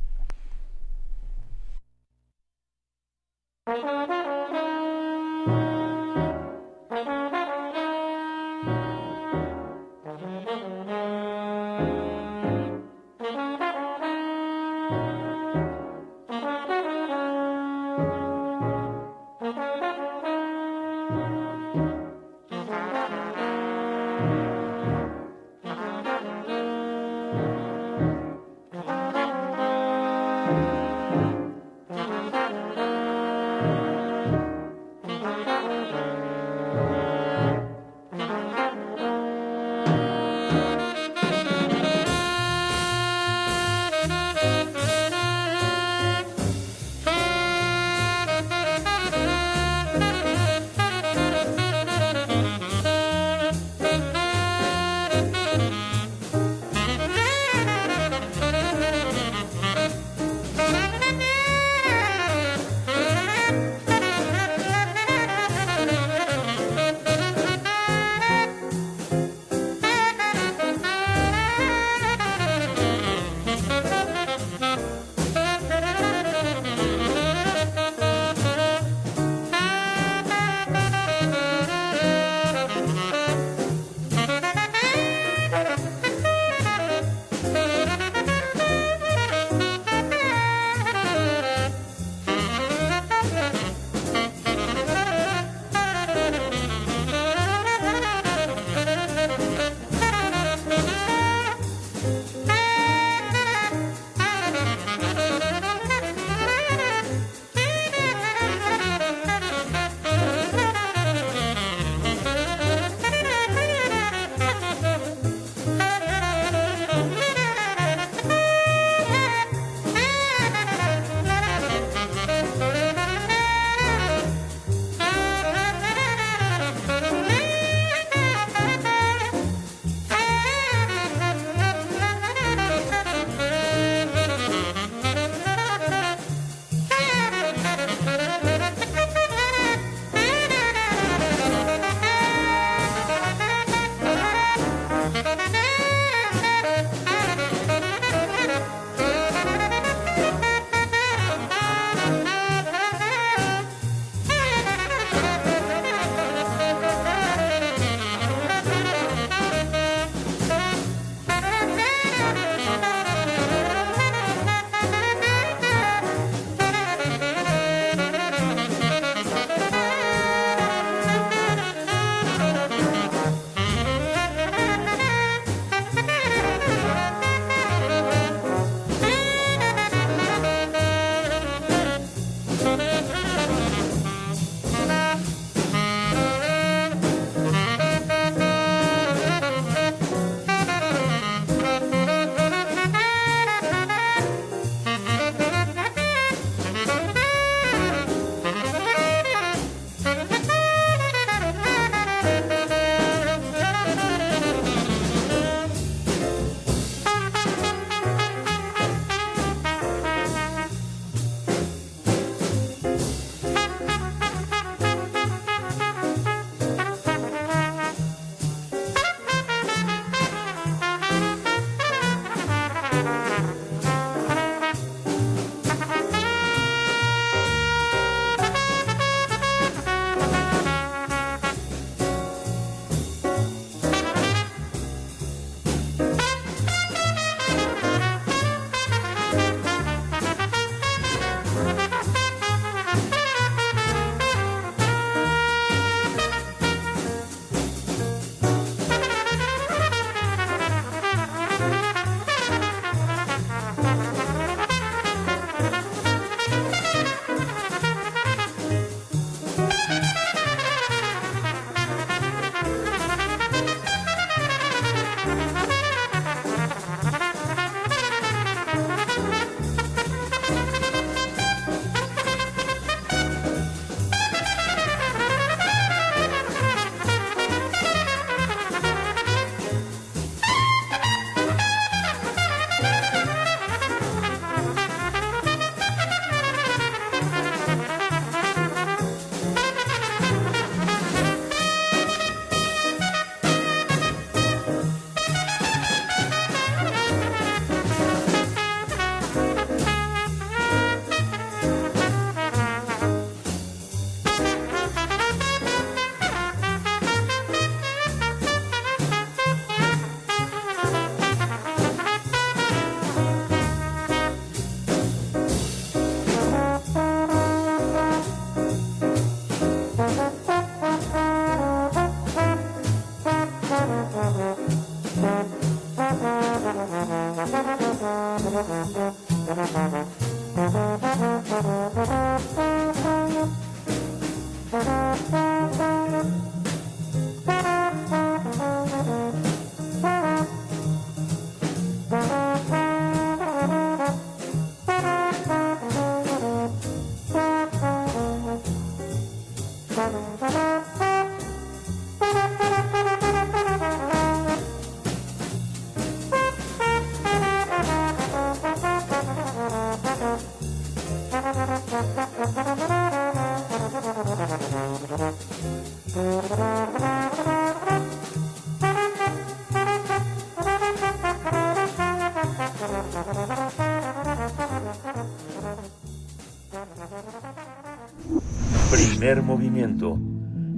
Primer movimiento.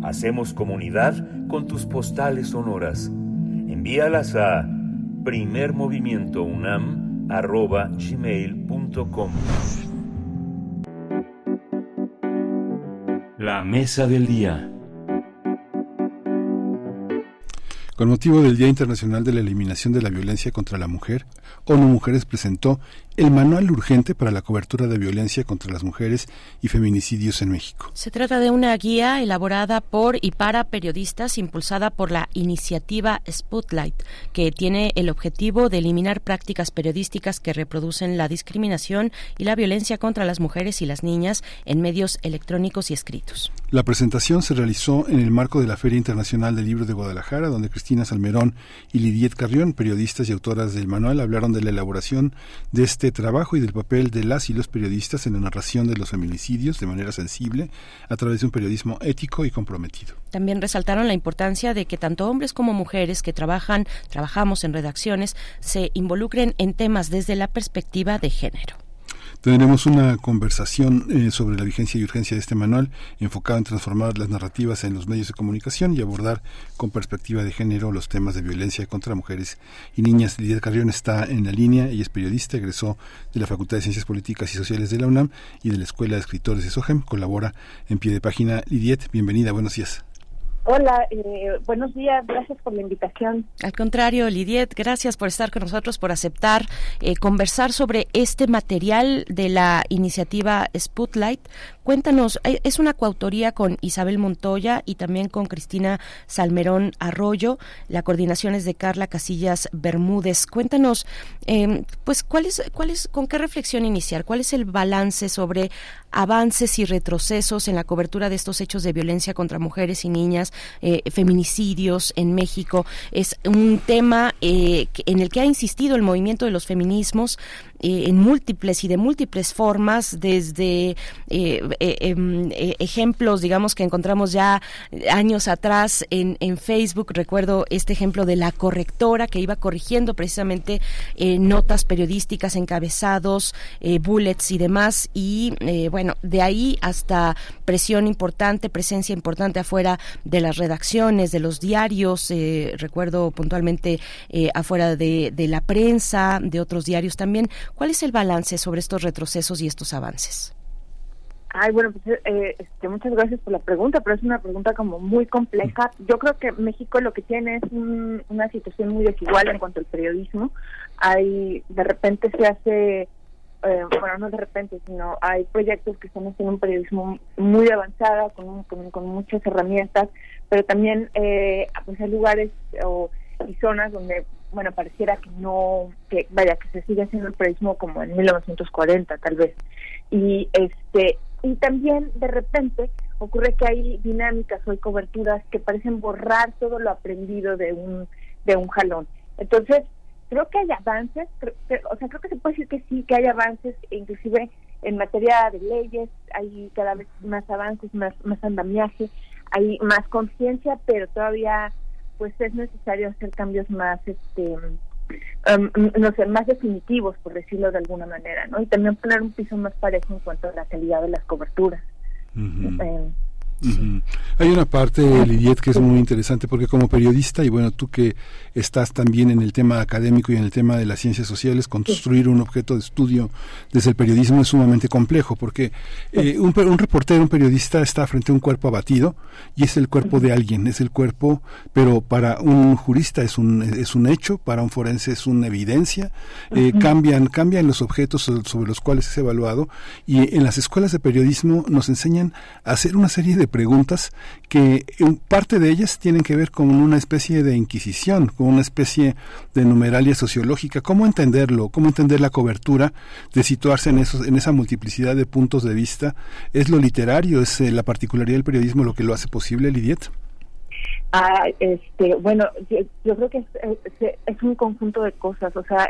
Hacemos comunidad con tus postales sonoras. Envíalas a primermovimientounam.gmail.com La mesa del día. Con motivo del Día Internacional de la Eliminación de la Violencia contra la Mujer, ONU Mujeres presentó el Manual Urgente para la Cobertura de Violencia contra las Mujeres y Feminicidios en México. Se trata de una guía elaborada por y para periodistas impulsada por la iniciativa Spotlight, que tiene el objetivo de eliminar prácticas periodísticas que reproducen la discriminación y la violencia contra las mujeres y las niñas en medios electrónicos y escritos. La presentación se realizó en el marco de la Feria Internacional del Libro de Guadalajara, donde Cristina Salmerón y Lidiet Carrión, periodistas y autoras del manual, hablaron de la elaboración de este trabajo y del papel de las y los periodistas en la narración de los feminicidios de manera sensible a través de un periodismo ético y comprometido. También resaltaron la importancia de que tanto hombres como mujeres que trabajan, trabajamos en redacciones, se involucren en temas desde la perspectiva de género. Tendremos una conversación eh, sobre la vigencia y urgencia de este manual, enfocado en transformar las narrativas en los medios de comunicación y abordar con perspectiva de género los temas de violencia contra mujeres y niñas. Lidia Carrión está en la línea, ella es periodista, egresó de la Facultad de Ciencias Políticas y Sociales de la UNAM y de la Escuela de Escritores de SOGEM, colabora en pie de página. Lidiet, bienvenida, buenos días. Hola, eh, buenos días, gracias por la invitación. Al contrario, Lidiet, gracias por estar con nosotros, por aceptar eh, conversar sobre este material de la iniciativa Spotlight. Cuéntanos, eh, es una coautoría con Isabel Montoya y también con Cristina Salmerón Arroyo. La coordinación es de Carla Casillas Bermúdez. Cuéntanos, eh, pues, ¿cuál es, cuál es, con qué reflexión iniciar? ¿Cuál es el balance sobre avances y retrocesos en la cobertura de estos hechos de violencia contra mujeres y niñas, eh, feminicidios en México? Es un tema eh, en el que ha insistido el movimiento de los feminismos eh, en múltiples y de múltiples formas, desde eh, eh, em, ejemplos, digamos, que encontramos ya años atrás en, en, Facebook. Recuerdo este ejemplo de la correctora que iba corrigiendo precisamente notas periodísticas, encabezados, bullets y demás. Y bueno, de ahí hasta presión importante, presencia importante afuera de las redacciones, de los diarios. recuerdo puntualmente afuera de, de la prensa, de otros diarios también. ¿Cuál es el balance sobre estos retrocesos y estos avances? Ay, bueno, pues eh, este, muchas gracias por la pregunta, pero es una pregunta como muy compleja. Yo creo que México lo que tiene es una situación muy desigual en cuanto al periodismo. Hay, de repente se hace, eh, bueno, no de repente, sino hay proyectos que están haciendo un periodismo muy avanzado, con, con, muchas herramientas, pero también eh, pues hay lugares o, y zonas donde bueno, pareciera que no, que vaya, que se sigue haciendo el periodismo como en 1940 tal vez. Y este y también de repente ocurre que hay dinámicas o hay coberturas que parecen borrar todo lo aprendido de un de un jalón. Entonces, creo que hay avances, o sea, creo que se puede decir que sí, que hay avances, inclusive en materia de leyes, hay cada vez más avances, más, más andamiaje, hay más conciencia, pero todavía pues es necesario hacer cambios más este um, no sé más definitivos por decirlo de alguna manera no y también poner un piso más parejo en cuanto a la calidad de las coberturas. Eh, Hay una parte, Lidiet, que es muy interesante porque como periodista, y bueno, tú que estás también en el tema académico y en el tema de las ciencias sociales, construir un objeto de estudio desde el periodismo es sumamente complejo porque eh, un, un, reportero, un periodista está frente a un cuerpo abatido y es el cuerpo de alguien, es el cuerpo, pero para un jurista es un, es un hecho, para un forense es una evidencia, eh, cambian, cambian los objetos sobre los cuales es evaluado y en las escuelas de periodismo nos enseñan a hacer una serie de preguntas que parte de ellas tienen que ver con una especie de inquisición, con una especie de numeralia sociológica, cómo entenderlo, cómo entender la cobertura, de situarse en esos, en esa multiplicidad de puntos de vista, es lo literario, es eh, la particularidad del periodismo lo que lo hace posible, Lidiet. Ah, este, bueno, yo, creo que es, es, un conjunto de cosas, o sea,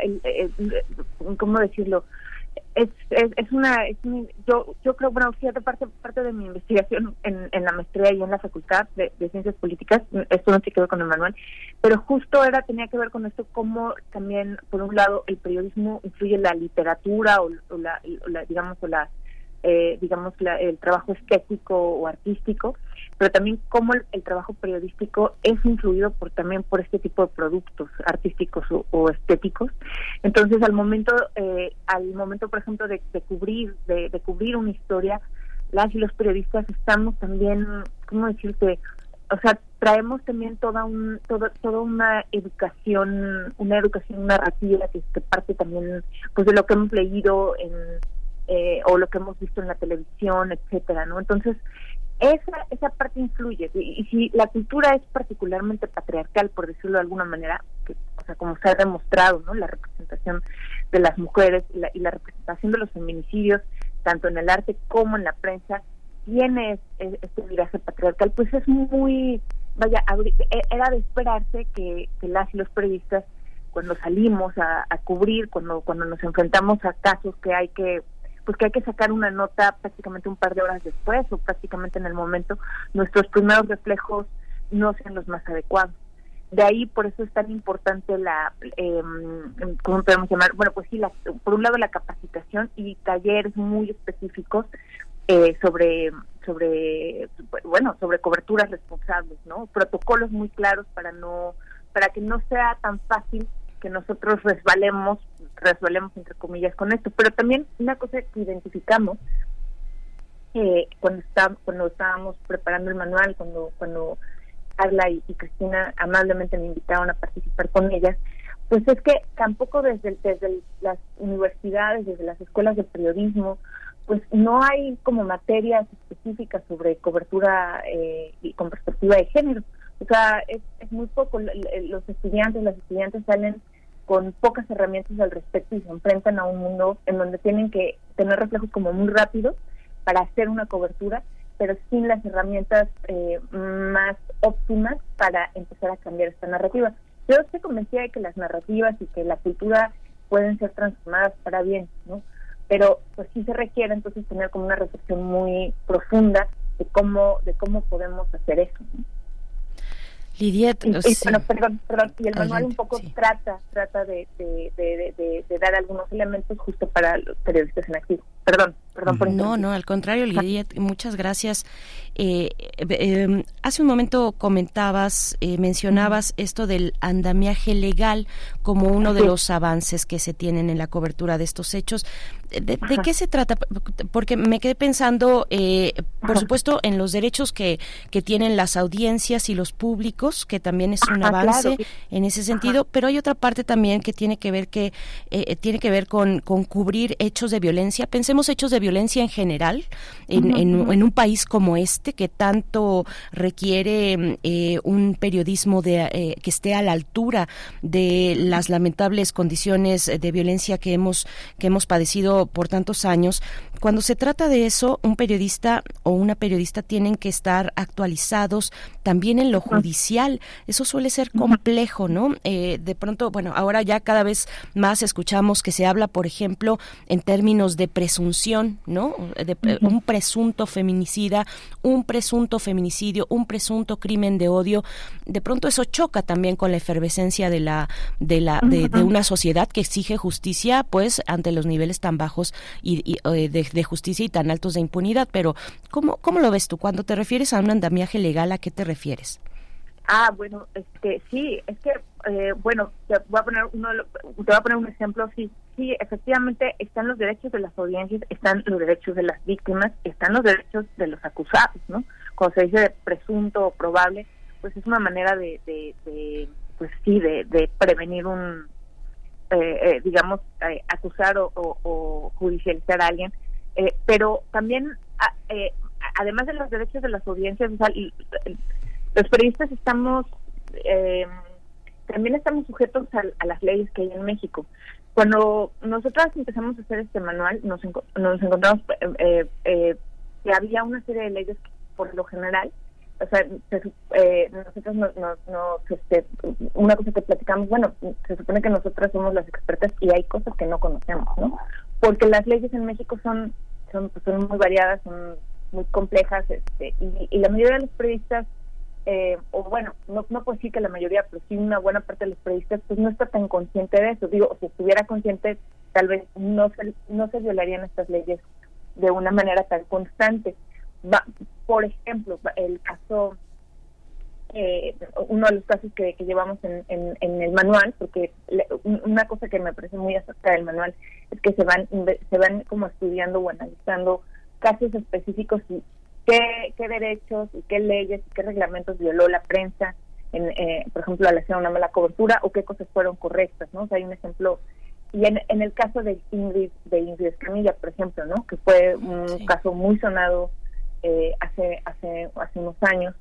¿cómo decirlo? Es, es, es una es yo yo creo bueno fíjate parte parte de mi investigación en, en la maestría y en la facultad de, ciencias políticas esto no se quedó con el manual pero justo era tenía que ver con esto cómo también por un lado el periodismo influye la literatura o, la, digamos o la eh, digamos el trabajo estético o artístico pero también cómo el, trabajo periodístico es influido por también por este tipo de productos artísticos o, estéticos. Entonces, al momento, eh, al momento, por ejemplo, de, cubrir, de, cubrir una historia, las y los periodistas estamos también, ¿cómo decirte? O sea, traemos también toda un, toda, toda una educación, una educación narrativa que, que parte también, pues, de lo que hemos leído en eh, o lo que hemos visto en la televisión, etcétera, ¿no? Entonces, esa, esa parte influye. Y, si la cultura es particularmente patriarcal, por decirlo de alguna manera, que, o sea, como se ha demostrado, ¿no? La representación de las mujeres y la, y la representación de los feminicidios, tanto en el arte como en la prensa, tiene este viraje patriarcal, pues es muy, vaya, e, era de esperarse que, que las y los periodistas, cuando salimos a, a cubrir, cuando, cuando nos enfrentamos a casos que hay que pues que hay que sacar una nota prácticamente un par de horas después o prácticamente en el momento, nuestros primeros reflejos no sean los más adecuados. De ahí, por eso es tan importante la, eh, ¿cómo podemos llamar? Bueno, pues sí, la, por un lado la capacitación y talleres muy específicos eh, sobre, sobre, bueno, sobre coberturas responsables, ¿no? Protocolos muy claros para no, para que no sea tan fácil que nosotros resbalemos, resbalemos entre comillas con esto. Pero también una cosa que identificamos eh, cuando, está, cuando estábamos preparando el manual, cuando, cuando Carla y, Cristina amablemente me invitaron a participar con ellas, pues es que tampoco desde, las universidades, desde las escuelas de periodismo, pues no hay como materias específicas sobre cobertura eh, y con perspectiva de género. O sea, es, es muy poco. Los estudiantes, las estudiantes salen con pocas herramientas al respecto y se enfrentan a un mundo en donde tienen que tener reflejos como muy rápidos para hacer una cobertura, pero sin las herramientas eh, más óptimas para empezar a cambiar esta narrativa. Yo estoy convencida de que las narrativas y que la cultura pueden ser transformadas para bien, ¿no? Pero pues sí se requiere entonces tener como una reflexión muy profunda de cómo de cómo podemos hacer eso. ¿no? Lidiet, y, bueno, perdón, perdón, y el manual un poco trata trata de, de, de, de, dar algunos elementos justo para los periodistas en activo. Perdón, perdón por No, no, al contrario, Lidiet, muchas gracias. Eh, eh, hace un momento comentabas, eh, mencionabas esto del andamiaje legal como uno de los avances que se tienen en la cobertura de estos hechos. ¿De, qué se trata? Porque me quedé pensando, eh, por supuesto, en los derechos que, que tienen las audiencias y los públicos, que también es un avance en ese sentido, pero hay otra parte también que tiene que ver que eh, eh, tiene que ver con, con, cubrir hechos de violencia. Pensemos hechos de violencia en general en, en, un país como este que tanto requiere un periodismo de, que esté a la altura de las lamentables condiciones de violencia que hemos que hemos padecido por tantos años, cuando se trata de eso, un periodista o una periodista tienen que estar actualizados también en lo judicial. Eso suele ser complejo, ¿no? Eh, de pronto, bueno, ahora ya cada vez más escuchamos que se habla, por ejemplo, en términos de presunción, ¿no? De, eh, Un presunto feminicida, un presunto feminicidio, un presunto crimen de odio. De pronto eso choca también con la efervescencia de la de la de, una sociedad que exige justicia, pues ante los niveles tan bajos y, eh, de, justicia y tan altos de impunidad. Pero ¿Cómo, ¿Cómo lo ves tú? Cuando te refieres a un andamiaje legal, ¿a qué te refieres? Ah, bueno, este, sí, es que, eh, bueno, te voy a poner uno, te voy a poner un ejemplo, sí, sí, efectivamente están los derechos de las audiencias, están los derechos de las víctimas, están los derechos de los acusados, ¿no? Cuando se dice presunto o probable, pues es una manera de, de, pues sí, de, de prevenir un, eh, eh, digamos, acusar o, o, judicializar a alguien, pero también, además de los derechos de las audiencias, o sea, los periodistas estamos eh, también estamos sujetos a, las leyes que hay en México. Cuando nosotras empezamos a hacer este manual, nos, nos encontramos eh, eh, que había una serie de leyes que, por lo general, o sea, nosotros no, no, este, una cosa que platicamos, bueno, se supone que nosotras somos las expertas y hay cosas que no conocemos, ¿no? Porque las leyes en México son son, son muy variadas, son muy complejas, este, y, y la mayoría de los periodistas eh, o bueno, no, no puedo decir que la mayoría, pero sí una buena parte de los periodistas, pues no está tan consciente de eso. Digo, si estuviera consciente, tal vez no se, no se violarían estas leyes de una manera tan constante. por ejemplo, el caso, eh, uno de los casos que, llevamos en, en, el manual, porque una cosa que me parece muy acerca del manual es que se van, se van como estudiando o analizando casos específicos y qué, derechos y qué leyes y qué reglamentos violó la prensa, en, eh, por ejemplo, al hacer una mala cobertura o qué cosas fueron correctas, ¿no? O sea, hay un ejemplo y en, en el caso de Ingrid de Ingrid Escamilla, por ejemplo, ¿no? Que fue un caso muy sonado eh, hace hace hace unos años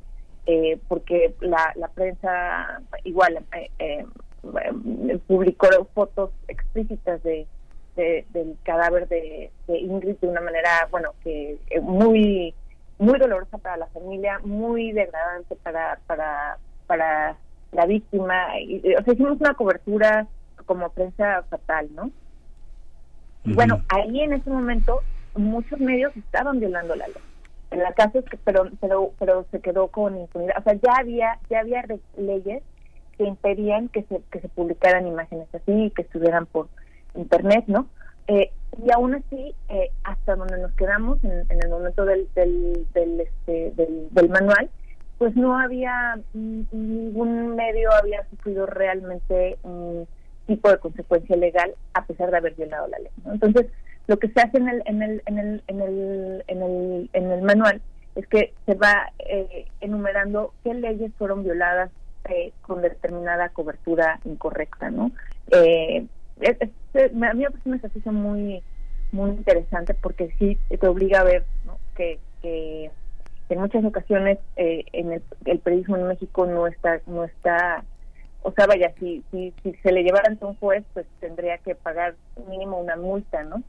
eh, porque la, la prensa igual publicó fotos explícitas de, del cadáver de, de, Ingrid de una manera, bueno, que muy muy dolorosa para la familia, muy degradante para para para la víctima. Y, o sea, hicimos una cobertura como prensa fatal, ¿no? Bueno, ahí en ese momento muchos medios estaban violando la ley. En la casa es que, pero, pero, pero se quedó con impunidad. O sea, ya había, ya había leyes que impedían que se, que se publicaran imágenes así, que estuvieran por internet, ¿no? Eh, y aún así, eh, hasta donde nos quedamos en, el momento del, del, del, este, del, manual, pues no había ningún medio había sufrido realmente un tipo de consecuencia legal a pesar de haber violado la ley. Entonces, lo que se hace en el, en el, en el, en el, en el, en el manual es que se va eh, enumerando qué leyes fueron violadas eh, con determinada cobertura incorrecta, ¿no? Eh, es, a mí me parece un ejercicio muy muy interesante porque sí te obliga a ver que, que en muchas ocasiones eh, en el, periodismo en México no está no está o sea vaya si, si si se le llevara ante un juez pues tendría que pagar mínimo una multa no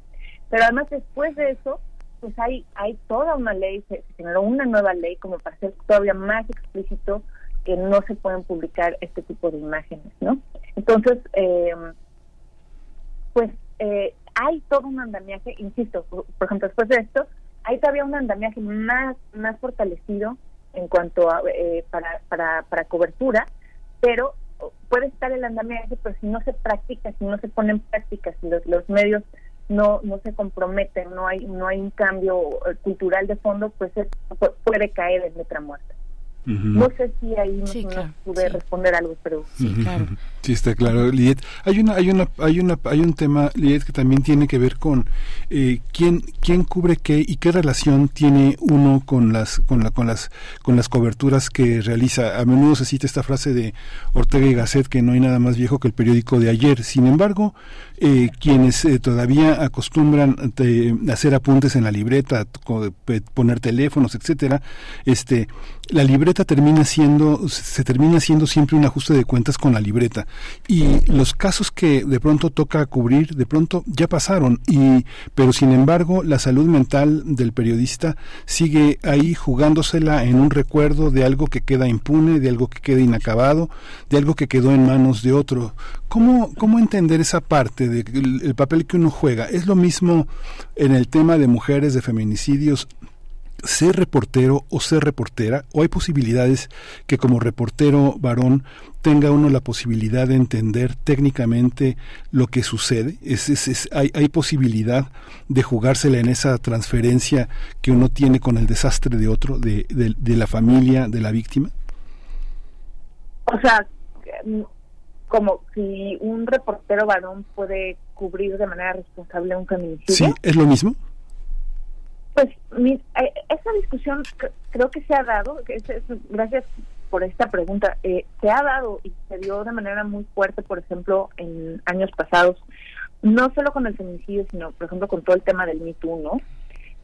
pero además después de eso pues hay hay toda una ley se, generó una nueva ley como para ser todavía más explícito que no se pueden publicar este tipo de imágenes no entonces eh, pues eh, hay todo un andamiaje, insisto, por, ejemplo, después de esto, hay todavía un andamiaje más, más fortalecido en cuanto a eh, para, para, para cobertura, pero puede estar el andamiaje, pero si no se practica, si no se pone en práctica, si los, los medios no no se comprometen, no hay no hay un cambio eh, cultural de fondo, pues puede caer en letra muerta. No sé si ahí no, pude responder algo, pero sí, claro. sí está claro, Liet. Hay una, hay una, hay una, hay un tema, Liet, que también tiene que ver con eh, quién, quién cubre qué y qué relación tiene uno con las, con la, con las, con las coberturas que realiza. A menudo se cita esta frase de Ortega y Gasset que no hay nada más viejo que el periódico de ayer. Sin embargo, eh, quienes eh, todavía acostumbran a hacer apuntes en la libreta, poner teléfonos, etcétera, este, la libreta termina siendo, se termina siendo siempre un ajuste de cuentas con la libreta. Y los casos que de pronto toca cubrir, de pronto ya pasaron. Y, pero sin embargo, la salud mental del periodista sigue ahí jugándosela en un recuerdo de algo que queda impune, de algo que queda inacabado, de algo que quedó en manos de otro. ¿Cómo, cómo entender esa parte del el papel que uno juega? ¿Es lo mismo en el tema de mujeres, de feminicidios? Ser reportero o ser reportera o hay posibilidades que como reportero varón tenga uno la posibilidad de entender técnicamente lo que sucede. Es, es, hay, hay posibilidad de jugársela en esa transferencia que uno tiene con el desastre de otro de, de, de la familia de la víctima. O sea como si un reportero varón puede cubrir de manera responsable un feminicidio. Sí es lo mismo pues mi, eh, esa discusión creo que se ha dado, gracias por esta pregunta, eh, se ha dado y se dio de manera muy fuerte, por ejemplo, en años pasados, no solo con el feminicidio, sino, por ejemplo, con todo el tema del Me.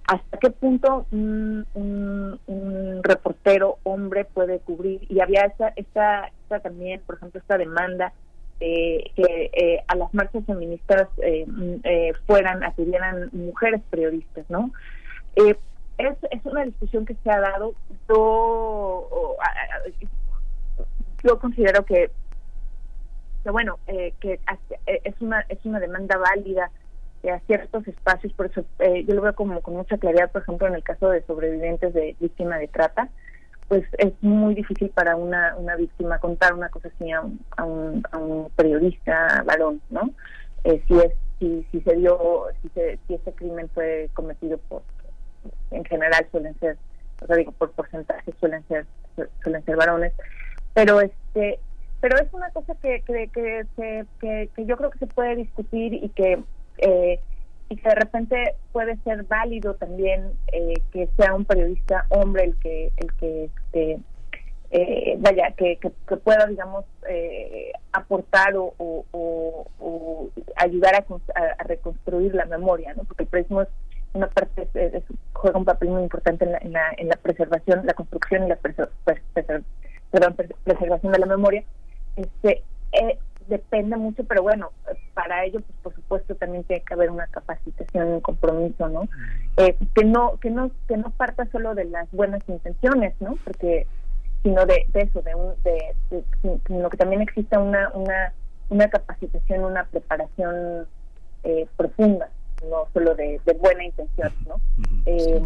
¿Hasta qué punto un, un, reportero hombre puede cubrir? Y había esta, esta, esta también, por ejemplo, esta demanda eh, que eh, a las marchas feministas eh, eh, fueran, acudieran mujeres periodistas, ¿no? Eh, es, es una discusión que se ha dado. Yo, yo considero que, bueno, eh, que es una es una demanda válida a ciertos espacios, por eso eh, yo lo veo como con mucha claridad, por ejemplo, en el caso de sobrevivientes de víctima de trata, pues es muy difícil para una, una víctima contar una cosa así a un, a un, a un periodista varón, ¿no? Eh, si es si, si se dio si se, si ese crimen fue cometido por en general suelen ser, o sea, digo, por porcentaje suelen ser suelen ser varones, pero este pero es una cosa que que, que, que, que yo creo que se puede discutir y que eh, y que de repente puede ser válido también eh, que sea un periodista hombre el que el que este eh, vaya que, que, que, pueda digamos eh, aportar o, o, ayudar a, a, reconstruir la memoria no porque el periodismo es una parte es, es, juega un papel muy importante en la, en la, en la preservación la construcción y la preser, preser, perdón, preservación de la memoria este eh, depende mucho, pero bueno, para ello, pues por supuesto también tiene que haber una capacitación, un compromiso, ¿no? Eh, que no, que no, que no parta solo de las buenas intenciones, ¿no? Porque sino de, de eso, de, un, de, de, sino que también exista una, una, una capacitación, una preparación eh, profunda, no solo de, de buena intención, ¿no? Eh,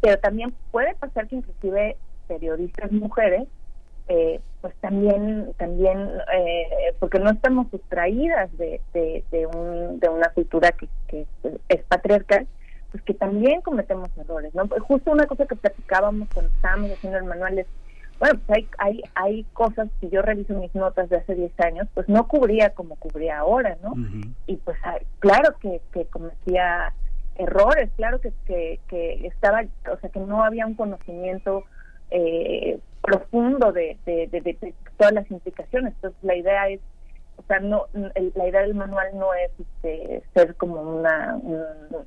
pero también puede pasar que inclusive periodistas mujeres eh, pues también también eh, porque no estamos sustraídas de, de, de, un, de una cultura que, que, es patriarcal pues que también cometemos errores no justo una cosa que platicábamos cuando estábamos haciendo el manual es bueno pues hay hay hay cosas que yo reviso mis notas de hace 10 años pues no cubría como cubría ahora no uh -huh. y pues claro que, que cometía errores claro que, que que estaba o sea que no había un conocimiento eh, profundo de, de, de, de, todas las implicaciones. Entonces la idea es, o sea, no, el, la idea del manual no es este, ser como una, un,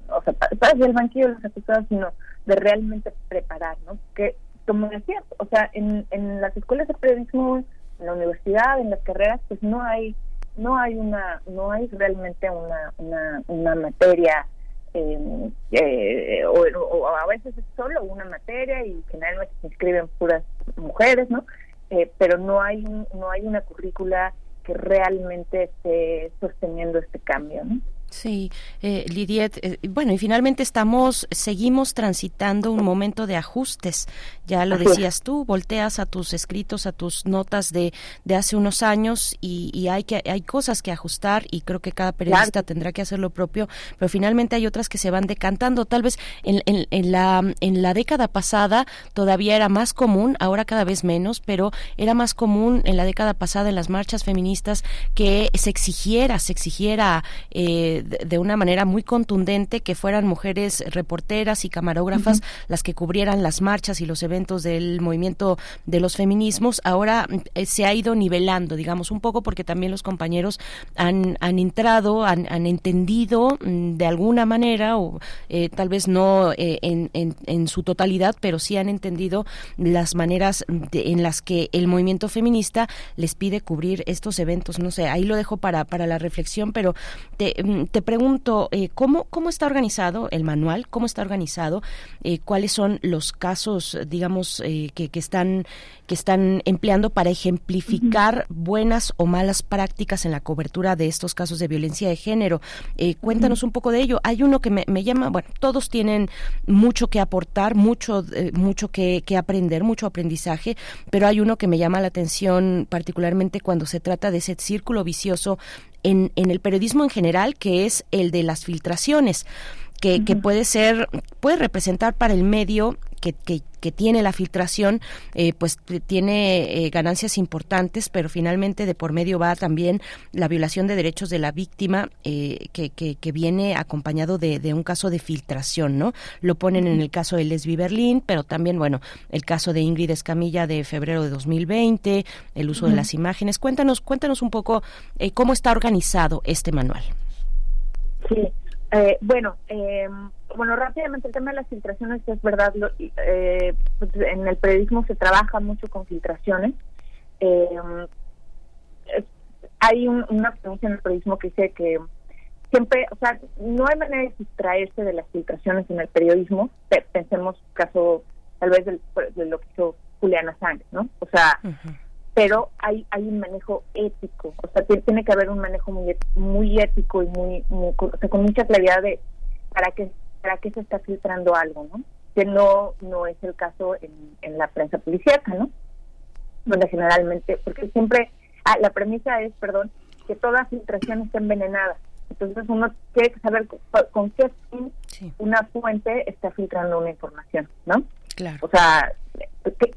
o sea, para el banquillo de los acusados, sino de realmente preparar, ¿no? Que, como decías, o sea, en, en las escuelas de periodismo, en la universidad, en las carreras, pues no hay, no hay una, no hay realmente una, una, una materia eh, eh, o, a veces es solo una materia y generalmente se inscriben puras mujeres, ¿no? Eh, pero no hay no hay una currícula que realmente esté sosteniendo este cambio, ¿no? Sí, eh, Lidiet, eh, bueno, y finalmente estamos, seguimos transitando un momento de ajustes. Ya lo decías tú, volteas a tus escritos, a tus notas de, de hace unos años y, y, hay que hay cosas que ajustar y creo que cada periodista claro. tendrá que hacer lo propio, pero finalmente hay otras que se van decantando. Tal vez en, en, en, la, en la década pasada todavía era más común, ahora cada vez menos, pero era más común en la década pasada en las marchas feministas que se exigiera, se exigiera eh, de, una manera muy contundente que fueran mujeres reporteras y camarógrafas uh -huh. las que cubrieran las marchas y los eventos del movimiento de los feminismos. Ahora eh, se ha ido nivelando, digamos, un poco porque también los compañeros han, han entrado, han, han entendido mm, de alguna manera, o eh, tal vez no eh, en, en, en, su totalidad, pero sí han entendido las maneras de, en las que el movimiento feminista les pide cubrir estos eventos. No sé, ahí lo dejo para, para la reflexión, pero te, mm, te pregunto, eh, ¿cómo, ¿cómo está organizado el manual? ¿Cómo está organizado? Eh, ¿Cuáles son los casos, digamos, eh, que, que, están, que están empleando para ejemplificar buenas o malas prácticas en la cobertura de estos casos de violencia de género? cuéntanos un poco de ello. Hay uno que me, me, llama, bueno, todos tienen mucho que aportar, mucho, mucho que, que aprender, mucho aprendizaje, pero hay uno que me llama la atención particularmente cuando se trata de ese círculo vicioso en, en el periodismo en general, que es el de las filtraciones. Que, que, puede ser, puede representar para el medio que, que, que tiene la filtración, eh, pues tiene eh, ganancias importantes, pero finalmente de por medio va también la violación de derechos de la víctima, eh, que, que, que, viene acompañado de, de, un caso de filtración, ¿no? Lo ponen en el caso de Lesbi Berlín, pero también, bueno, el caso de Ingrid Escamilla de febrero de 2020, el uso de las imágenes. Cuéntanos, cuéntanos un poco cómo está organizado este manual. Sí, eh, bueno, eh, bueno, rápidamente el tema de las filtraciones es verdad. Lo, eh, pues, en el periodismo se trabaja mucho con filtraciones. Eh, hay un, una pronuncia en el periodismo que dice que siempre, o sea, no hay manera de distraerse de las filtraciones en el periodismo. Pensemos caso tal vez de lo que hizo Juliana Sánchez, ¿no? O sea, pero hay hay un manejo ético, o sea, tiene que haber un manejo muy muy ético y muy, muy o sea, con mucha claridad de para qué para qué se está filtrando algo, ¿no? Que no no es el caso en, en la prensa policíaca, ¿no? Donde generalmente, porque siempre ah, la premisa es, perdón, que toda filtración está envenenada. Entonces uno tiene que saber con, qué fin una fuente está filtrando una información, ¿no? Claro. O sea,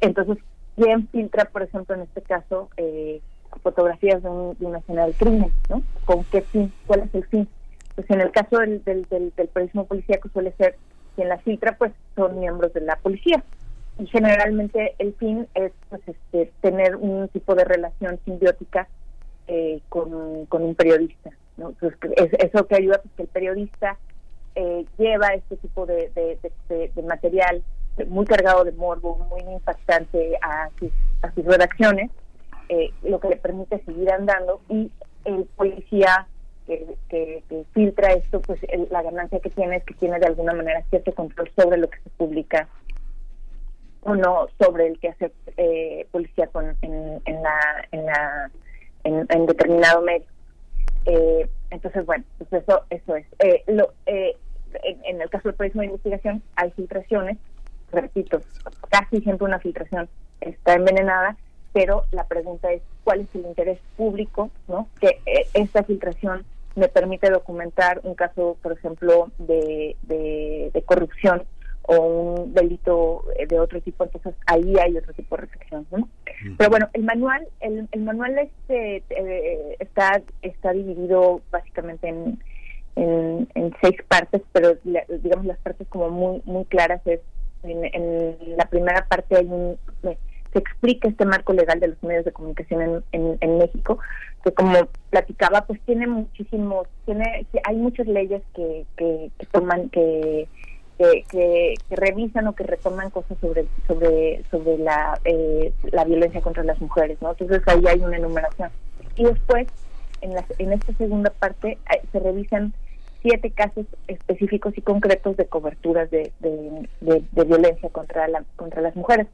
entonces quién filtra, por ejemplo, en este caso, eh, fotografías de, un, de, una escena del crimen, ¿no? ¿Con qué fin? ¿Cuál es el fin? Pues en el caso del, del, del, del periodismo policíaco suele ser quien la filtra, pues son miembros de la policía. Y generalmente el fin es pues, este, tener un tipo de relación simbiótica eh, con, con, un periodista. ¿no? Entonces, es, eso que ayuda pues, que el periodista eh, lleva este tipo de, de, de, de material muy cargado de morbo, muy impactante a sus, a sus redacciones, eh, lo que le permite seguir andando y el policía que, filtra esto, pues el, la ganancia que tiene es que tiene de alguna manera cierto control sobre lo que se publica o no sobre el que hace eh, policía con, en, en, la en la en, determinado medio eh, entonces bueno pues eso eso es eh, lo, eh, en, en, el caso del periodismo de investigación hay filtraciones repito, casi siempre una filtración está envenenada, pero la pregunta es cuál es el interés público, ¿no? Que eh, esta filtración me permite documentar un caso, por ejemplo, de, de, corrupción o un delito de otro tipo, entonces ahí hay otro tipo de reflexión, ¿no? Pero bueno, el manual, el, el manual este eh, está está dividido básicamente en, en, en seis partes, pero digamos las partes como muy muy claras es en, la primera parte hay un, se explica este marco legal de los medios de comunicación en, en, México, que como platicaba, pues tiene muchísimos, tiene, hay muchas leyes que, que, toman, que, que, revisan o que retoman cosas sobre sobre sobre la eh, la violencia contra las mujeres, ¿no? Entonces ahí hay una enumeración. Y después, en, la, en esta segunda parte, se revisan siete casos específicos y concretos de coberturas de, de, violencia contra la contra las mujeres.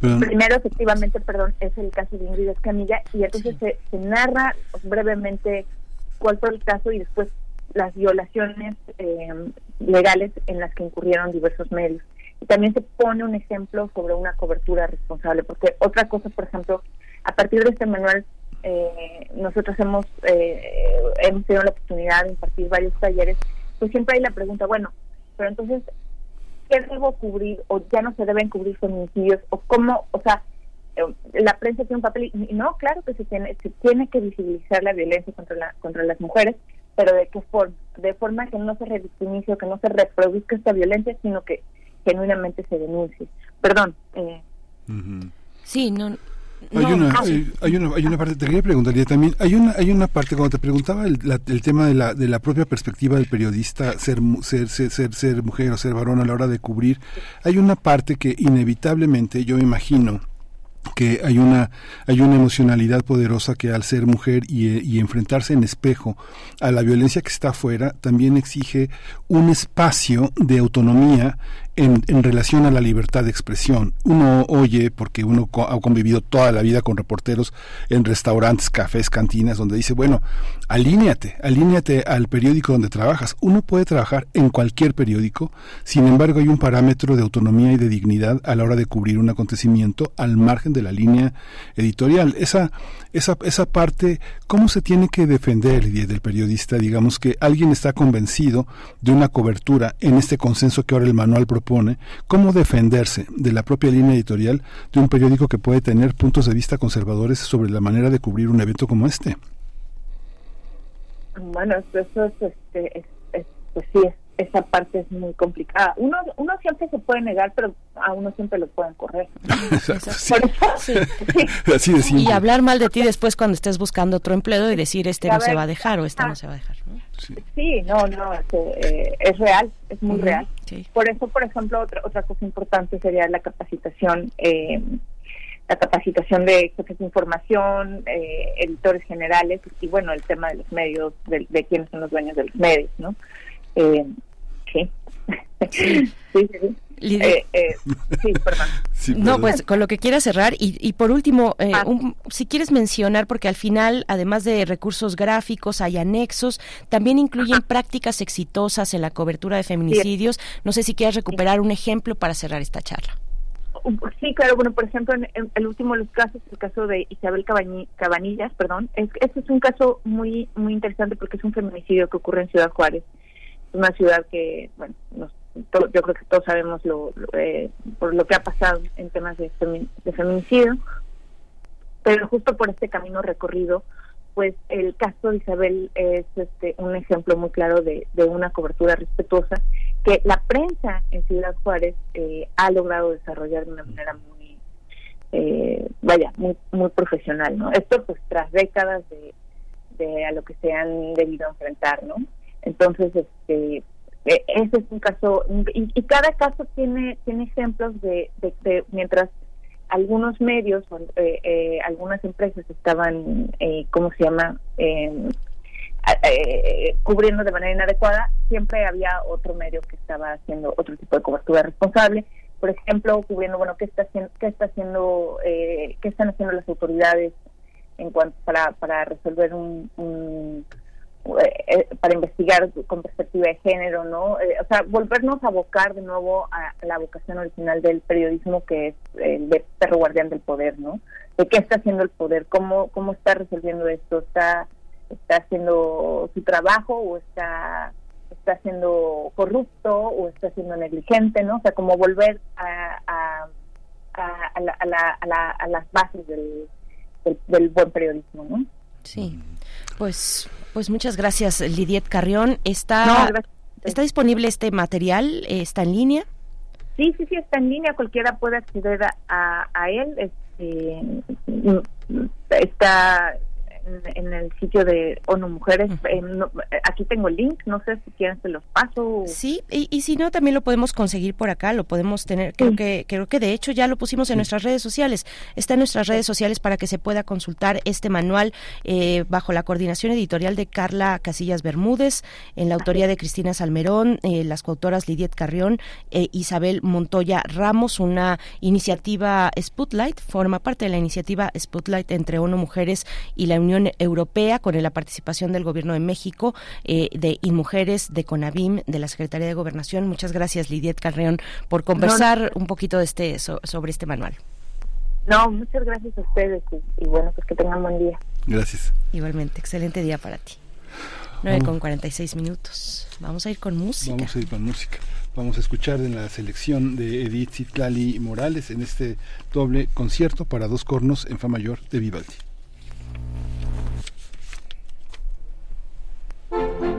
Primero, efectivamente, perdón, es el caso de Ingrid Escamilla y entonces se, narra brevemente cuál fue el caso y después las violaciones eh, legales en las que incurrieron diversos medios. Y también se pone un ejemplo sobre una cobertura responsable, porque otra cosa, por ejemplo, a partir de este manual eh, nosotros hemos, eh, hemos tenido la oportunidad de impartir varios talleres, pues siempre hay la pregunta, bueno, pero entonces, ¿qué debo cubrir o ya no se deben cubrir feminicidios o cómo, o sea, eh, la prensa tiene un papel y no, claro que se tiene, se tiene que visibilizar la violencia contra la, contra las mujeres, pero de qué forma, de forma que no se revictimice o que no se reproduzca esta violencia, sino que genuinamente se denuncie. Perdón. Eh. Sí, no, hay, una, hay, una, hay una parte, te quería preguntar también, hay una, hay una parte, cuando te preguntaba el, el tema de la, de la propia perspectiva del periodista, ser, ser, ser, ser, mujer o ser varón a la hora de cubrir, hay una parte que inevitablemente yo imagino que hay una hay una emocionalidad poderosa que al ser mujer y, y, enfrentarse en espejo a la violencia que está afuera también exige un espacio de autonomía en, en, relación a la libertad de expresión. Uno oye, porque uno ha convivido toda la vida con reporteros en restaurantes, cafés, cantinas, donde dice, bueno, alíñate, alíñate al periódico donde trabajas. Uno puede trabajar en cualquier periódico, sin embargo hay un parámetro de autonomía y de dignidad a la hora de cubrir un acontecimiento al margen de la línea editorial. Esa, esa, esa parte, ¿cómo se tiene que defender del periodista? Digamos que alguien está convencido de una cobertura en este consenso que ahora el manual propone cómo defenderse de la propia línea editorial de un periódico que puede tener puntos de vista conservadores sobre la manera de cubrir un evento como este. Bueno, eso es, este, pues sí, esa parte es muy complicada. Uno, uno siempre se puede negar, pero a uno siempre lo pueden correr. Y hablar mal de ti después cuando estés buscando otro empleo y decir este no se va a dejar o este no se va a dejar. Sí, no, no, eh, es real, es muy real. Por eso, por ejemplo, otra, otra cosa importante sería la capacitación. Eh, la capacitación de jefes de información, eh, editores generales y bueno, el tema de los medios, de, de quiénes son los dueños de los medios, ¿no? Eh, sí. sí, sí, sí. Eh, eh, sí, perdón. no, pues con lo que quiera cerrar y, y por último, eh, ah. si quieres mencionar, porque al final, además de recursos gráficos, hay anexos, también incluyen prácticas exitosas en la cobertura de feminicidios. No sé si quieres recuperar un ejemplo para cerrar esta charla. Sí, claro, bueno, por ejemplo, en, el último de los casos, el caso de Isabel Cabanillas, perdón, es, este es un caso muy muy interesante porque es un feminicidio que ocurre en Ciudad Juárez, una ciudad que, bueno, nos yo creo que todos sabemos lo, eh, por lo que ha pasado en temas de, de, feminicidio, pero justo por este camino recorrido, pues el caso de Isabel es este un ejemplo muy claro de, de una cobertura respetuosa que la prensa en Ciudad Juárez eh, ha logrado desarrollar de una manera muy eh, vaya muy muy profesional no esto pues tras décadas de, de a lo que se han debido enfrentar no entonces este eh, ese es un caso, y, cada caso tiene, tiene ejemplos de, de, mientras algunos medios, eh, eh, algunas empresas estaban, eh, ¿cómo se llama?, em, cubriendo de manera inadecuada, siempre había otro medio que estaba haciendo otro tipo de cobertura responsable. Por ejemplo, cubriendo, bueno, qué está haciendo, qué está haciendo, qué están haciendo las autoridades en cuanto para para resolver un eh, eh, para investigar con perspectiva de género, ¿no? Eh, o sea, volvernos a abocar de nuevo a la vocación original del periodismo que es el de perro guardián del poder, ¿no? De qué está haciendo el poder, cómo cómo está resolviendo esto, está está haciendo su trabajo o está está siendo corrupto o está siendo negligente, ¿no? O sea, como volver a a, a, la, a, la, a, las bases del, del buen periodismo, ¿no? Sí. Pues, pues muchas gracias, Lidiet Carrión. ¿Está, ¿Está disponible este material? ¿Está en línea? Sí, sí, sí, está en línea. Cualquiera puede acceder a, a él. Este, está en, el sitio de ONU Mujeres. aquí tengo el link, no sé si quieren se los paso. Sí, y, si no, también lo podemos conseguir por acá, lo podemos tener, creo que creo que de hecho ya lo pusimos en nuestras redes sociales. Está en nuestras redes sociales para que se pueda consultar este manual eh, bajo la coordinación editorial de Carla Casillas Bermúdez, en la autoría de Cristina Salmerón, eh, las coautoras Lidiet Carrión e Isabel Montoya Ramos, una iniciativa Spotlight, forma parte de la iniciativa Spotlight entre ONU Mujeres y la Unión Europea con la participación del Gobierno de México, eh, de InMujeres, de CONAVIM, de la Secretaría de Gobernación. Muchas gracias, Lidiet Carreón, por conversar un poquito de este sobre este manual. No, muchas gracias a ustedes y, bueno, pues que tengan buen día. Gracias. Igualmente, excelente día para ti. 9 con 46 minutos. Vamos a ir con música. Vamos a ir con música. Vamos a escuchar en la selección de Edith Citlali Morales en este doble concierto para dos cornos en Fa mayor de Vivaldi. Primer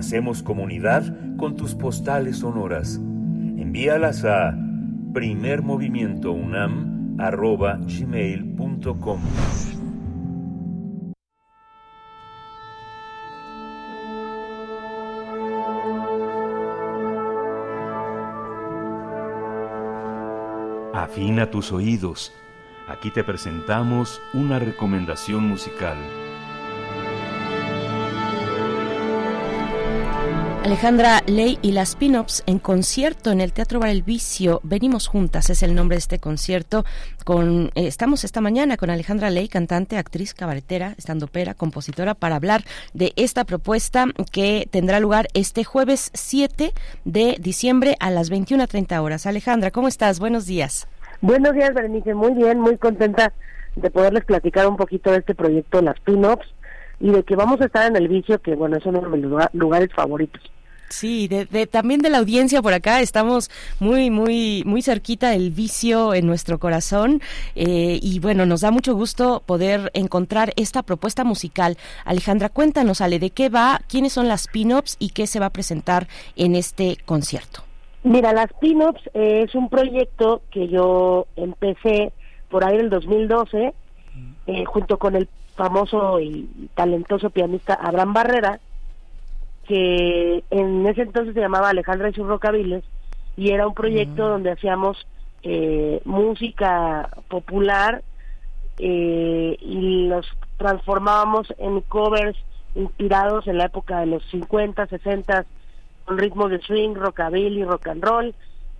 Hacemos comunidad con tus postales sonoras. Envíalas a primermovimientounam.gmail.com Afina tus oídos. Aquí te presentamos una recomendación musical. Alejandra Ley y las Pin-Ups en concierto en el Teatro Bar El Vicio. Venimos juntas, es el nombre de este concierto. Con, eh, estamos esta mañana con Alejandra Ley, cantante, actriz, cabaretera, estandopera, compositora, para hablar de esta propuesta que tendrá lugar este jueves 7 de diciembre a las 21.30 horas. Alejandra, ¿cómo estás? Buenos días. Buenos días, Berenice. Muy bien, muy contenta de poderles platicar un poquito de este proyecto, las Pin-Ups y de que vamos a estar en el vicio, que bueno, es uno de mis lugares favoritos. Sí, de, también de la audiencia por acá estamos muy, muy, muy cerquita del vicio en nuestro corazón eh, y bueno, nos da mucho gusto poder encontrar esta propuesta musical. Alejandra, cuéntanos, Ale, ¿de qué va? ¿Quiénes son las pin-ups y qué se va a presentar en este concierto? Mira, las pin-ups eh, es un proyecto que yo empecé por ahí en el 2012 eh, junto con el famoso y talentoso pianista Abraham Barrera que en ese entonces se llamaba Alejandra y sus rocabiles y era un proyecto donde hacíamos eh, música popular eh, y los transformábamos en covers inspirados en la época de los 50, 60 con ritmos de swing, rockabilly, rock and roll.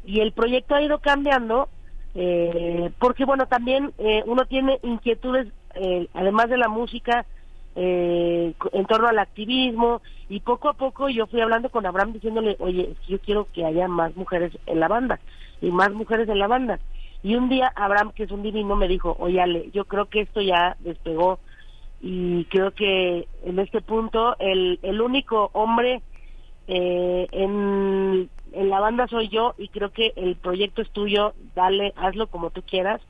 Y el proyecto ha ido cambiando eh, porque bueno también eh, uno tiene inquietudes eh, además de la música eh, en torno al activismo y poco a poco yo fui hablando con Abraham diciéndole, oye, yo quiero que haya más mujeres en la banda y más mujeres en la banda. Y un día Abraham, que es un divino, me dijo, oye Ale, yo creo que esto ya despegó y creo que en este punto el, el único hombre eh, en, en la banda soy yo y creo que el proyecto es tuyo, dale, hazlo como tú quieras.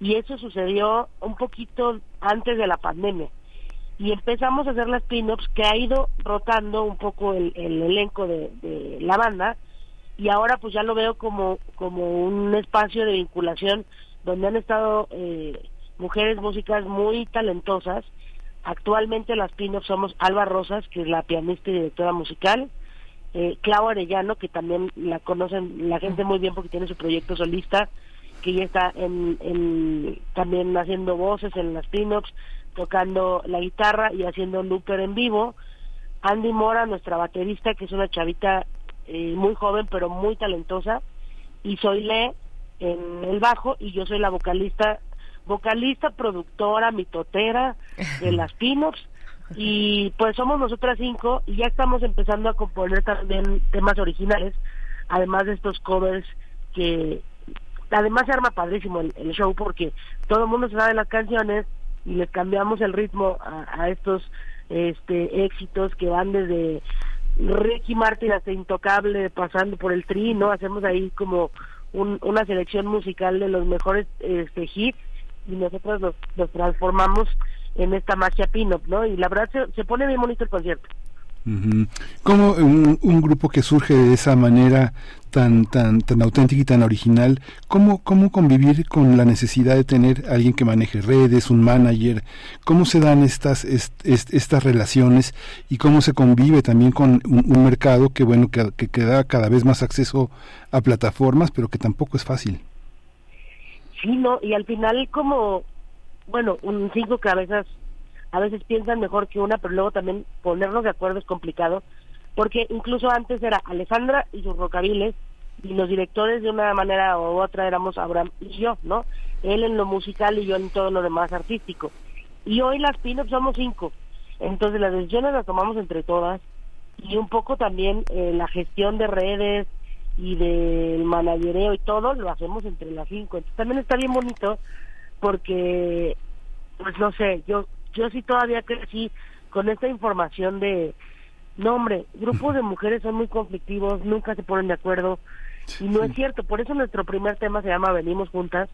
Y eso sucedió un poquito antes de la pandemia y empezamos a hacer las pin-ups que ha ido rotando un poco el, elenco de, la banda y ahora pues ya lo veo como, como un espacio de vinculación donde han estado eh, mujeres músicas muy talentosas. Actualmente las pin-ups somos Alba Rosas, que es la pianista y directora musical, eh, Clau Arellano, que también la conocen la gente muy bien porque tiene su proyecto solista, que ya está en, en también haciendo voces en las pin-ups, tocando la guitarra y haciendo looper en vivo. Andy Mora, nuestra baterista, que es una chavita eh, muy joven pero muy talentosa, y soy Le en el bajo y yo soy la vocalista, vocalista, productora, mitotera de las Pinops y pues somos nosotras cinco y ya estamos empezando a componer también temas originales, además de estos covers que además se arma padrísimo el, el show porque todo el mundo sabe las canciones y les cambiamos el ritmo a, estos este éxitos que van desde Ricky Martin hasta Intocable pasando por el tri, ¿no? Hacemos ahí como una selección musical de los mejores este hits y nosotros los, transformamos en esta magia pin-up, ¿no? Y la verdad se, se pone bien bonito el concierto. ¿Cómo un, grupo que surge de esa manera tan tan tan auténtica y tan original, cómo cómo convivir con la necesidad de tener alguien que maneje redes, un manager, cómo se dan estas estas relaciones y cómo se convive también con un, mercado que bueno que, que, da cada vez más acceso a plataformas, pero que tampoco es fácil. Sí, no, y al final como bueno, un cinco cabezas a veces piensan mejor que una, pero luego también ponernos de acuerdo es complicado, porque incluso antes era Alejandra y sus rocabiles, y los directores de una manera u otra éramos Abraham y yo, ¿no? Él en lo musical y yo en todo lo demás artístico. Y hoy las pin somos cinco, entonces las decisiones las tomamos entre todas, y un poco también eh, la gestión de redes y del managereo y todo lo hacemos entre las cinco. Entonces también está bien bonito porque, pues no sé, yo yo sí todavía crecí con esta información de, no hombre, grupos de mujeres son muy conflictivos, nunca se ponen de acuerdo, y no es cierto, por eso nuestro primer tema se llama Venimos Juntas,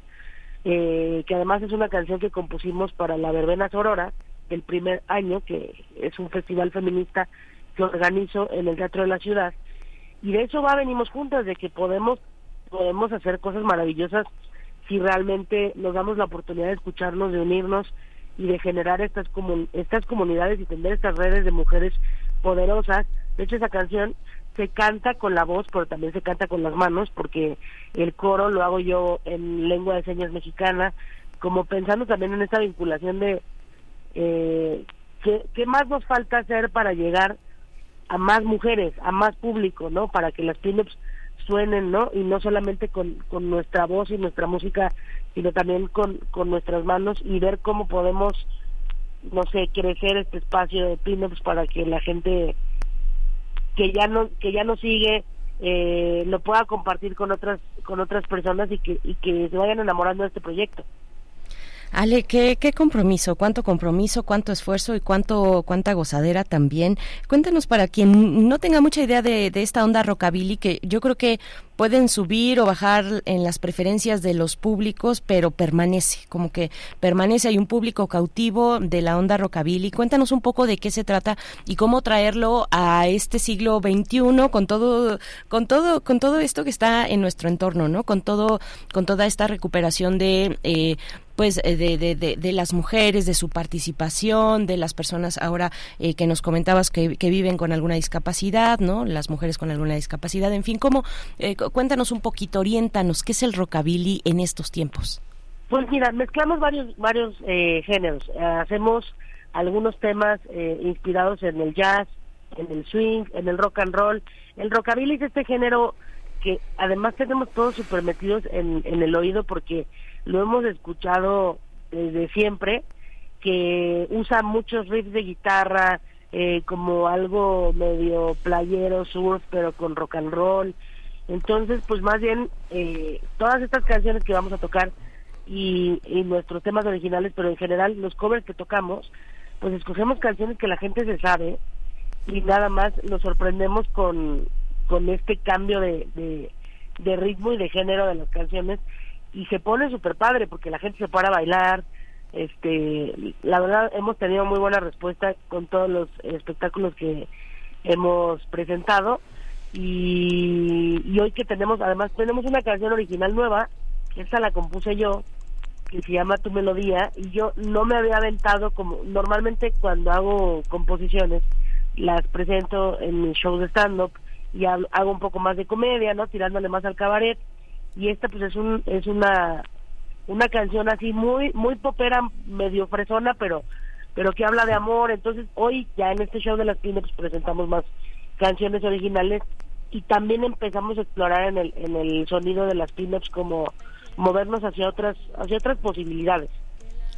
eh, que además es una canción que compusimos para la verbena Sorora, del primer año, que es un festival feminista que organizo en el Teatro de la Ciudad. Y de eso va, venimos juntas, de que podemos, podemos hacer cosas maravillosas si realmente nos damos la oportunidad de escucharnos, de unirnos y de generar estas, estas comunidades y tener estas redes de mujeres poderosas. De hecho, esa canción se canta con la voz, pero también se canta con las manos, porque el coro lo hago yo en lengua de señas mexicana, como pensando también en esta vinculación de eh, ¿qué, ¿qué, más nos falta hacer para llegar a más mujeres, a más público, ¿no? Para que las pinups suenen, ¿no? Y no solamente con, con nuestra voz y nuestra música, sino también con, con nuestras manos y ver cómo podemos, no sé, crecer este espacio de pinups para que la gente que ya no que ya no sigue eh, lo pueda compartir con otras con otras personas y que y que se vayan enamorando de este proyecto. Ale, ¿qué, qué compromiso, cuánto compromiso, cuánto esfuerzo y cuánto cuánta gozadera también. Cuéntanos para quien no tenga mucha idea de, de esta onda rockabilly, que yo creo que pueden subir o bajar en las preferencias de los públicos, pero permanece, como que permanece, hay un público cautivo de la onda rockabilly. Cuéntanos un poco de qué se trata y cómo traerlo a este siglo XXI con todo, con todo, con todo esto que está en nuestro entorno, ¿no? Con todo, con toda esta recuperación de eh, pues de, de, de, de, las mujeres, de su participación, de las personas ahora eh, que nos comentabas que, que, viven con alguna discapacidad, ¿no? Las mujeres con alguna discapacidad, en fin, ¿cómo, eh, cuéntanos un poquito, oriéntanos, ¿qué es el rockabilly en estos tiempos? Pues mira, mezclamos varios, varios eh, géneros, hacemos algunos temas inspirados en el jazz, en el swing, en el rock and roll. El rockabilly es este género que además tenemos todos super metidos en, en el oído porque lo hemos escuchado desde siempre, que usa muchos riffs de guitarra, eh, como algo medio playero, surf, pero con rock and roll. Entonces, pues más bien, eh, todas estas canciones que vamos a tocar y, y nuestros temas originales, pero en general los covers que tocamos, pues escogemos canciones que la gente se sabe y nada más nos sorprendemos con, con este cambio de, de, de ritmo y de género de las canciones y se pone súper padre porque la gente se para a bailar. Este, la verdad hemos tenido muy buena respuesta con todos los espectáculos que hemos presentado y, y hoy que tenemos, además tenemos una canción original nueva, esta la compuse yo, que se llama Tu Melodía y yo no me había aventado como normalmente cuando hago composiciones las presento en mis shows de stand up y hago un poco más de comedia, ¿no? Tirándole más al cabaret y esta pues es un es una una canción así muy muy popera medio fresona pero pero que habla de amor. Entonces hoy ya en este show de las pinups presentamos más canciones originales y también empezamos a explorar en el en el sonido de las pinups como movernos hacia otras hacia otras posibilidades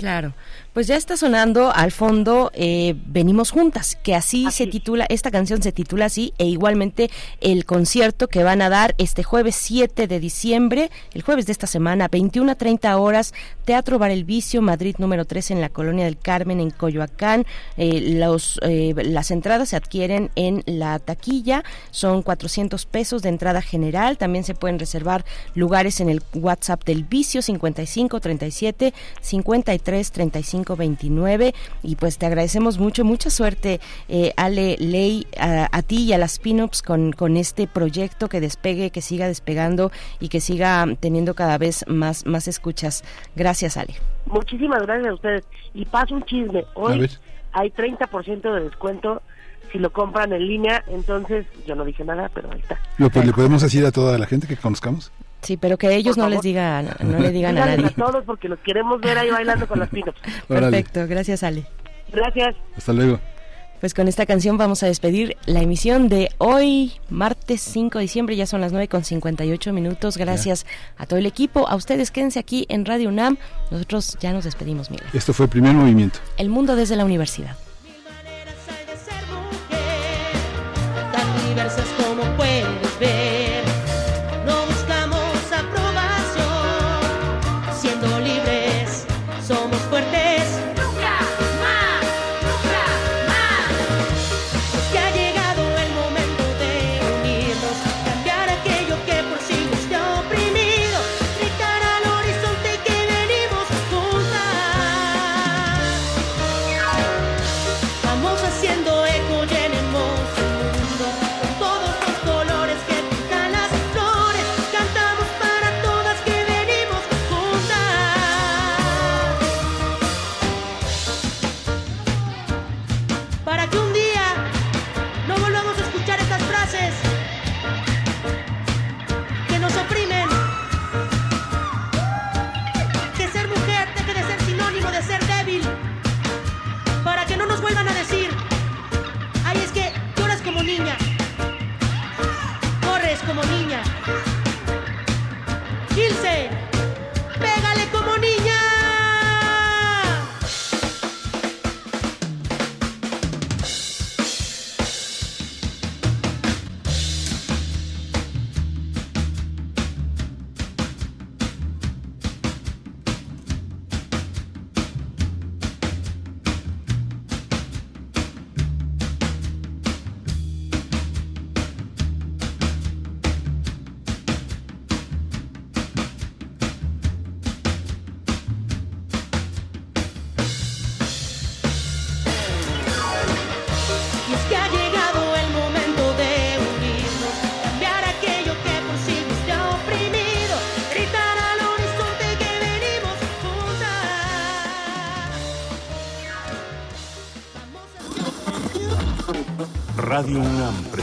Claro, pues ya está sonando al fondo eh, Venimos Juntas, que así, así, se titula, esta canción se titula así, e igualmente el concierto que van a dar este jueves 7 de diciembre, el jueves de esta semana, 21 a 30 horas, Teatro Bar El Vicio, Madrid número 3 en la Colonia del Carmen, en Coyoacán. Eh, los, eh, las entradas se adquieren en la taquilla, son 400 pesos de entrada general, también se pueden reservar lugares en el WhatsApp del Vicio, 55 37 53 35 29 y pues te agradecemos mucho, mucha suerte eh, Ale Ley a, a, ti y a las Pinups con, con este proyecto que despegue, que siga despegando y que siga teniendo cada vez más, más escuchas. Gracias Ale. Muchísimas gracias a ustedes. Y paso un chisme. Hoy hay 30% de descuento si lo compran en línea, entonces yo no dije nada, pero ahí está. Lo, pues, ¿Le podemos decir a toda la gente que conozcamos? Sí, pero que ellos no les digan, no le digan a nadie. a todos porque los queremos ver ahí bailando con las pinos. Perfecto, gracias Ale. Gracias. Hasta luego. Pues con esta canción vamos a despedir la emisión de hoy, martes 5 de diciembre, ya son las 9 con 58 minutos. Gracias ya. a todo el equipo, a ustedes quédense aquí en Radio UNAM. Nosotros ya nos despedimos, Miguel. Esto fue el primer movimiento. El mundo desde la universidad.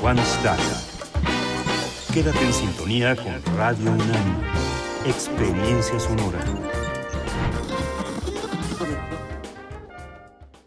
Juan Staca. Quédate en sintonía con Radio UNAM. Experiencia sonora.